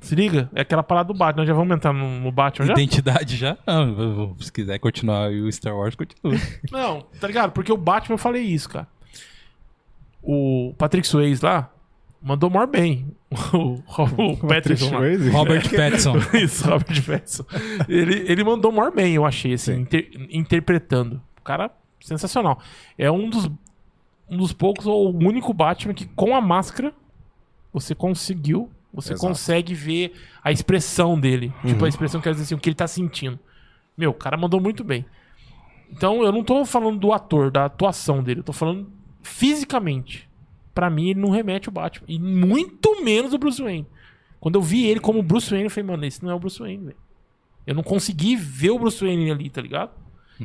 Speaker 2: Se liga? É aquela parada do Batman. Nós já vamos entrar no, no Batman já?
Speaker 1: Identidade já? Não, se quiser continuar o Star Wars, continua. [laughs]
Speaker 2: Não, tá ligado? Porque o Batman eu falei isso, cara. O Patrick Swayze lá mandou maior bem. [laughs] O, o Patrick lá.
Speaker 3: Swayze?
Speaker 1: Robert [laughs] Pattinson.
Speaker 2: Isso, Robert Pattinson. Ele, ele mandou maior bem, eu achei, assim,
Speaker 3: Sim.
Speaker 2: inter- interpretando. O cara, sensacional. É um dos, um dos poucos, ou o único Batman que com a máscara você conseguiu, você
Speaker 3: Exato.
Speaker 2: consegue ver a expressão dele.
Speaker 3: Uhum.
Speaker 2: Tipo, a expressão quer dizer assim, o que ele tá sentindo. Meu, o cara mandou muito bem. Então, eu não tô falando do ator, da atuação dele, eu tô falando fisicamente. Pra mim, ele não remete o Batman. E muito menos o Bruce Wayne. Quando eu vi ele como Bruce Wayne, eu falei, mano, esse não é o Bruce Wayne, velho. Eu não consegui ver o Bruce Wayne ali, tá ligado?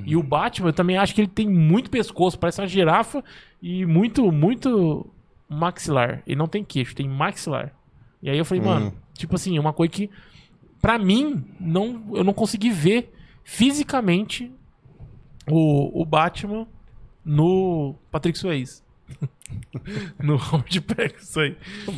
Speaker 2: E o Batman, eu também acho que ele tem muito pescoço, parece uma girafa e muito, muito maxilar. Ele não tem queixo, tem maxilar. E aí eu falei,
Speaker 3: Hum.
Speaker 2: mano, tipo assim, uma coisa que, pra mim, não, eu não consegui ver fisicamente o, o Batman no Patrick Swayze. No Robert Pattinson aí.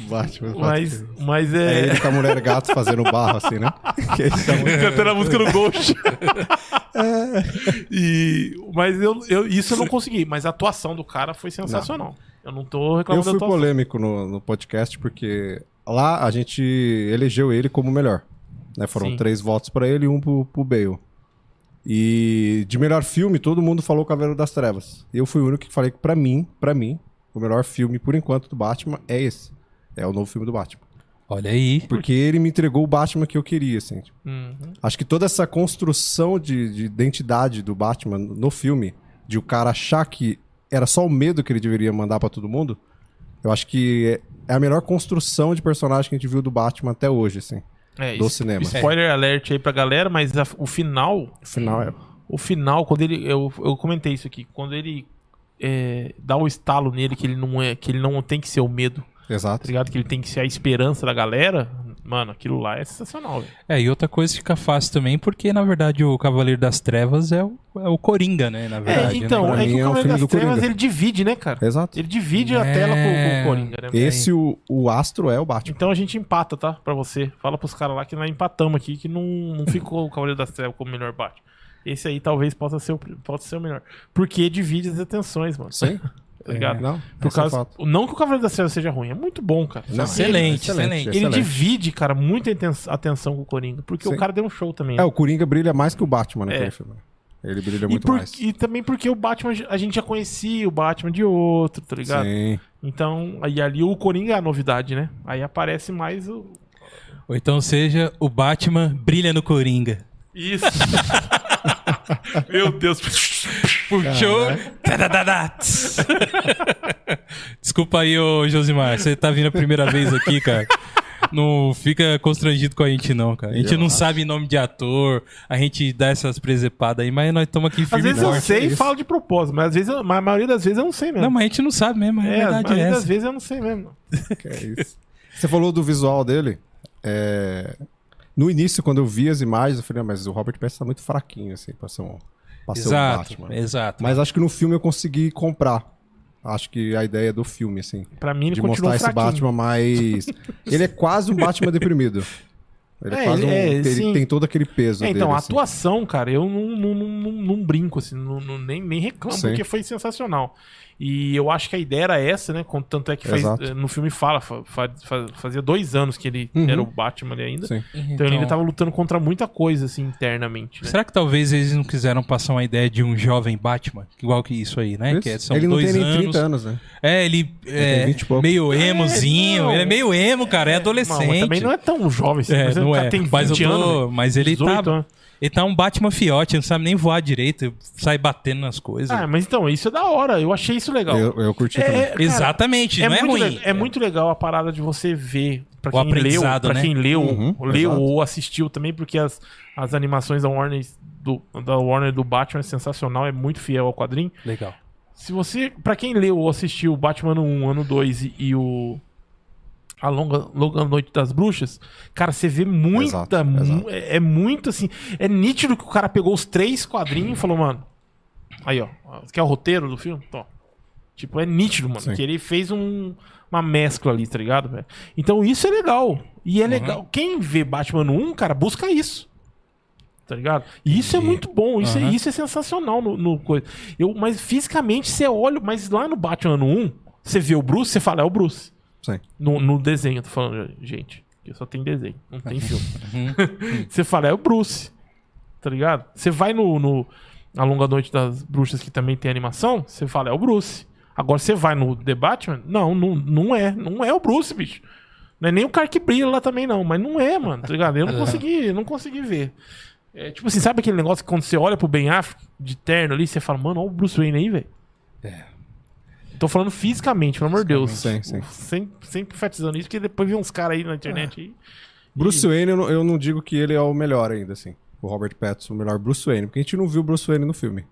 Speaker 3: Batman.
Speaker 2: Mas, mas
Speaker 3: É
Speaker 2: é...
Speaker 3: ele com a mulher gato fazendo barro assim, né? Que ele tá-
Speaker 2: Cantando a música no Ghost. [laughs] e, mas eu, eu, isso eu não consegui. Mas a atuação do cara foi sensacional. Eu não tô
Speaker 3: Eu
Speaker 2: reclamando
Speaker 3: fui
Speaker 2: da atuação.
Speaker 3: polêmico no, no podcast porque lá a gente elegeu ele como o melhor. Né? Foram
Speaker 2: Sim.
Speaker 3: três votos pra ele e um pro, pro Bale. E de melhor filme, todo mundo falou Cavaleiro das Trevas. Eu fui o único que falei que pra mim, pra mim, o melhor filme por enquanto do Batman é esse. É o novo filme do Batman.
Speaker 1: Olha aí.
Speaker 3: Porque ele me entregou o Batman que eu queria, assim. tipo.
Speaker 2: Uhum.
Speaker 3: Acho que toda essa construção de, de identidade do Batman no filme, de o cara achar que era só o medo que ele deveria mandar pra todo mundo, eu acho que é, é a melhor construção de personagem que a gente viu do Batman até hoje, assim.
Speaker 2: É,
Speaker 3: do cinema.
Speaker 2: Spoiler alert aí pra galera, mas a- o final.
Speaker 3: O final é.
Speaker 2: O final, quando ele. Eu, eu comentei isso aqui. Quando ele é, dá o estalo nele que ele não é. Que ele não tem que ser o medo, tá
Speaker 3: Exato.
Speaker 2: ligado? Que ele tem que ser a esperança da galera. Mano, aquilo lá é sensacional, velho.
Speaker 1: É, e outra coisa fica fácil também, porque na verdade o Cavaleiro das Trevas é o, é o Coringa, né? Na verdade.
Speaker 2: É, então, é
Speaker 3: mim
Speaker 2: que
Speaker 3: é
Speaker 2: o
Speaker 3: um
Speaker 2: Cavaleiro
Speaker 3: filme
Speaker 2: das
Speaker 3: do
Speaker 2: Trevas
Speaker 3: Coringa.
Speaker 2: ele divide, né, cara?
Speaker 3: Exato.
Speaker 2: Ele divide a
Speaker 1: É.
Speaker 2: tela com, com o Coringa, né?
Speaker 3: Esse, o, o astro é o Batman.
Speaker 2: Então a gente empata, tá? Pra você. Fala pros caras lá que nós empatamos aqui, que não, não ficou o Cavaleiro das Trevas como o melhor Batman. Esse aí talvez possa ser o, possa ser o melhor. Porque divide as atenções, mano.
Speaker 3: Sim. [laughs]
Speaker 2: Tá ligado?
Speaker 3: Não,
Speaker 2: Por
Speaker 3: é
Speaker 2: causa, não que o Cavaleiro das Trevas seja ruim, é muito bom, cara.
Speaker 3: Não,
Speaker 1: excelente,
Speaker 3: excelente,
Speaker 1: excelente.
Speaker 2: Ele
Speaker 3: excelente.
Speaker 2: divide, cara, muita aten- atenção com o Coringa. Porque
Speaker 3: Sim.
Speaker 2: o cara deu um show também.
Speaker 3: É, o Coringa brilha mais que o Batman naquele
Speaker 2: É.
Speaker 3: filme. Ele brilha
Speaker 2: e,
Speaker 3: muito
Speaker 2: por-
Speaker 3: mais.
Speaker 2: e também porque o Batman, a gente já conhecia o Batman de outro, tá ligado?
Speaker 3: Sim.
Speaker 2: Então, aí ali o Coringa é a novidade, né? Aí aparece mais o.
Speaker 1: Ou então seja, o Batman brilha no Coringa.
Speaker 2: Isso! [laughs] Meu Deus!
Speaker 1: Puxou. Desculpa aí, ô Josimar. Você tá vindo a primeira vez aqui, cara. Não fica constrangido com a gente, não, cara. A gente
Speaker 3: Eu
Speaker 1: não
Speaker 3: acho.
Speaker 1: sabe nome de ator, a gente dá essas presepadas aí, mas nós estamos aqui
Speaker 2: Às
Speaker 1: firme e
Speaker 2: vezes eu sei
Speaker 3: é
Speaker 2: e falo de propósito, mas às vezes eu- mas a maioria das vezes eu não sei mesmo.
Speaker 1: Não, mas a gente não sabe mesmo, a
Speaker 2: é, a
Speaker 1: verdade é
Speaker 2: maioria das
Speaker 1: essa.
Speaker 2: vezes eu não sei mesmo. [laughs]
Speaker 3: Que é isso. Você falou do visual dele. é, No início, quando eu vi as imagens, eu falei, "Ah, mas o Robert Pattinson tá muito fraquinho, assim, pra ser um, pra ser um
Speaker 1: Exato,
Speaker 3: Batman.
Speaker 1: exato.
Speaker 3: Mas acho que no filme eu consegui comprar. Acho que a ideia do filme, assim.
Speaker 2: Pra mim ele
Speaker 3: de mostrar esse
Speaker 2: fraquinho.
Speaker 3: Batman mais. [laughs] ele é quase um Batman deprimido. Ele é,
Speaker 2: É,
Speaker 3: quase um.
Speaker 2: é,
Speaker 3: ele
Speaker 2: sim.
Speaker 3: tem todo aquele peso.
Speaker 2: É, então,
Speaker 3: dele,
Speaker 2: a
Speaker 3: assim.
Speaker 2: atuação, cara, eu não, não, não, não- não brinco, assim, não, não- nem, nem reclamo,
Speaker 3: Sim.
Speaker 2: porque foi sensacional. E eu acho que a ideia era essa, né? Tanto é que faz- eh, no filme fala, fa- fa- fa- fazia dois anos que ele
Speaker 3: Uhum.
Speaker 2: era o Batman ali ainda.
Speaker 3: Sim.
Speaker 2: Então, ele ainda tava lutando contra muita coisa, assim, internamente. Né?
Speaker 1: Será que talvez eles não quiseram passar uma ideia de um jovem Batman? Igual que isso aí, né?
Speaker 3: Isso.
Speaker 1: Que é- são
Speaker 3: ele não
Speaker 1: dois
Speaker 3: tem nem
Speaker 1: anos.
Speaker 3: 30 anos, né?
Speaker 1: É, ele é
Speaker 3: tem 20 pouco.
Speaker 1: meio emozinho.
Speaker 2: não.
Speaker 1: ele é meio emo, cara. É,
Speaker 2: Não,
Speaker 1: adolescente.
Speaker 2: mas também não é tão jovem, assim,
Speaker 1: É,
Speaker 2: mas
Speaker 1: não
Speaker 2: cara
Speaker 1: é.
Speaker 2: tem 20
Speaker 1: mas, tô-
Speaker 2: anos. velho.
Speaker 1: mas ele
Speaker 2: 18
Speaker 1: tá,
Speaker 2: anos.
Speaker 1: Ele tá um Batman fiote, não sabe nem voar direito, sai batendo nas coisas.
Speaker 2: Ah, mas então, isso é da hora. Eu achei isso legal.
Speaker 3: Eu, eu curti
Speaker 2: É,
Speaker 3: também.
Speaker 2: cara,
Speaker 1: Exatamente,
Speaker 2: É,
Speaker 1: não é
Speaker 2: muito,
Speaker 1: ruim.
Speaker 2: le- é muito legal a parada de você ver. Pra
Speaker 1: O
Speaker 2: quem leu,
Speaker 1: aprendizado,
Speaker 2: pra
Speaker 1: né?
Speaker 2: quem leu,
Speaker 3: Uhum,
Speaker 2: leu
Speaker 3: exato.
Speaker 2: ou assistiu também, porque as, as animações da Warner do, da Warner do Batman é sensacional, é muito fiel ao quadrinho.
Speaker 1: Legal.
Speaker 2: Se você, Pra quem leu ou assistiu o Batman ano 1, ano 2 e, e o a longa, longa Noite das Bruxas, cara, você vê muita.
Speaker 3: Exato,
Speaker 2: mu-
Speaker 3: exato.
Speaker 2: É, é muito assim. É nítido que o cara pegou os três quadrinhos e falou, mano. Aí, ó. Quer o roteiro do filme? Tó. Tipo, é nítido, mano.
Speaker 3: Sim.
Speaker 2: Que ele fez um- uma mescla ali, tá ligado, velho? Então isso é legal. E é legal. Quem vê Batman no 1, cara, busca isso. Tá ligado? E isso é
Speaker 1: Entendi.
Speaker 2: muito bom. Isso, é,
Speaker 1: Aham.
Speaker 2: isso é sensacional no, no coisa. Eu, mas fisicamente você olha, mas lá no Batman no 1, você vê o Bruce, você fala, é o Bruce.
Speaker 3: Sim.
Speaker 2: No, no desenho, eu tô falando, gente, que só tem desenho, não tem filme.
Speaker 1: Uhum. [laughs]
Speaker 2: você fala, é o Bruce. Tá ligado? Você vai no, no A Longa Noite das Bruxas, que também tem animação, você fala, é o Bruce. Agora você vai no The Batman, não, não, não é. Não é o Bruce, bicho. Não é nem o cara que brilha lá também, não. Mas não é, mano, tá ligado? Eu não [laughs] consegui, eu não consegui ver. É, tipo assim, sabe aquele negócio que quando você olha pro Ben Affleck de terno ali, você fala, mano, olha o Bruce Wayne aí, velho.
Speaker 1: É.
Speaker 2: Tô falando fisicamente, pelo amor de Deus.
Speaker 3: Sim, sim.
Speaker 2: Sempre, sempre enfatizando isso, porque depois vem uns caras aí na internet aí.
Speaker 3: Bruce Wayne, eu não, eu não digo que ele é o melhor ainda, assim. O Robert Pattinson, o melhor Bruce Wayne. Porque a gente não viu o Bruce Wayne no filme.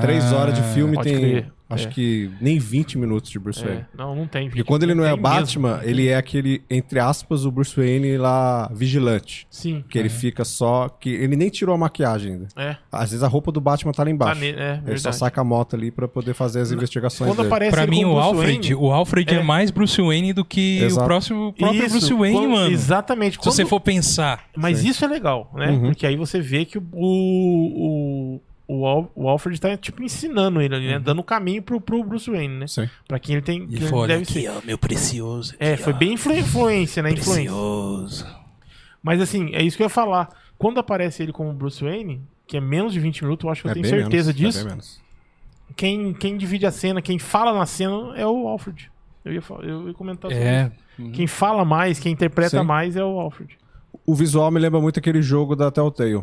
Speaker 3: Três horas de filme tem,
Speaker 2: crer,
Speaker 3: acho
Speaker 2: é.
Speaker 3: que nem 20 minutos de Bruce
Speaker 2: É,
Speaker 3: Wayne.
Speaker 2: não, não tem.
Speaker 3: Porque quando ele não é
Speaker 2: tem
Speaker 3: Batman,
Speaker 2: mesmo.
Speaker 3: ele é aquele, entre aspas, o Bruce Wayne lá, vigilante.
Speaker 2: Sim.
Speaker 3: Que ele fica só... que Ele nem tirou a maquiagem ainda.
Speaker 2: É,
Speaker 3: Às vezes a roupa do Batman tá lá
Speaker 2: tá
Speaker 3: embaixo.
Speaker 2: ne- é
Speaker 3: ele só saca a moto ali pra poder fazer as investigações
Speaker 2: Quando
Speaker 3: dele.
Speaker 2: aparece
Speaker 1: Pra mim, o Alfred,
Speaker 2: Wayne,
Speaker 1: o Alfred é.
Speaker 2: é.
Speaker 1: mais Bruce Wayne do que
Speaker 3: Exato.
Speaker 1: o próximo, próprio
Speaker 2: Isso,
Speaker 1: Bruce Wayne,
Speaker 2: quando-
Speaker 1: mano.
Speaker 2: Exatamente.
Speaker 1: Se você
Speaker 2: Quando-
Speaker 1: for pensar.
Speaker 2: Mas
Speaker 3: Sim.
Speaker 2: isso é legal, né?
Speaker 3: Uhum.
Speaker 2: Porque aí você vê que o, o, o, Al- o Alfred tá, tipo, ensinando ele ali, né? Dando o caminho pro, pro Bruce Wayne, né?
Speaker 3: Sim.
Speaker 2: Pra quem ele tem. Que ele
Speaker 1: foi,
Speaker 2: deve
Speaker 1: aqui,
Speaker 2: ser.
Speaker 1: ó, meu precioso.
Speaker 2: É,
Speaker 1: aqui,
Speaker 2: foi
Speaker 1: ó,
Speaker 2: bem influ- influência, né? Influência.
Speaker 1: Precioso.
Speaker 2: Mas assim, é isso que eu ia falar. Quando aparece ele como Bruce Wayne, que é menos de 20 minutos, eu acho que eu
Speaker 3: É
Speaker 2: tenho
Speaker 3: bem
Speaker 2: certeza
Speaker 3: menos, é
Speaker 2: disso.
Speaker 3: bem menos.
Speaker 2: quem, quem divide a cena, quem fala na cena é o Alfred. Eu ia, eu ia comentar sobre
Speaker 1: É.
Speaker 2: isso. Quem fala mais, quem interpreta
Speaker 3: Sim.
Speaker 2: mais é o Alfred.
Speaker 3: O visual me lembra muito aquele jogo da Telltale.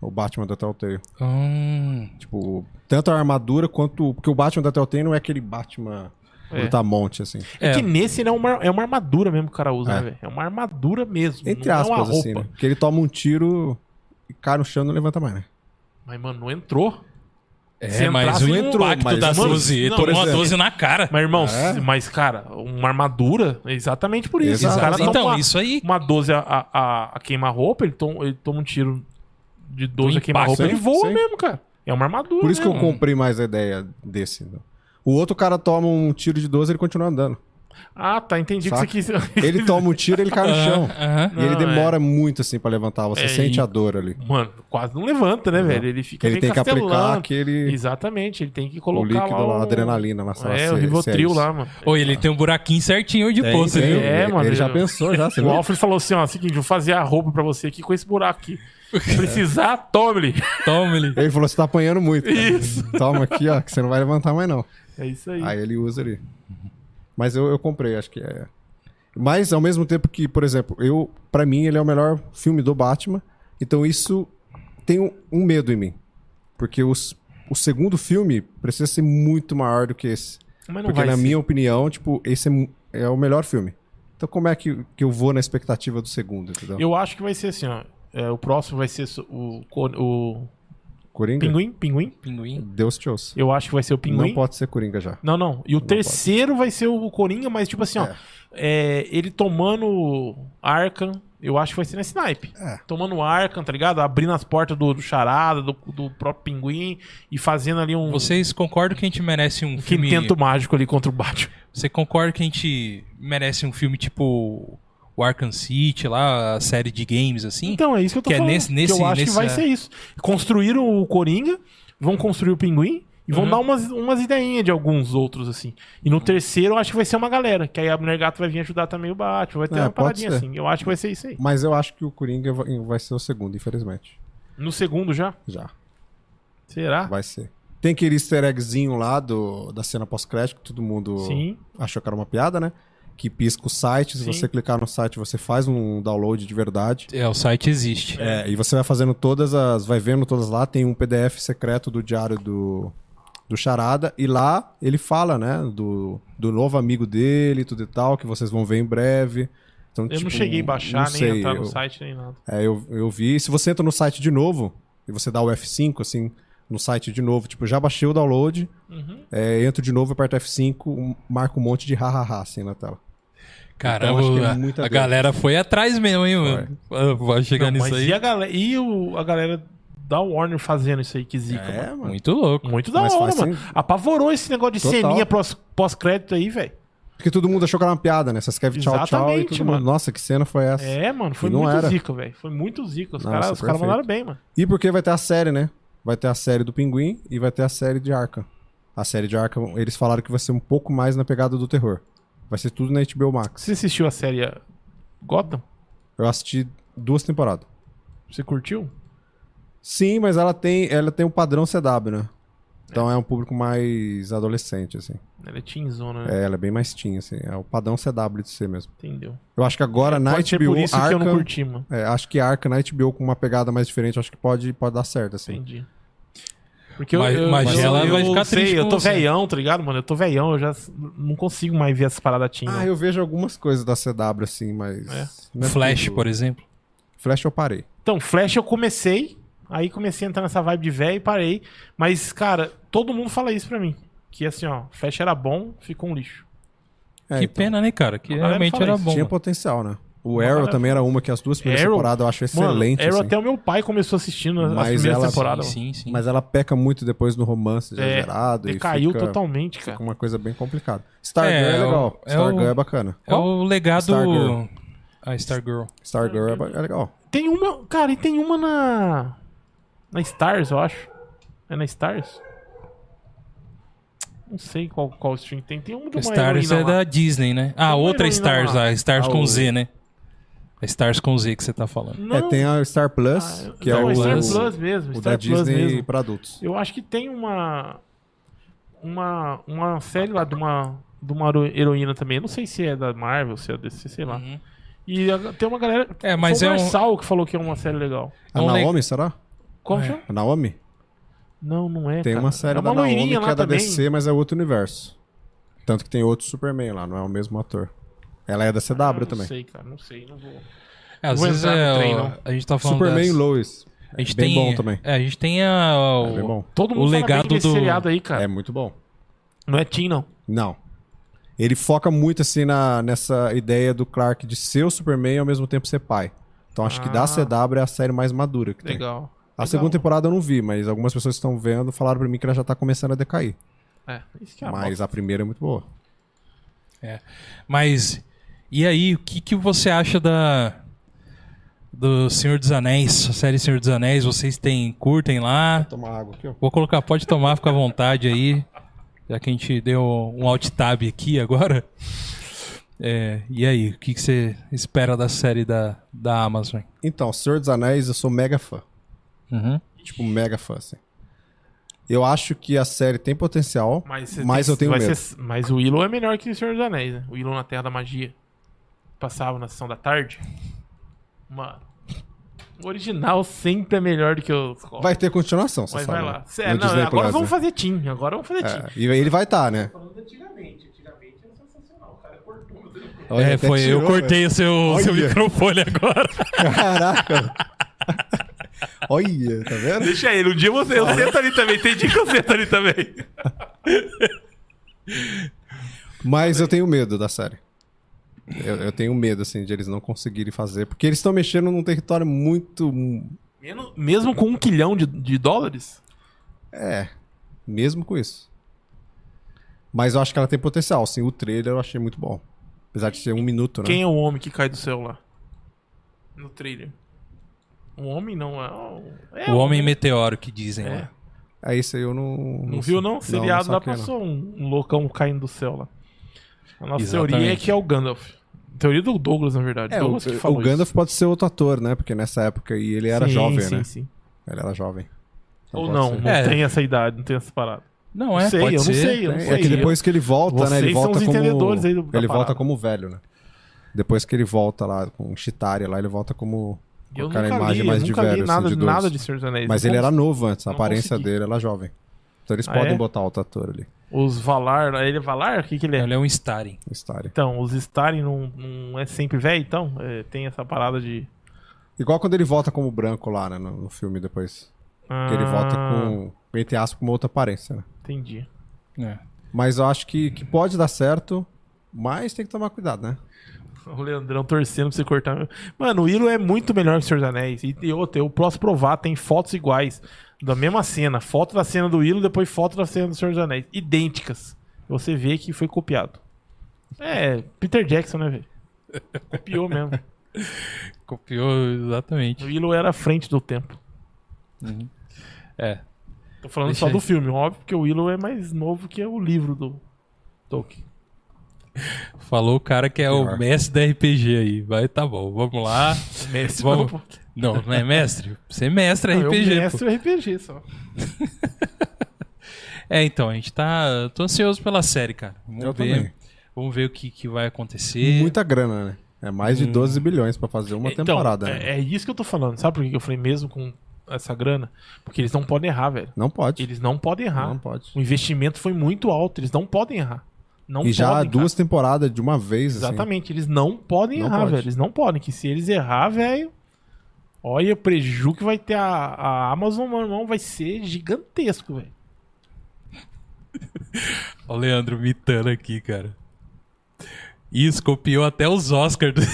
Speaker 3: O Batman da Telltale.
Speaker 1: Hum,
Speaker 3: Tipo, tanto a armadura quanto. Porque o Batman da Telltale não é aquele Batman
Speaker 2: É.
Speaker 3: brutamonte, assim.
Speaker 2: É,
Speaker 1: É.
Speaker 2: que nesse ele é uma, é uma armadura mesmo que o cara usa,
Speaker 3: É.
Speaker 2: né, velho? É uma armadura mesmo.
Speaker 3: Entre
Speaker 2: não é
Speaker 3: aspas,
Speaker 2: uma roupa.
Speaker 3: assim, né? Porque ele toma um tiro e cai no chão e não levanta mais, né?
Speaker 2: Mas, mano, não entrou. Se
Speaker 1: é, mas o
Speaker 2: não
Speaker 3: entrou,
Speaker 1: impacto
Speaker 3: mas,
Speaker 1: da
Speaker 3: mano,
Speaker 1: 12, ele
Speaker 2: não,
Speaker 1: tomou uma
Speaker 3: exemplo.
Speaker 1: 12 na cara.
Speaker 2: Mas, irmão,
Speaker 3: É.
Speaker 2: mas, cara, uma armadura é exatamente por isso.
Speaker 3: Exato.
Speaker 2: Os caras
Speaker 1: Então,
Speaker 2: uma,
Speaker 1: isso aí.
Speaker 2: uma 12 a, a, a- queima-roupa, ele ele toma um tiro de 12 a
Speaker 1: impacto,
Speaker 2: queima-roupa, ele
Speaker 3: sim,
Speaker 2: voa
Speaker 3: sim.
Speaker 2: mesmo, cara. É uma armadura.
Speaker 3: Por isso que eu
Speaker 2: mesmo.
Speaker 3: comprei mais a ideia desse. né? O outro cara toma um tiro de 12 e ele continua andando.
Speaker 2: Ah, tá, entendi
Speaker 3: Saca?
Speaker 2: que você quis.
Speaker 3: Ele toma um tiro e ele cai no [laughs] chão.
Speaker 1: Aham.
Speaker 3: E ele demora muito, assim, pra levantar. Você
Speaker 2: É,
Speaker 3: sente
Speaker 2: e-
Speaker 3: a dor ali.
Speaker 2: Mano, quase não levanta, né,
Speaker 3: Não.
Speaker 2: velho? Ele fica
Speaker 3: Ele tem que aplicar aquele
Speaker 2: Exatamente, ele tem que
Speaker 3: o
Speaker 2: colocar
Speaker 3: líquido
Speaker 2: lá o...
Speaker 3: a adrenalina na sala.
Speaker 2: É, o
Speaker 3: se
Speaker 2: Rivotril lá, mano.
Speaker 1: Ô, ele tem um buraquinho certinho de poço, viu?
Speaker 2: É,
Speaker 3: ele,
Speaker 2: mano,
Speaker 3: Ele já pensou, já. [laughs]
Speaker 2: O? Alfred falou assim, ó, seguinte, vou fazer a roupa pra você aqui com esse buraco aqui. Precisar, tome-lhe.
Speaker 1: Toma ele.
Speaker 3: Falou: você tá apanhando muito. cara.
Speaker 2: Isso.
Speaker 3: Toma aqui, ó, que você não vai levantar mais, não.
Speaker 2: É isso aí.
Speaker 3: Aí ele usa ali. Mas eu, eu comprei, acho que é. Mas ao mesmo tempo que, por exemplo, eu, para mim, ele é o melhor filme do Batman. Então isso tem um, um medo em mim. Porque os, o segundo filme precisa ser muito maior do que esse.
Speaker 2: Mas não
Speaker 3: Porque,
Speaker 2: vai
Speaker 3: na
Speaker 2: ser.
Speaker 3: minha opinião, tipo, esse é, é o melhor filme. Então, como é que, que eu vou na expectativa do segundo, entendeu?
Speaker 2: Eu acho que vai ser assim, ó. É, o próximo vai ser o, o
Speaker 3: Coringa?
Speaker 2: Pinguim? Pinguim?
Speaker 1: Pinguim.
Speaker 3: Deus te ouça.
Speaker 2: Eu acho que vai ser o Pinguim.
Speaker 3: Não pode ser Coringa já.
Speaker 2: Não, não. E o
Speaker 3: Não
Speaker 2: terceiro vai ser o Coringa, mas tipo assim, ó.
Speaker 3: É.
Speaker 2: é, ele tomando Arkham, eu acho que vai ser nesse naipe.
Speaker 3: É.
Speaker 2: Tomando Arkham, tá ligado? Abrindo as portas do, do Charada, do, do próprio Pinguim e fazendo ali um,
Speaker 1: Vocês concordam que a gente merece um
Speaker 2: um
Speaker 1: filme...
Speaker 2: quinteto mágico ali contra o Batman.
Speaker 1: Você concorda que a gente merece um filme tipo o Arkham City, lá, a série de games, assim?
Speaker 2: Então, é isso que eu tô
Speaker 1: Que é
Speaker 2: falando.
Speaker 1: nesse-
Speaker 2: que
Speaker 1: nesse-
Speaker 2: eu acho
Speaker 1: nesse-
Speaker 2: que vai
Speaker 1: é.
Speaker 2: ser isso. Construíram o Coringa, vão construir o Pinguim e vão
Speaker 1: Uhum.
Speaker 2: dar umas, umas ideinhas de alguns outros, assim. E no terceiro, eu acho que vai ser uma galera. Que aí a Mulher Gato vai vir ajudar também o Batman. Vai ter
Speaker 3: É,
Speaker 2: uma paradinha
Speaker 3: ser.
Speaker 2: assim. Eu acho que vai ser isso aí.
Speaker 3: Mas eu acho que o Coringa vai vai ser o segundo, infelizmente.
Speaker 2: No segundo já?
Speaker 3: Já.
Speaker 2: Será?
Speaker 3: Vai ser. Tem aquele easter eggzinho lá do, da cena pós-crédito que todo mundo
Speaker 2: Sim.
Speaker 3: achou que era uma piada, né? Que pisca o site. Se
Speaker 2: Sim.
Speaker 3: você clicar no site, você faz um download de verdade.
Speaker 1: É, o site existe.
Speaker 3: É, e você vai fazendo todas as. Vai vendo todas lá. Tem um PDF secreto do diário do, do Charada. E lá ele fala, né? Do, do novo amigo dele, tudo e tal, que vocês vão ver em breve. Então,
Speaker 2: Eu
Speaker 3: tipo,
Speaker 2: não cheguei a baixar, nem
Speaker 3: sei,
Speaker 2: entrar no
Speaker 3: eu-
Speaker 2: site, nem nada.
Speaker 3: É, eu, eu vi. Se você entra no site de novo e você dá o F5, assim, no site de novo, tipo, já baixei o download,
Speaker 2: Uhum.
Speaker 3: é, entro de novo, aperto F5, um- marca um monte de hahaha assim na tela.
Speaker 1: Caramba,
Speaker 3: Então, acho que é
Speaker 1: a-
Speaker 3: muita
Speaker 1: a,
Speaker 3: dor.
Speaker 1: galera foi atrás mesmo, hein, mano? Ah, Vai chegar nisso aí.
Speaker 2: e, a galera, e o, a galera da Warner fazendo isso aí, que zica,
Speaker 3: É,
Speaker 2: mano.
Speaker 3: mano.
Speaker 1: Muito louco.
Speaker 2: Muito da
Speaker 3: Mas
Speaker 2: hora, mano.
Speaker 3: sim.
Speaker 2: Apavorou esse negócio de
Speaker 3: Total.
Speaker 2: ceninha pós- pós-crédito aí, velho.
Speaker 3: Porque todo mundo achou que era uma piada, né? Você escreve tchau, tchau e todo mundo, nossa, que cena foi essa?
Speaker 2: É, mano, foi
Speaker 3: não
Speaker 2: muito
Speaker 3: era.
Speaker 2: zica, velho. Foi muito zica. Os caras os caras
Speaker 3: perfeito.
Speaker 2: mandaram bem, mano.
Speaker 3: E porque vai ter a série, né? Vai ter a série do Pinguim e vai ter a série de Arkham. A série de Arkham, eles falaram que vai ser um pouco mais na pegada do terror. Vai ser tudo na HBO Max.
Speaker 2: Você assistiu a série Gotham?
Speaker 3: Eu assisti duas temporadas.
Speaker 2: Você curtiu?
Speaker 3: Sim, mas ela tem, ela tem o padrão CW, né? Então é um público mais adolescente, assim.
Speaker 2: Ela é teenzona, né?
Speaker 3: É, ela é bem mais teen, assim. É o padrão CW de ser mesmo.
Speaker 2: Entendeu.
Speaker 3: Eu acho que agora na
Speaker 2: Pode ser
Speaker 3: HBO
Speaker 2: por isso que eu não curti, mano.
Speaker 3: é, acho que Arkham na HBO com uma pegada mais diferente, acho que pode, pode dar certo, assim.
Speaker 2: Entendi. Porque
Speaker 1: Mas-
Speaker 2: eu, eu,
Speaker 1: mas
Speaker 2: eu,
Speaker 1: ela
Speaker 2: eu
Speaker 1: vai ficar
Speaker 2: sei,
Speaker 1: triste
Speaker 2: eu
Speaker 1: com
Speaker 2: tô
Speaker 1: você.
Speaker 2: velhão, tá ligado, mano? Eu tô velhão, eu já não consigo mais ver essas paradas teen.
Speaker 3: Ah,
Speaker 2: não.
Speaker 3: eu vejo algumas coisas da CW, assim, mas...
Speaker 2: É.
Speaker 3: é
Speaker 1: Flash,
Speaker 3: tudo.
Speaker 1: por exemplo.
Speaker 3: Flash eu parei.
Speaker 2: Então, Flash eu comecei, aí comecei a entrar nessa vibe de velho e parei. Mas, cara, todo mundo fala isso pra mim. Que assim, ó, Flash era bom, ficou um lixo.
Speaker 3: É,
Speaker 1: que
Speaker 3: então,
Speaker 1: pena, né, cara? Que realmente era
Speaker 2: isso.
Speaker 1: bom.
Speaker 3: Tinha
Speaker 1: mano.
Speaker 3: potencial, né? O Arrow também era uma que as duas primeiras
Speaker 2: Arrow-
Speaker 3: temporadas eu acho
Speaker 2: Mano,
Speaker 3: excelente,
Speaker 2: Arrow
Speaker 3: assim.
Speaker 2: até o meu pai começou assistindo as
Speaker 3: Mas
Speaker 2: primeiras
Speaker 3: ela-
Speaker 2: temporadas.
Speaker 1: Sim, sim, sim.
Speaker 3: Mas ela peca muito depois no romance
Speaker 2: É,
Speaker 3: exagerado e
Speaker 2: Decaiu
Speaker 3: fica,
Speaker 2: totalmente, cara.
Speaker 3: fica uma coisa bem complicada. Stargirl
Speaker 1: É,
Speaker 3: é,
Speaker 1: é
Speaker 3: legal.
Speaker 1: é
Speaker 3: Stargirl
Speaker 1: o-
Speaker 3: é bacana.
Speaker 1: É o legado...
Speaker 3: Stargirl.
Speaker 1: A Stargirl.
Speaker 3: Stargirl é, é legal.
Speaker 2: Tem uma, cara, e tem uma na na Stars, eu acho. É na Stars? Não sei qual qual stream tem. Tem uma de uma
Speaker 1: Stars é
Speaker 2: lá.
Speaker 1: da Disney, né? Ah, outra Stars
Speaker 2: lá.
Speaker 1: lá. Stars
Speaker 3: Ah,
Speaker 1: com
Speaker 3: o-
Speaker 1: Z, né? É Stars com Z que você tá falando.
Speaker 2: Não,
Speaker 3: É, tem a Star Plus,
Speaker 2: ah,
Speaker 3: que é
Speaker 2: não,
Speaker 3: o,
Speaker 2: Star
Speaker 1: Plus.
Speaker 2: Plus mesmo,
Speaker 3: o
Speaker 2: Star
Speaker 3: da
Speaker 2: Plus
Speaker 3: Disney
Speaker 2: mesmo.
Speaker 3: pra adultos.
Speaker 2: Eu acho que tem uma uma uma série lá de uma de uma hero- heroína também. Eu não sei se é da Marvel, se é DC, sei lá.
Speaker 1: Uhum.
Speaker 2: E a- tem uma galera.
Speaker 1: É, mas é
Speaker 2: o
Speaker 1: um-
Speaker 2: que falou que é uma série legal.
Speaker 3: A
Speaker 1: É le-
Speaker 3: Naomi, será?
Speaker 2: Como
Speaker 1: É.
Speaker 2: chama?
Speaker 3: A Naomi?
Speaker 2: Não, não é.
Speaker 3: Tem
Speaker 2: cara.
Speaker 3: uma série
Speaker 2: é uma
Speaker 3: da Naomi que é da
Speaker 2: também.
Speaker 3: DC, mas é outro universo. Tanto que tem outro Superman lá, não é o mesmo ator. Ela é da CW
Speaker 2: Ah, não
Speaker 3: também.
Speaker 2: sei, cara, não sei, não vou.
Speaker 1: É, às
Speaker 2: Vou
Speaker 1: vezes é,
Speaker 2: trem,
Speaker 1: o-
Speaker 2: não.
Speaker 1: a gente tá falando
Speaker 3: Superman e Lois.
Speaker 1: A gente
Speaker 3: É bem
Speaker 1: tem,
Speaker 3: bom também.
Speaker 1: É, a gente tem a, o,
Speaker 3: É bom.
Speaker 2: Todo
Speaker 1: O
Speaker 2: mundo fala
Speaker 1: legado
Speaker 2: bem desse
Speaker 1: do-
Speaker 2: seriado aí, cara.
Speaker 3: É muito bom.
Speaker 2: Não é Teen, não.
Speaker 3: Não. Ele foca muito assim na, nessa ideia do Clark de ser o Superman e ao mesmo tempo ser pai. Então acho que da
Speaker 2: Ah.
Speaker 3: CW é a série mais madura que tem.
Speaker 2: Legal.
Speaker 3: A
Speaker 2: Legal.
Speaker 3: segunda temporada eu não vi, mas algumas pessoas que estão vendo falaram pra mim que ela já tá começando a decair.
Speaker 2: É, isso que é a
Speaker 3: mas a primeira é muito boa.
Speaker 1: Mas, e aí, o que, que você acha da do Senhor dos Anéis, a série Senhor dos Anéis? Vocês têm, curtem lá?
Speaker 3: Tomar água aqui, ó.
Speaker 1: Vou colocar, pode tomar, fica à vontade aí. Já que a gente deu um alt tab aqui agora. É, e aí, o que, que você espera da série da, da Amazon?
Speaker 3: Então, Senhor dos Anéis, eu sou mega fã.
Speaker 1: Uhum.
Speaker 3: Tipo, mega fã, assim. Eu acho que a série tem potencial,
Speaker 2: Mas,
Speaker 3: mas,
Speaker 2: você
Speaker 3: eu tenho
Speaker 2: vai
Speaker 3: medo.
Speaker 2: ser- mas o Willow é melhor que o Senhor dos Anéis, né? O Willow na Terra da Magia. Passava na sessão da tarde. Mano. O original sempre é melhor do que os cópias.
Speaker 3: Vai ter continuação, você
Speaker 2: Mas
Speaker 3: sabe.
Speaker 2: vai lá.
Speaker 3: né?
Speaker 2: Cê-
Speaker 3: No
Speaker 2: não,
Speaker 3: Disney
Speaker 2: agora
Speaker 3: Plus,
Speaker 2: vamos
Speaker 3: né?
Speaker 2: fazer Team. Agora vamos fazer Team.
Speaker 3: É, e ele vai estar, né?
Speaker 2: Falando antigamente. Antigamente era sensacional. O cara cortou.
Speaker 3: Olha,
Speaker 1: é, foi, eu
Speaker 3: tirou,
Speaker 1: cortei o seu, o seu microfone agora.
Speaker 3: Caraca. Olha, tá vendo?
Speaker 2: Deixa ele. Um dia você, eu sento ali também. Tem dia que eu sento ali também.
Speaker 3: Mas eu tenho medo da série. Eu, eu tenho medo, assim, de eles não conseguirem fazer. Porque eles estão mexendo num território muito.
Speaker 2: Mesmo, mesmo com um quilhão de, de dólares?
Speaker 3: É. Mesmo com isso. Mas eu acho que ela tem potencial. Assim, o trailer eu achei muito bom. Apesar de ser um minuto, né?
Speaker 2: Quem é o homem que cai do céu lá? No trailer. O homem não é. o- é
Speaker 1: o Homem Meteoro que dizem
Speaker 2: É.
Speaker 1: lá.
Speaker 3: É isso aí, eu não.
Speaker 2: Não viu, não? Seriado lá
Speaker 3: saquei, não.
Speaker 2: passou um, um loucão caindo do céu lá. A nossa
Speaker 1: Exatamente.
Speaker 2: teoria é que é o Gandalf. Teoria do Douglas, na verdade.
Speaker 3: É, o,
Speaker 2: Douglas que
Speaker 3: o
Speaker 2: falou
Speaker 3: Gandalf
Speaker 2: isso.
Speaker 3: pode ser outro ator, né? Porque nessa época aí ele era
Speaker 2: Sim,
Speaker 3: jovem,
Speaker 2: sim,
Speaker 3: né?
Speaker 2: Sim.
Speaker 3: Ele era jovem. Então
Speaker 2: Ou não,
Speaker 3: ser.
Speaker 2: não
Speaker 1: É.
Speaker 2: tem essa idade, não tem essa parada.
Speaker 1: Não é,
Speaker 2: sei,
Speaker 1: pode
Speaker 2: eu não sei, eu não
Speaker 3: É,
Speaker 2: sei.
Speaker 3: é que depois que ele volta, né? Ele
Speaker 2: Vocês são
Speaker 3: volta
Speaker 2: os
Speaker 3: como.
Speaker 2: entendedores aí do-
Speaker 3: ele volta como velho, né? Depois que ele volta lá com Chitaria lá, ele volta como. Com
Speaker 2: Eu
Speaker 3: aquela
Speaker 2: nunca
Speaker 3: imagem
Speaker 2: li,
Speaker 3: mais
Speaker 2: eu
Speaker 3: de
Speaker 2: nunca
Speaker 3: velho,
Speaker 2: li
Speaker 3: assim,
Speaker 2: nada,
Speaker 3: de idoso.
Speaker 2: nada de Senhor dos Anéis.
Speaker 3: Mas ele era novo antes, a aparência
Speaker 2: consegui.
Speaker 3: dele era jovem. Então eles
Speaker 2: Ah,
Speaker 3: podem
Speaker 2: é?
Speaker 3: botar outro ator ali.
Speaker 2: Os Valar, ele é Valar? O que, que ele é?
Speaker 1: Ele é um Starring.
Speaker 3: História.
Speaker 2: Então, os Starem não, não é sempre velho, então? É, tem essa parada de.
Speaker 3: Igual quando ele volta como branco lá, né? No, no filme depois. Que ele volta
Speaker 2: Ah,
Speaker 3: com, entre aspas, com uma outra aparência, né?
Speaker 2: Entendi.
Speaker 1: É.
Speaker 3: Mas eu acho que, que pode dar certo, mas tem que tomar cuidado, né?
Speaker 2: O Leandrão torcendo pra você cortar. Mano, o Willow é muito melhor que o Senhor dos Anéis. E, e outra, eu posso provar, tem fotos iguais. Da mesma cena. Foto da cena do Willow, depois foto da cena do Senhor dos Anéis. Idênticas. Você vê que foi copiado. É, Peter Jackson, né, velho? Copiou mesmo. [laughs]
Speaker 1: Copiou exatamente.
Speaker 2: O Willow era à frente do tempo.
Speaker 1: É.
Speaker 2: Tô falando
Speaker 1: Deixa
Speaker 2: só
Speaker 1: aí.
Speaker 2: do filme. Óbvio que o Willow é mais novo que o livro do Tolkien.
Speaker 1: Falou o cara que é
Speaker 3: Pior.
Speaker 1: o mestre da RPG aí. Vai, tá bom. Vamos lá. [laughs]
Speaker 2: Mestre,
Speaker 1: Vamos.
Speaker 2: não,
Speaker 1: Não, não é mestre? Você é mestre
Speaker 2: eu
Speaker 1: RPG. pô.
Speaker 2: mestre RPG só. [laughs]
Speaker 1: É, então, a gente tá. Tô ansioso pela série, cara. Vamos
Speaker 3: Eu
Speaker 1: ver.
Speaker 3: também.
Speaker 1: Vamos ver o que, que vai acontecer.
Speaker 3: Muita grana, né? É mais de 12 bilhões pra fazer uma
Speaker 2: Então,
Speaker 3: temporada,
Speaker 2: é,
Speaker 3: né?
Speaker 2: é isso que eu tô falando. Sabe por que eu falei mesmo com essa grana? Porque eles não podem errar, velho.
Speaker 3: Não pode.
Speaker 2: Eles não podem errar.
Speaker 3: Não pode.
Speaker 2: O investimento foi muito alto. Eles não podem errar. Não
Speaker 3: e já
Speaker 2: podem,
Speaker 3: duas temporadas de uma vez,
Speaker 2: cara.
Speaker 3: assim.
Speaker 2: Exatamente. Eles não podem
Speaker 3: Não
Speaker 2: errar,
Speaker 3: pode.
Speaker 2: velho. Eles não podem. Que se eles errar, velho. Olha o prejuízo que vai ter a, a Amazon, meu irmão, vai ser gigantesco, velho.
Speaker 1: Ó, o Leandro mitando aqui, cara. Isso, copiou até os Oscars.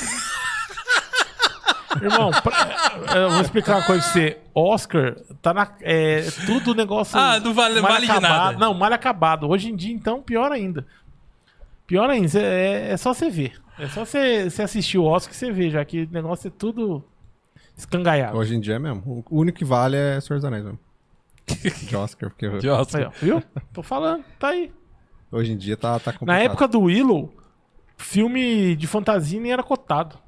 Speaker 2: Irmão, pra- eu vou explicar uma coisa pra você. Oscar tá na. É, tudo negócio.
Speaker 1: Ah, não vale-
Speaker 2: mal
Speaker 1: vale de
Speaker 2: acabado.
Speaker 1: nada.
Speaker 2: Não, mal acabado. Hoje em dia, então, pior ainda. Pior ainda, é, é só você ver. É só você você assistir o Oscar que você vê, já que o negócio é tudo escangaiado.
Speaker 3: Hoje em dia é mesmo. O único que vale é Senhor dos Anéis mesmo. [laughs] De Oscar, porque
Speaker 1: de Oscar.
Speaker 2: Aí, viu? Tô falando, tá aí.
Speaker 3: hoje em dia tá, tá complicado.
Speaker 2: Na época do Willow, filme de fantasia nem era cotado.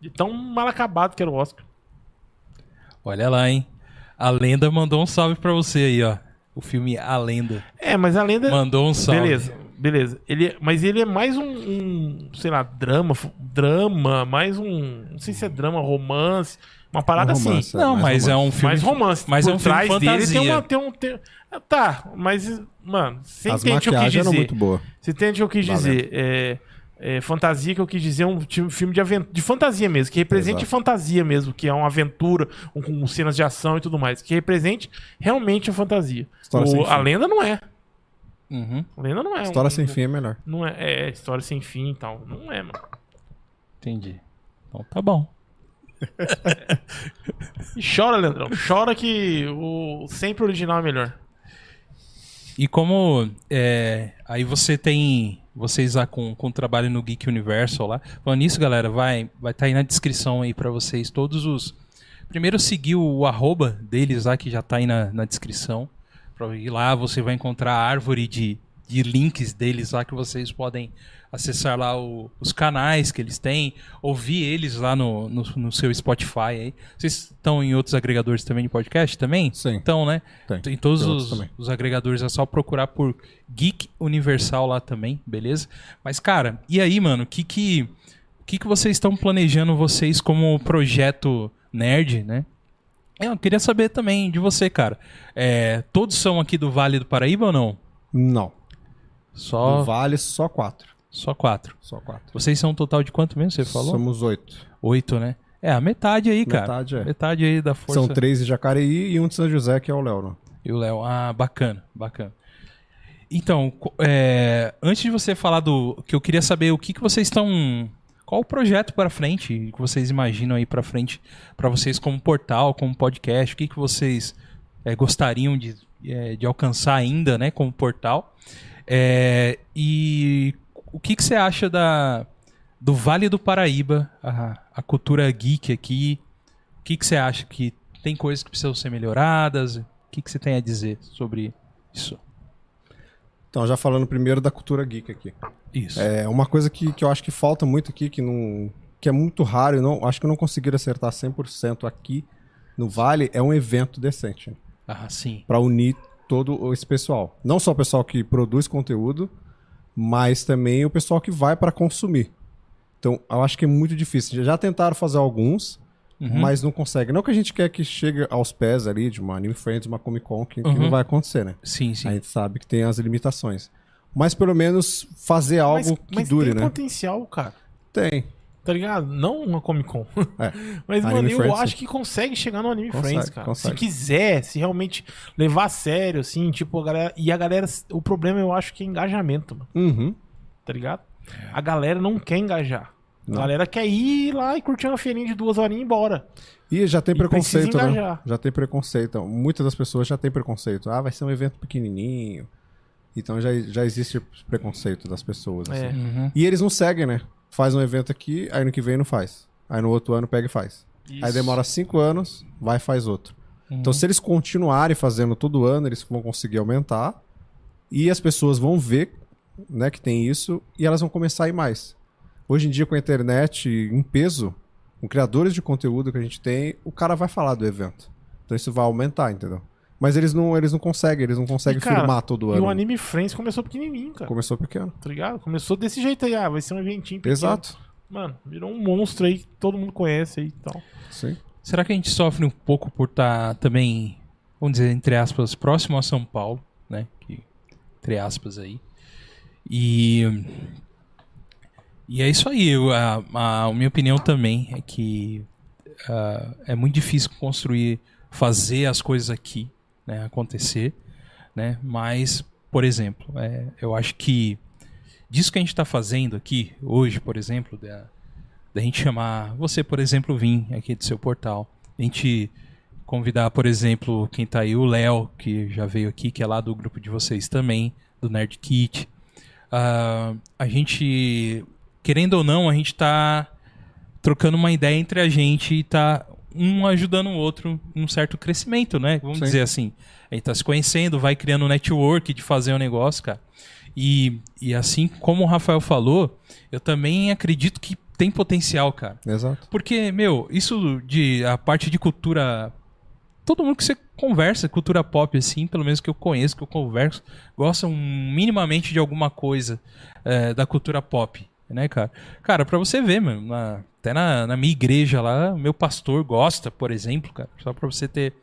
Speaker 2: De tão mal acabado que era o Oscar.
Speaker 1: Olha lá, hein? A Lenda mandou um salve pra você aí, ó. O filme A Lenda.
Speaker 2: É, mas a lenda.
Speaker 1: Mandou um salve.
Speaker 2: Beleza, beleza. Ele, mas ele é mais um, um, sei lá, drama, drama, mais um, não sei se é drama, romance, uma parada
Speaker 3: Um
Speaker 2: assim.
Speaker 3: romance,
Speaker 1: Não, mas é
Speaker 3: romance.
Speaker 1: um filme.
Speaker 2: mais romance.
Speaker 1: Mas
Speaker 2: Por
Speaker 1: é um filme
Speaker 2: trás dele
Speaker 1: fantasia.
Speaker 2: tem uma, tem um, tem- Ah, Tá, mas mano, você
Speaker 3: As
Speaker 2: entende o que eu quis dizer?
Speaker 3: muito boas.
Speaker 2: Você entende o que eu quis
Speaker 3: Valeu.
Speaker 2: dizer? É, é, fantasia que eu quis dizer é um filme de, aven- de fantasia mesmo, que represente
Speaker 3: Exato.
Speaker 2: fantasia mesmo, que é uma aventura um- com cenas de ação e tudo mais, que represente realmente a fantasia. O- a lenda não é.
Speaker 1: Uhum,
Speaker 2: lenda não é.
Speaker 3: História
Speaker 2: um-
Speaker 3: sem fim é melhor.
Speaker 2: Não é, é história sem fim e tal. Não é, mano.
Speaker 1: entendi. Então tá bom. [laughs]
Speaker 2: E chora, Leandrão. Chora que o sempre original é melhor.
Speaker 1: E como é, aí você tem vocês lá com, com trabalho no Geek Universal lá. Falando nisso, galera, vai vai estar aí na descrição aí pra vocês todos os Primeiro seguir o arroba deles lá que já tá aí na, na descrição. Ir lá você vai encontrar a árvore de, de links deles lá que vocês podem acessar lá o- os canais que eles têm, ouvir eles lá no, no, no seu Spotify aí. Vocês estão em outros agregadores também de podcast também?
Speaker 3: Sim.
Speaker 1: Então, né?
Speaker 3: Tem.
Speaker 1: Em todos os, os agregadores é só procurar por Geek Universal lá também, beleza? Mas, cara, e aí, mano, o que que, que que vocês estão planejando vocês como projeto nerd, né? Eu queria saber também de você, cara. É, todos são aqui do Vale do Paraíba ou não?
Speaker 3: Não.
Speaker 1: Só,
Speaker 3: No Vale, só quatro.
Speaker 1: só quatro.
Speaker 3: Só quatro.
Speaker 1: Vocês são um total de quanto mesmo? Você falou?
Speaker 3: Somos oito.
Speaker 1: Oito, né? É, a metade aí, cara.
Speaker 3: Metade, é.
Speaker 1: Metade aí da força.
Speaker 3: São três de Jacareí e um de São José, que é o Léo. né?
Speaker 1: E o Léo. Ah, bacana, bacana. Então, é, antes de você falar do. que eu queria saber o que, que vocês estão. Qual o projeto para frente que vocês imaginam aí para frente para vocês como portal, como podcast? O que, que vocês é, gostariam de, é, de alcançar ainda, né, como portal? É, e o que, que você acha da, do Vale do Paraíba, a, a cultura geek aqui? O que, que você acha que tem coisas que precisam ser melhoradas? O que, que você tem a dizer sobre isso?
Speaker 3: Então, já falando primeiro da cultura geek aqui.
Speaker 1: Isso.
Speaker 3: É uma coisa que, que eu acho que falta muito aqui, que, não, que é muito raro, e não, acho que eu não conseguiram acertar 100% aqui no Vale, é um evento decente.
Speaker 1: Ah, sim.
Speaker 3: Para unir todo esse pessoal. Não só o pessoal que produz conteúdo, mas também o pessoal que vai para consumir. Então, eu acho que é muito difícil. Já tentaram fazer alguns,
Speaker 1: Uhum.
Speaker 3: mas não consegue. Não que a gente quer que chegue aos pés ali de uma Anime Friends, uma Comic Con, que, que
Speaker 1: Uhum.
Speaker 3: não vai acontecer, né?
Speaker 1: Sim, sim.
Speaker 3: A gente sabe que tem as limitações. Mas pelo menos fazer algo
Speaker 2: mas,
Speaker 3: que
Speaker 2: mas
Speaker 3: dure,
Speaker 2: tem
Speaker 3: né?
Speaker 2: potencial, cara.
Speaker 3: Tem.
Speaker 2: Tá ligado? Não uma Comic Con. [laughs]
Speaker 3: É. [laughs]
Speaker 2: Mas,
Speaker 3: Anime
Speaker 2: mano, eu
Speaker 3: Friends,
Speaker 2: acho
Speaker 3: sim.
Speaker 2: que consegue chegar no Anime
Speaker 3: Consegue,
Speaker 2: Friends, cara.
Speaker 3: consegue.
Speaker 2: Se quiser, se realmente levar a sério, assim, tipo, a galera. E a galera. O problema eu acho que é engajamento, mano.
Speaker 3: Uhum.
Speaker 2: Tá ligado? A galera não quer engajar.
Speaker 3: Não.
Speaker 2: A galera quer ir lá e curtir uma feirinha de duas horinhas e ir embora.
Speaker 3: E já tem
Speaker 2: E
Speaker 3: preconceito, né? Já tem preconceito. Muitas das pessoas já têm preconceito. Ah, vai ser um evento pequenininho. Então já, já existe preconceito das pessoas.
Speaker 2: É.
Speaker 3: assim.
Speaker 1: Uhum.
Speaker 3: E eles não seguem, né? Faz um evento aqui, aí no que vem não faz. Aí no outro ano pega e faz. Aí demora cinco anos, vai e faz outro. Então se eles continuarem fazendo todo ano, eles vão conseguir aumentar. E as pessoas vão ver né, que tem isso e elas vão começar a ir mais. Hoje em dia, com a internet em peso, com criadores de conteúdo que a gente tem, o cara vai falar do evento. Então isso vai aumentar, entendeu? Mas eles não, eles não conseguem, eles não conseguem
Speaker 2: E, cara,
Speaker 3: firmar todo
Speaker 2: E
Speaker 3: ano.
Speaker 2: o Anime Friends começou pequenininho, cara.
Speaker 3: Começou pequeno.
Speaker 2: Tá ligado? Começou desse jeito aí. Ah, vai ser um eventinho pequeno.
Speaker 3: Exato.
Speaker 2: Mano, virou um monstro aí que todo mundo conhece aí e tal.
Speaker 3: Sim.
Speaker 1: Será que a gente sofre um pouco por estar também, vamos dizer, entre aspas, próximo a São Paulo, né? Que, entre aspas aí. E. E é isso aí. eu- a, a, a minha opinião também é que ah, é muito difícil construir, fazer as coisas aqui né, acontecer, né? Mas, por exemplo, é, eu acho que disso que a gente está fazendo aqui hoje, por exemplo, da, da gente chamar você, por exemplo, vir aqui do seu portal, a gente convidar, por exemplo, quem tá aí, o Léo, que já veio aqui, que é lá do grupo de vocês também, do Nerd Kit. Ah, a gente, querendo ou não, a gente tá trocando uma ideia entre a gente e tá um ajudando o outro num certo crescimento, né? Vamos
Speaker 3: Sim.
Speaker 1: dizer assim. A gente tá se conhecendo, vai criando um network de fazer um negócio, cara. E, e assim como o Rafael falou, eu também acredito que tem potencial, cara.
Speaker 3: Exato.
Speaker 1: Porque, meu, isso de a parte de cultura. Todo mundo que você conversa, cultura pop, assim, pelo menos que eu conheço, que eu converso, gostam minimamente de alguma coisa é, da cultura pop, né, cara? Cara, pra você ver, mano, na- até na, na minha igreja lá, meu pastor gosta, por exemplo, cara, só pra você ter,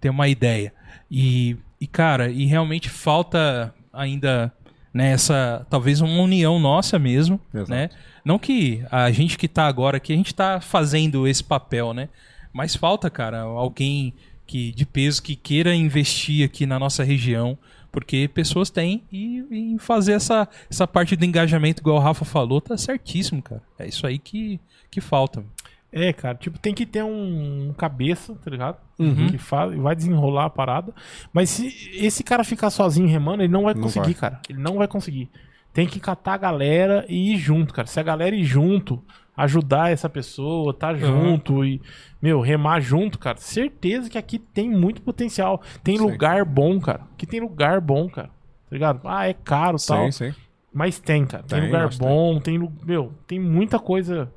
Speaker 1: ter uma ideia. E, e, cara, e realmente falta ainda nessa, talvez uma união nossa mesmo,
Speaker 3: Exato.
Speaker 1: né? Não que a gente que tá agora aqui, a gente tá fazendo esse papel, né? Mas falta, cara, alguém que de peso que queira investir aqui na nossa região, porque pessoas têm e, e fazer essa, essa parte do engajamento, igual o Rafa falou, tá certíssimo, cara. É isso aí que, que falta.
Speaker 2: É, cara, tipo, tem que ter um cabeça, tá ligado?
Speaker 3: Uhum.
Speaker 2: Que faz, vai desenrolar a parada. Mas se esse cara ficar sozinho remando, ele não vai
Speaker 3: Não
Speaker 2: conseguir,
Speaker 3: vai.
Speaker 2: cara. Ele não vai conseguir. Tem que catar a galera e ir junto, cara. Se a galera ir junto, ajudar essa pessoa, tá junto e, meu, remar junto, cara, certeza que aqui tem muito potencial. Tem
Speaker 3: Sim.
Speaker 2: lugar bom, cara. Aqui tem lugar bom, cara. Tá ligado? Ah, é caro e tal.
Speaker 3: Sim, sim.
Speaker 2: Mas tem, cara. Tem,
Speaker 3: Tem,
Speaker 2: lugar
Speaker 3: que
Speaker 2: bom, tem. lu- Meu, tem muita coisa.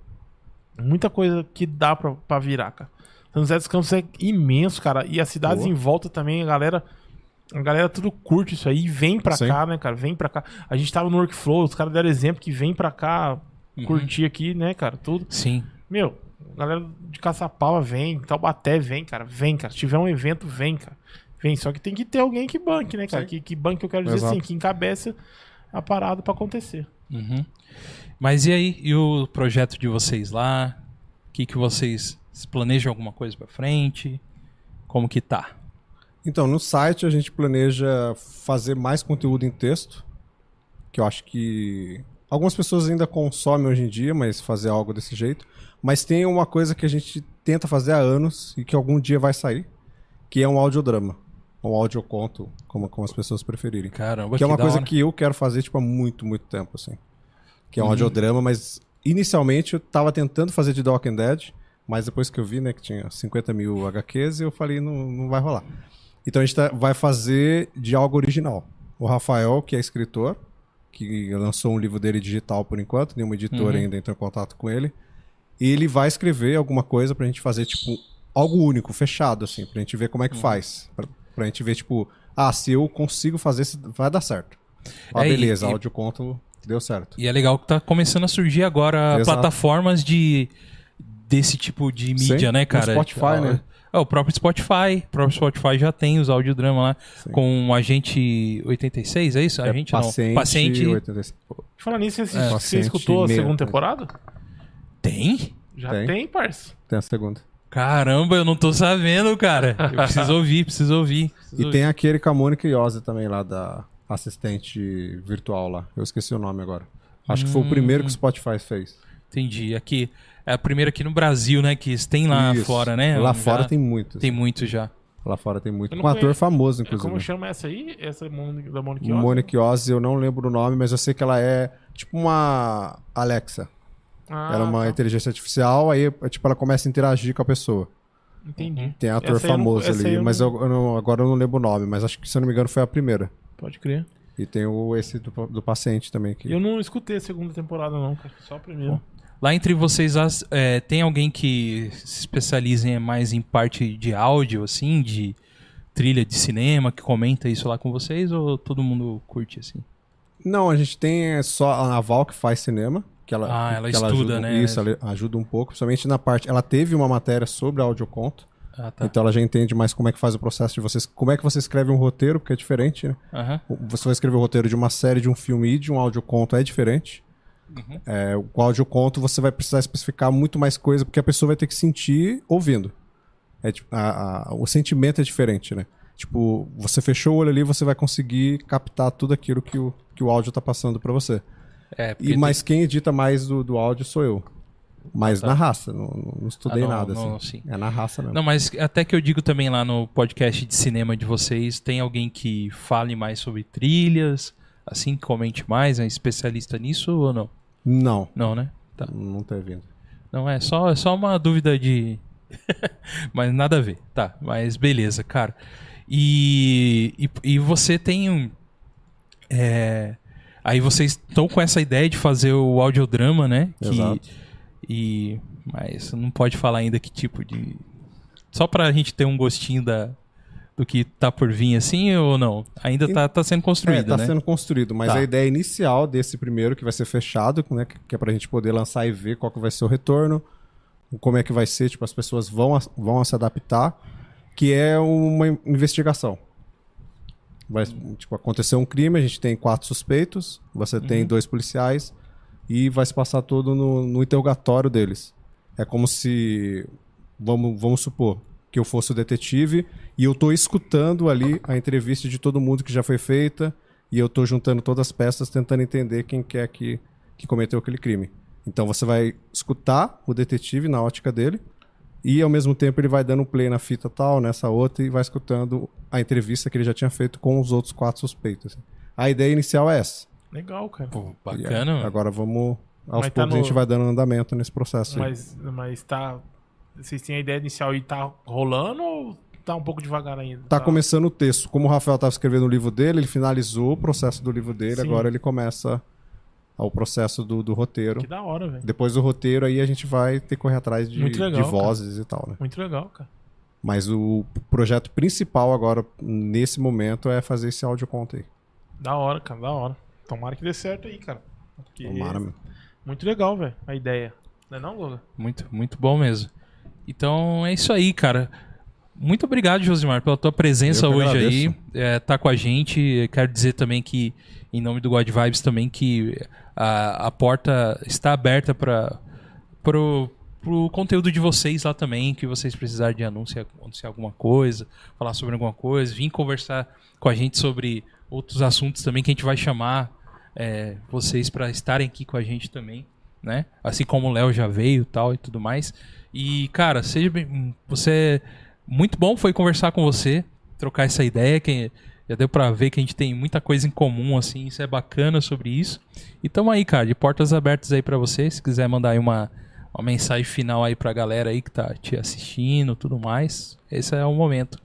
Speaker 2: Muita coisa que dá pra, pra virar, cara. São José dos Campos é imenso, cara. E as cidades
Speaker 3: Boa.
Speaker 2: em volta também, a galera. A galera tudo curte isso aí e vem pra
Speaker 3: Sim.
Speaker 2: cá, né, cara? Vem pra cá. A gente tava no workflow, os caras deram exemplo que vem pra cá
Speaker 1: Uhum.
Speaker 2: curtir aqui, né, cara? Tudo.
Speaker 1: Sim.
Speaker 2: Meu, Galera de Caçapava vem, Taubaté vem, cara. Vem, cara. Se tiver um evento, vem, cara. Vem. Só que tem que ter alguém que banque, né, cara? Que, que banque, eu quero dizer
Speaker 3: Exato.
Speaker 2: assim, que encabeça a parada pra acontecer.
Speaker 1: Uhum. Mas e aí? E o projeto de vocês lá? O que, que vocês planejam alguma coisa pra frente? Como que tá?
Speaker 3: Então, no site a gente planeja fazer mais conteúdo em texto, que eu acho que algumas pessoas ainda consomem hoje em dia, mas fazer algo desse jeito. Mas tem uma coisa que a gente tenta fazer há anos e que algum dia vai sair, que é um audiodrama. Um audioconto, como, como as pessoas preferirem.
Speaker 1: Caramba,
Speaker 3: que é uma
Speaker 1: da
Speaker 3: coisa
Speaker 1: hora.
Speaker 3: que eu quero fazer tipo, há muito, muito tempo, assim. Que é um
Speaker 1: Uhum.
Speaker 3: audiodrama, mas inicialmente eu tava tentando fazer de The Walking Dead, mas depois que eu vi, né, que tinha 50 mil HQs, eu falei, não, não vai rolar. Então a gente tá- vai fazer de algo original. O Rafael, que é escritor, que lançou um livro dele digital por enquanto, nenhuma editora
Speaker 1: Uhum.
Speaker 3: ainda entrou em contato com ele. Ele vai escrever alguma coisa pra gente fazer, tipo, algo único, fechado, assim, pra gente ver como é que faz. Pra, pra gente ver, tipo, ah, se eu consigo fazer, vai dar certo. Ah,
Speaker 1: É, e-
Speaker 3: beleza,
Speaker 1: e-
Speaker 3: áudio conto deu certo.
Speaker 1: E é legal que tá começando a surgir agora
Speaker 3: Exato.
Speaker 1: plataformas de desse tipo de mídia,
Speaker 3: Sim,
Speaker 1: né,
Speaker 3: no
Speaker 1: cara?
Speaker 3: Spotify,
Speaker 1: Ah,
Speaker 3: né?
Speaker 1: É, o próprio Spotify. O próprio Spotify já tem os audiodrama lá
Speaker 3: Sim.
Speaker 1: com o Agente 86, é isso? Agente
Speaker 3: paciente,
Speaker 1: não. Paciente.
Speaker 3: 85.
Speaker 2: Falar nisso, você,
Speaker 3: É.
Speaker 2: você escutou a segunda temporada?
Speaker 1: Tem?
Speaker 2: Já
Speaker 3: Tem.
Speaker 2: tem, parça.
Speaker 3: Tem a segunda.
Speaker 1: Caramba, eu não tô sabendo, cara. Eu [laughs] preciso ouvir, preciso ouvir. preciso
Speaker 3: E tem aquele com a Mônica Iose também lá, da assistente virtual lá. Eu esqueci o nome agora. Acho que foi o primeiro que o Spotify fez.
Speaker 1: Entendi. Aqui é a primeira aqui no Brasil, né? Que tem lá
Speaker 3: Isso.
Speaker 1: fora, né?
Speaker 3: Lá
Speaker 1: Já
Speaker 3: fora tem muito.
Speaker 1: Tem muito já.
Speaker 3: Lá fora tem muito.
Speaker 2: Não
Speaker 3: Com um ator
Speaker 2: conheço.
Speaker 3: famoso,
Speaker 2: É, Como
Speaker 3: inclusive.
Speaker 2: chama essa aí? Essa Mônica- da Iose?
Speaker 3: Mônica Iose, eu não lembro o nome, mas eu sei que ela é tipo uma Alexa.
Speaker 2: Ah,
Speaker 3: ela é uma
Speaker 2: tá.
Speaker 3: inteligência artificial, aí tipo, ela começa a interagir com a pessoa.
Speaker 2: Entendi.
Speaker 3: Tem ator
Speaker 2: Essa não-
Speaker 3: famoso
Speaker 2: aí
Speaker 3: ali,
Speaker 2: eu
Speaker 3: mas
Speaker 2: não-
Speaker 3: eu, eu não- agora eu não lembro o nome, mas acho que, se eu não me engano, foi a primeira.
Speaker 2: Pode crer.
Speaker 3: E tem o, esse do, do paciente também. Que...
Speaker 2: Eu não escutei a segunda temporada, não, cara. Só a primeira.
Speaker 1: Lá entre vocês, é, tem alguém que se especializa mais em parte de áudio, assim, de trilha de cinema, que comenta isso lá com vocês, ou todo mundo curte, assim?
Speaker 3: Não, a gente tem é, só a Naval que faz cinema. Que ela,
Speaker 1: Ah, ela estuda,
Speaker 3: ajuda,
Speaker 1: né?
Speaker 3: Isso, ela ajuda um pouco, principalmente na parte. Ela teve uma matéria sobre audioconto,
Speaker 1: Ah, tá.
Speaker 3: então ela já entende mais como é que faz o processo de vocês. Como é que você escreve um roteiro, porque é diferente, né?
Speaker 1: Aham.
Speaker 3: Você vai escrever o roteiro de uma série, de um filme e de um audioconto é diferente.
Speaker 1: Uhum.
Speaker 3: É, o audioconto você vai precisar especificar muito mais coisa, porque a pessoa vai ter que sentir ouvindo. É, tipo, a- a- o sentimento é diferente, né? Tipo, você fechou o olho ali, você vai conseguir captar tudo aquilo que o, que o áudio tá passando pra você.
Speaker 1: É,
Speaker 3: E, mas quem edita mais do, do áudio sou eu. Mas
Speaker 1: tá.
Speaker 3: na raça, não, não- estudei
Speaker 1: Ah, não,
Speaker 3: nada,
Speaker 1: não,
Speaker 3: assim.
Speaker 1: sim.
Speaker 3: É na raça mesmo.
Speaker 1: Não, mas até que eu digo também lá no podcast de cinema de vocês, tem alguém que fale mais sobre trilhas, assim, que comente mais, é especialista nisso ou não?
Speaker 3: Não,
Speaker 1: Não, né? Tá.
Speaker 3: não tem vindo.
Speaker 1: Não, é só, é só uma dúvida de. [laughs] mas nada a ver. Tá, mas beleza, cara. E, e, e você tem é, aí vocês estão com essa ideia de fazer o audiodrama, né? Que,
Speaker 3: Exato.
Speaker 1: E. Mas não pode falar ainda que tipo de. Só pra gente ter um gostinho da, do que tá por vir assim ou não? Ainda tá, tá sendo
Speaker 3: É,
Speaker 1: construído,
Speaker 3: tá
Speaker 1: né?
Speaker 3: sendo construído, mas
Speaker 1: Tá.
Speaker 3: a ideia inicial desse primeiro, que vai ser fechado, né, que é pra gente poder lançar e ver qual que vai ser o retorno, como é que vai ser, tipo, as pessoas vão, vão se adaptar, que é uma in- investigação. Vai, tipo, aconteceu um crime, a gente tem quatro suspeitos, você tem dois policiais, e vai se passar tudo no, no interrogatório deles. É como se, vamos, vamos supor, que eu fosse o detetive e eu tô escutando ali a entrevista de todo mundo que já foi feita e eu tô juntando todas as peças tentando entender quem que é que, que cometeu aquele crime. Então você vai escutar o detetive na ótica dele e ao mesmo tempo ele vai dando um play na fita tal, nessa outra e vai escutando a entrevista que ele já tinha feito com os outros quatro suspeitos. A ideia inicial é essa.
Speaker 2: Legal, cara.
Speaker 1: Pô,
Speaker 3: é,
Speaker 1: bacana.
Speaker 3: Agora vamos aos
Speaker 2: Mas tá
Speaker 3: poucos a
Speaker 2: no-
Speaker 3: gente vai dando andamento nesse processo. aí.
Speaker 2: Mas, mas tá. Vocês têm a ideia inicial e tá rolando ou tá um pouco devagar ainda?
Speaker 3: Tá começando o texto. Como o Rafael estava escrevendo o livro dele, ele finalizou o processo do livro dele,
Speaker 2: Sim.
Speaker 3: agora ele começa o processo do, do roteiro.
Speaker 2: Que da hora, velho.
Speaker 3: Depois do roteiro, aí a gente vai ter que correr atrás de,
Speaker 2: Muito legal,
Speaker 3: de vozes e tal, né?
Speaker 2: Muito legal, cara.
Speaker 3: Mas o projeto principal agora, nesse momento, é fazer esse áudio conta aí.
Speaker 2: Da hora, cara, da hora. Tomara que dê certo aí, cara. Porque
Speaker 3: Tomara, meu.
Speaker 2: Muito legal, velho, a ideia. Não é não, Guga?
Speaker 1: Muito, muito bom mesmo. Então é isso aí, cara. Muito obrigado, Josimar, pela tua presença
Speaker 3: Eu
Speaker 1: hoje aí. É, tá com a gente. Quero dizer também que, em nome do God Vibes, também que a, a porta está aberta para pro, pro conteúdo de vocês lá também, que vocês precisarem de anúncio, anunciar alguma coisa, falar sobre alguma coisa, vir conversar com a gente sobre outros assuntos também que a gente vai chamar é, vocês para estarem aqui com a gente também, né? Assim como o Léo já veio, tal e tudo mais. E cara, seja bem, você muito bom foi conversar com você, trocar essa ideia que já deu pra ver que a gente tem muita coisa em comum assim, isso é bacana sobre isso. E tamo aí, cara, de portas abertas aí pra você, se quiser mandar aí uma uma mensagem final aí pra galera aí que tá te assistindo, tudo mais. Esse é o momento.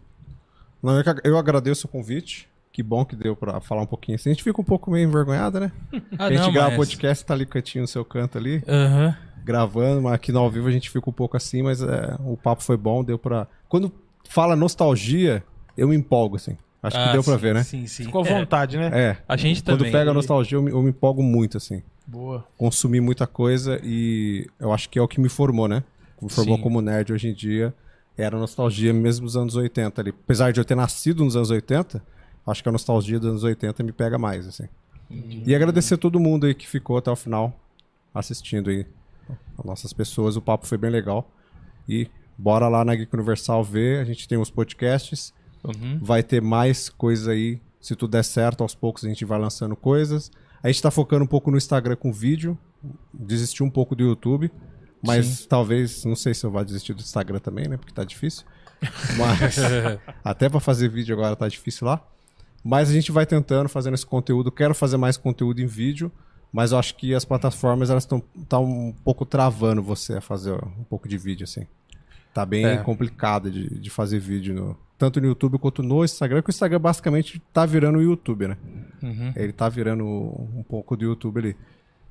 Speaker 3: Não, eu, agradeço o convite. Que bom que deu pra falar um pouquinho assim. A gente fica um pouco meio envergonhado, né? [laughs]
Speaker 1: Ah,
Speaker 3: a gente
Speaker 1: não,
Speaker 3: grava
Speaker 1: mas-
Speaker 3: podcast, tá ali quietinho no seu canto ali,
Speaker 1: Aham.
Speaker 3: Gravando, mas aqui no ao vivo a gente fica um pouco assim, mas é, o papo foi bom, deu pra. Quando fala nostalgia, eu me empolgo, assim. Acho que
Speaker 1: Ah,
Speaker 3: deu pra
Speaker 1: sim,
Speaker 3: ver, né?
Speaker 1: Sim, sim.
Speaker 2: Ficou à
Speaker 1: É,
Speaker 2: vontade, né?
Speaker 3: É.
Speaker 1: a gente
Speaker 3: Quando
Speaker 1: também.
Speaker 3: pega a nostalgia, eu me, eu me empolgo muito, assim.
Speaker 2: Boa.
Speaker 3: Consumi muita coisa e eu acho que é o que me formou, né? Me formou
Speaker 1: Sim.
Speaker 3: como nerd hoje em dia. Era nostalgia mesmo dos anos 80 ali. Apesar de eu ter nascido nos anos 80, acho que a nostalgia dos anos 80 me pega mais, assim. E agradecer a todo mundo aí que ficou até o final assistindo aí. As nossas pessoas, o papo foi bem legal. E bora lá na Geek Universal ver. A gente tem os podcasts.
Speaker 1: Uhum.
Speaker 3: Vai ter mais coisa aí. Se tudo der certo, aos poucos a gente vai lançando coisas. A gente tá focando um pouco no Instagram com vídeo. Desistiu um pouco do YouTube. Mas talvez, não sei se eu vou desistir do Instagram também, né? Porque tá difícil. [laughs] Mas até pra fazer vídeo agora tá difícil lá. Mas a gente vai tentando, fazendo esse conteúdo. Quero fazer mais conteúdo em vídeo. Mas eu acho que as plataformas, elas estão tá um pouco travando você a fazer um pouco de vídeo, assim. Tá bem
Speaker 1: É.
Speaker 3: complicado de, de fazer vídeo, no- tanto no YouTube quanto no Instagram, que o Instagram basicamente tá virando o YouTube, né?
Speaker 1: Uhum.
Speaker 3: Ele tá virando um pouco do YouTube ali.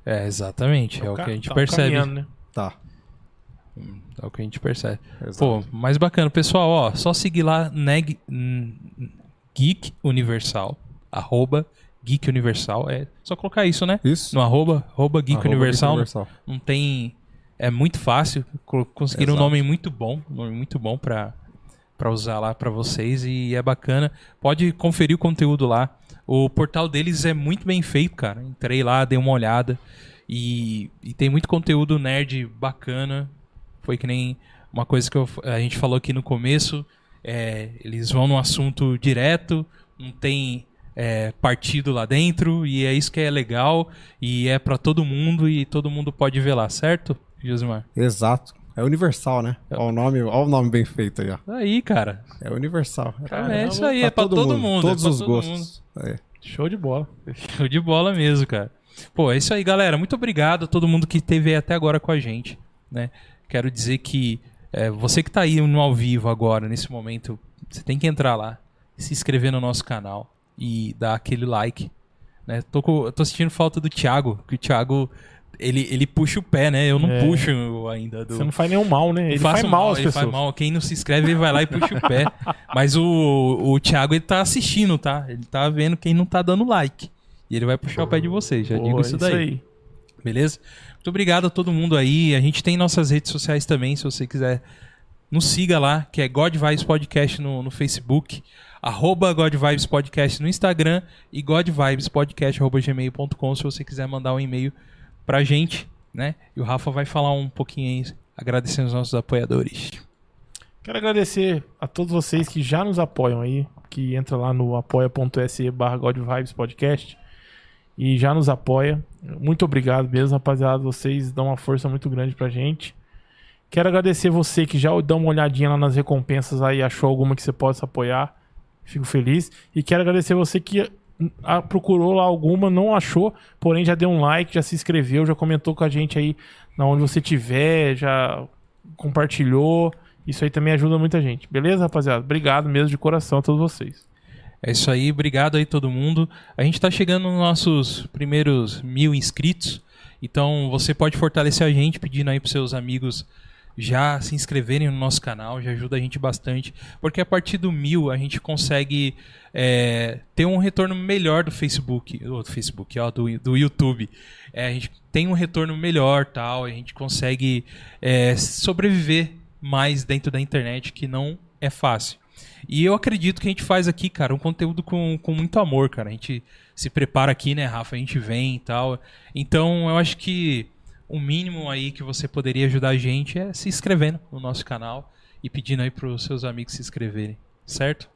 Speaker 1: É, exatamente. É o
Speaker 2: Ca-
Speaker 1: que a gente
Speaker 2: tá
Speaker 1: percebe.
Speaker 2: né?
Speaker 3: Tá.
Speaker 1: É o que a gente percebe.
Speaker 3: Exato.
Speaker 1: Pô, mais bacana. Pessoal, ó, só seguir lá Neg, hum, Geek Universal. Arroba Geek Universal. É só colocar isso, né?
Speaker 3: Isso.
Speaker 1: No arroba, arroba Geek
Speaker 3: Arroba
Speaker 1: Universal.
Speaker 3: Geek Universal.
Speaker 1: Não tem. É muito fácil. Co- Conseguiram um
Speaker 3: Exato.
Speaker 1: nome muito bom. Um nome muito bom pra, pra usar lá pra vocês. E é bacana. Pode conferir o conteúdo lá. O portal deles é muito bem feito, cara. Entrei lá, dei uma olhada. E, e tem muito conteúdo nerd bacana. Foi que nem uma coisa que eu- a gente falou aqui no começo. é, eles vão no assunto direto, não tem é, partido lá dentro, e é isso que é legal, e é pra todo mundo, e todo mundo pode ver lá, certo, Josimar?
Speaker 3: Exato. É universal, né? Olha o nome, olha o nome bem feito aí, ó.
Speaker 1: Aí, cara.
Speaker 3: É universal.
Speaker 2: Caramba,
Speaker 1: é isso aí, é pra todo, mundo.
Speaker 3: Todos
Speaker 1: é pra
Speaker 3: os
Speaker 1: todo
Speaker 3: gostos. É.
Speaker 2: Show de bola.
Speaker 1: Show de bola mesmo, cara. Pô, é isso aí, galera. Muito obrigado a todo mundo que esteve aí até agora com a gente, né? Quero dizer que é, você que tá aí no ao vivo agora, nesse momento, você tem que entrar lá, se inscrever no nosso canal e dar aquele like, né? Tô, com- tô sentindo falta do Thiago, que o Thiago, ele, ele puxa o pé, né? Eu não
Speaker 2: É.
Speaker 1: puxo ainda. Do...
Speaker 2: Você não faz nenhum mal, né? Ele faz mal às
Speaker 1: ele
Speaker 2: pessoas.
Speaker 1: faz mal. Quem não se inscreve, ele vai lá e puxa o pé. [laughs] Mas o, o Thiago, ele tá assistindo, tá? Ele tá vendo quem não tá dando like. E ele vai puxar o pé de vocês, já
Speaker 2: Pô,
Speaker 1: digo
Speaker 2: é
Speaker 1: isso daí. Beleza? Muito obrigado a todo mundo aí. A gente tem nossas redes sociais também, se você quiser. Nos siga lá, que é God Vibes Podcast no, no Facebook, arroba God Vibes Podcast no Instagram e godvibespodcast.gmail.com se você quiser mandar um e-mail pra gente, né? E o Rafa vai falar um pouquinho aí, agradecendo os nossos apoiadores.
Speaker 2: Quero agradecer a todos vocês que já nos apoiam aí, que entra lá no apoia.se barra Podcast e já nos apoia. Muito obrigado mesmo, rapaziada. Vocês dão uma força muito grande pra gente. Quero agradecer você que já dá uma olhadinha lá nas recompensas aí, achou alguma que você possa apoiar. Fico feliz. E quero agradecer você que ah, procurou lá alguma, não achou, porém já deu um like, já se inscreveu, já comentou com a gente aí na onde você tiver, já compartilhou. Isso aí também ajuda muita gente. Beleza, rapaziada? Obrigado mesmo de coração a todos vocês.
Speaker 1: É isso aí, obrigado aí todo mundo. A gente tá chegando nos nossos primeiros mil inscritos, então você pode fortalecer a gente pedindo aí pros seus amigos já se inscreverem no nosso canal, já ajuda a gente bastante, porque a partir do mil a gente consegue é, ter um retorno melhor do Facebook, do Facebook, ó, do, do YouTube. É, a gente tem um retorno melhor, tal, a gente consegue é, sobreviver mais dentro da internet, que não é fácil. E eu acredito que a gente faz aqui, cara, um conteúdo com, com muito amor, cara. A gente se prepara aqui, né, Rafa? A gente vem e tal. Então, eu acho que o mínimo aí que você poderia ajudar a gente é se inscrevendo no nosso canal e pedindo aí para os seus amigos se inscreverem, certo?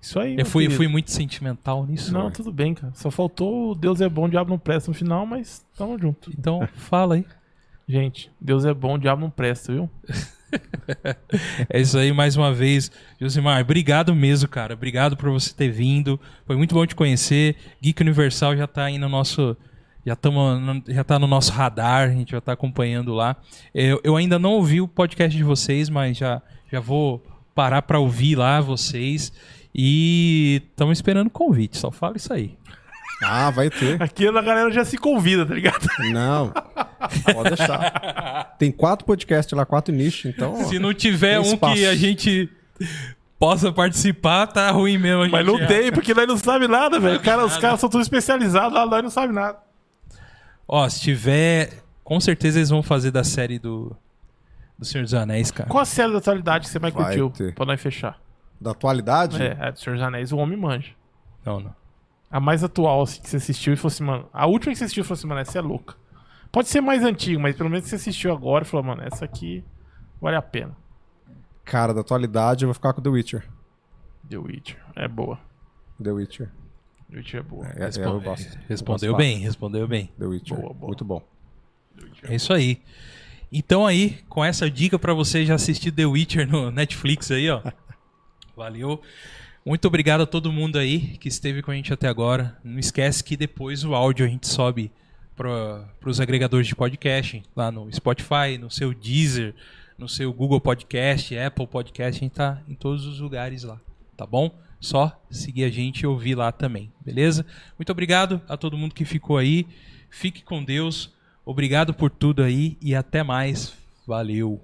Speaker 2: Isso aí.
Speaker 1: Eu fui,
Speaker 2: querido.
Speaker 1: fui muito sentimental nisso.
Speaker 2: Não, tudo bem, cara. Só faltou Deus é bom, diabo não presta no final, mas tamo junto.
Speaker 1: Então, fala aí. [laughs]
Speaker 2: Gente, Deus é bom, diabo não presta, viu? [laughs]
Speaker 1: É isso aí, mais uma vez. Josimar, obrigado mesmo, cara. Obrigado por você ter vindo. Foi muito bom te conhecer. Geek Universal já tá aí no nosso. Já, tamo, no- já tá no nosso radar, a gente já tá acompanhando lá. Eu, eu ainda não ouvi o podcast de vocês, mas já, já vou parar pra ouvir lá vocês. E estamos esperando o convite, só fala isso aí.
Speaker 3: Ah, vai ter.
Speaker 2: Aqui a galera já se convida, tá ligado?
Speaker 3: Não. Pode deixar. Tem quatro podcasts lá, quatro nichos, então. ó,
Speaker 1: Se não tiver um
Speaker 3: espaço.
Speaker 1: que a gente possa participar, tá ruim mesmo. a
Speaker 2: Mas
Speaker 1: gente
Speaker 2: não
Speaker 1: já-
Speaker 2: tem, porque nós não sabemos nada, velho. Cara, os caras são todos especializados lá, nós não sabemos nada.
Speaker 1: Ó, se tiver. Com certeza eles vão fazer da série do. Do Senhor dos Anéis, cara.
Speaker 2: Qual a série da atualidade que você mais
Speaker 3: Vai
Speaker 2: curtiu?
Speaker 3: ter.
Speaker 2: Pra nós fechar.
Speaker 3: Da atualidade?
Speaker 2: É, a do Senhor dos Anéis, o Homem Manja.
Speaker 1: Não, não.
Speaker 2: A mais atual, assim, que você assistiu e falou assim, mano. A última que você assistiu e falou assim, mano, essa é louca. Pode ser mais antigo, mas pelo menos que você assistiu agora e falou, mano, essa aqui vale a pena.
Speaker 3: Cara, da atualidade eu vou ficar com The Witcher.
Speaker 2: The Witcher. É boa.
Speaker 3: The Witcher.
Speaker 2: The Witcher é boa.
Speaker 3: É, é, eu gosto.
Speaker 1: Respondeu
Speaker 3: Eu gosto
Speaker 1: bem, respondeu bem.
Speaker 3: The Witcher.
Speaker 2: Boa, boa.
Speaker 3: Muito bom.
Speaker 1: É isso aí. Então aí, com essa dica pra você já assistir The Witcher no Netflix aí, ó. [laughs] Valeu. Muito obrigado a todo mundo aí que esteve com a gente até agora. Não esquece que depois o áudio a gente sobe para os agregadores de podcast, lá no Spotify, no seu Deezer, no seu Google Podcast, Apple Podcast, a gente tá em todos os lugares lá, tá bom? só seguir a gente e ouvir lá também, beleza? Muito obrigado a todo mundo que ficou aí. Fique com Deus. Obrigado por tudo aí e até mais. Valeu.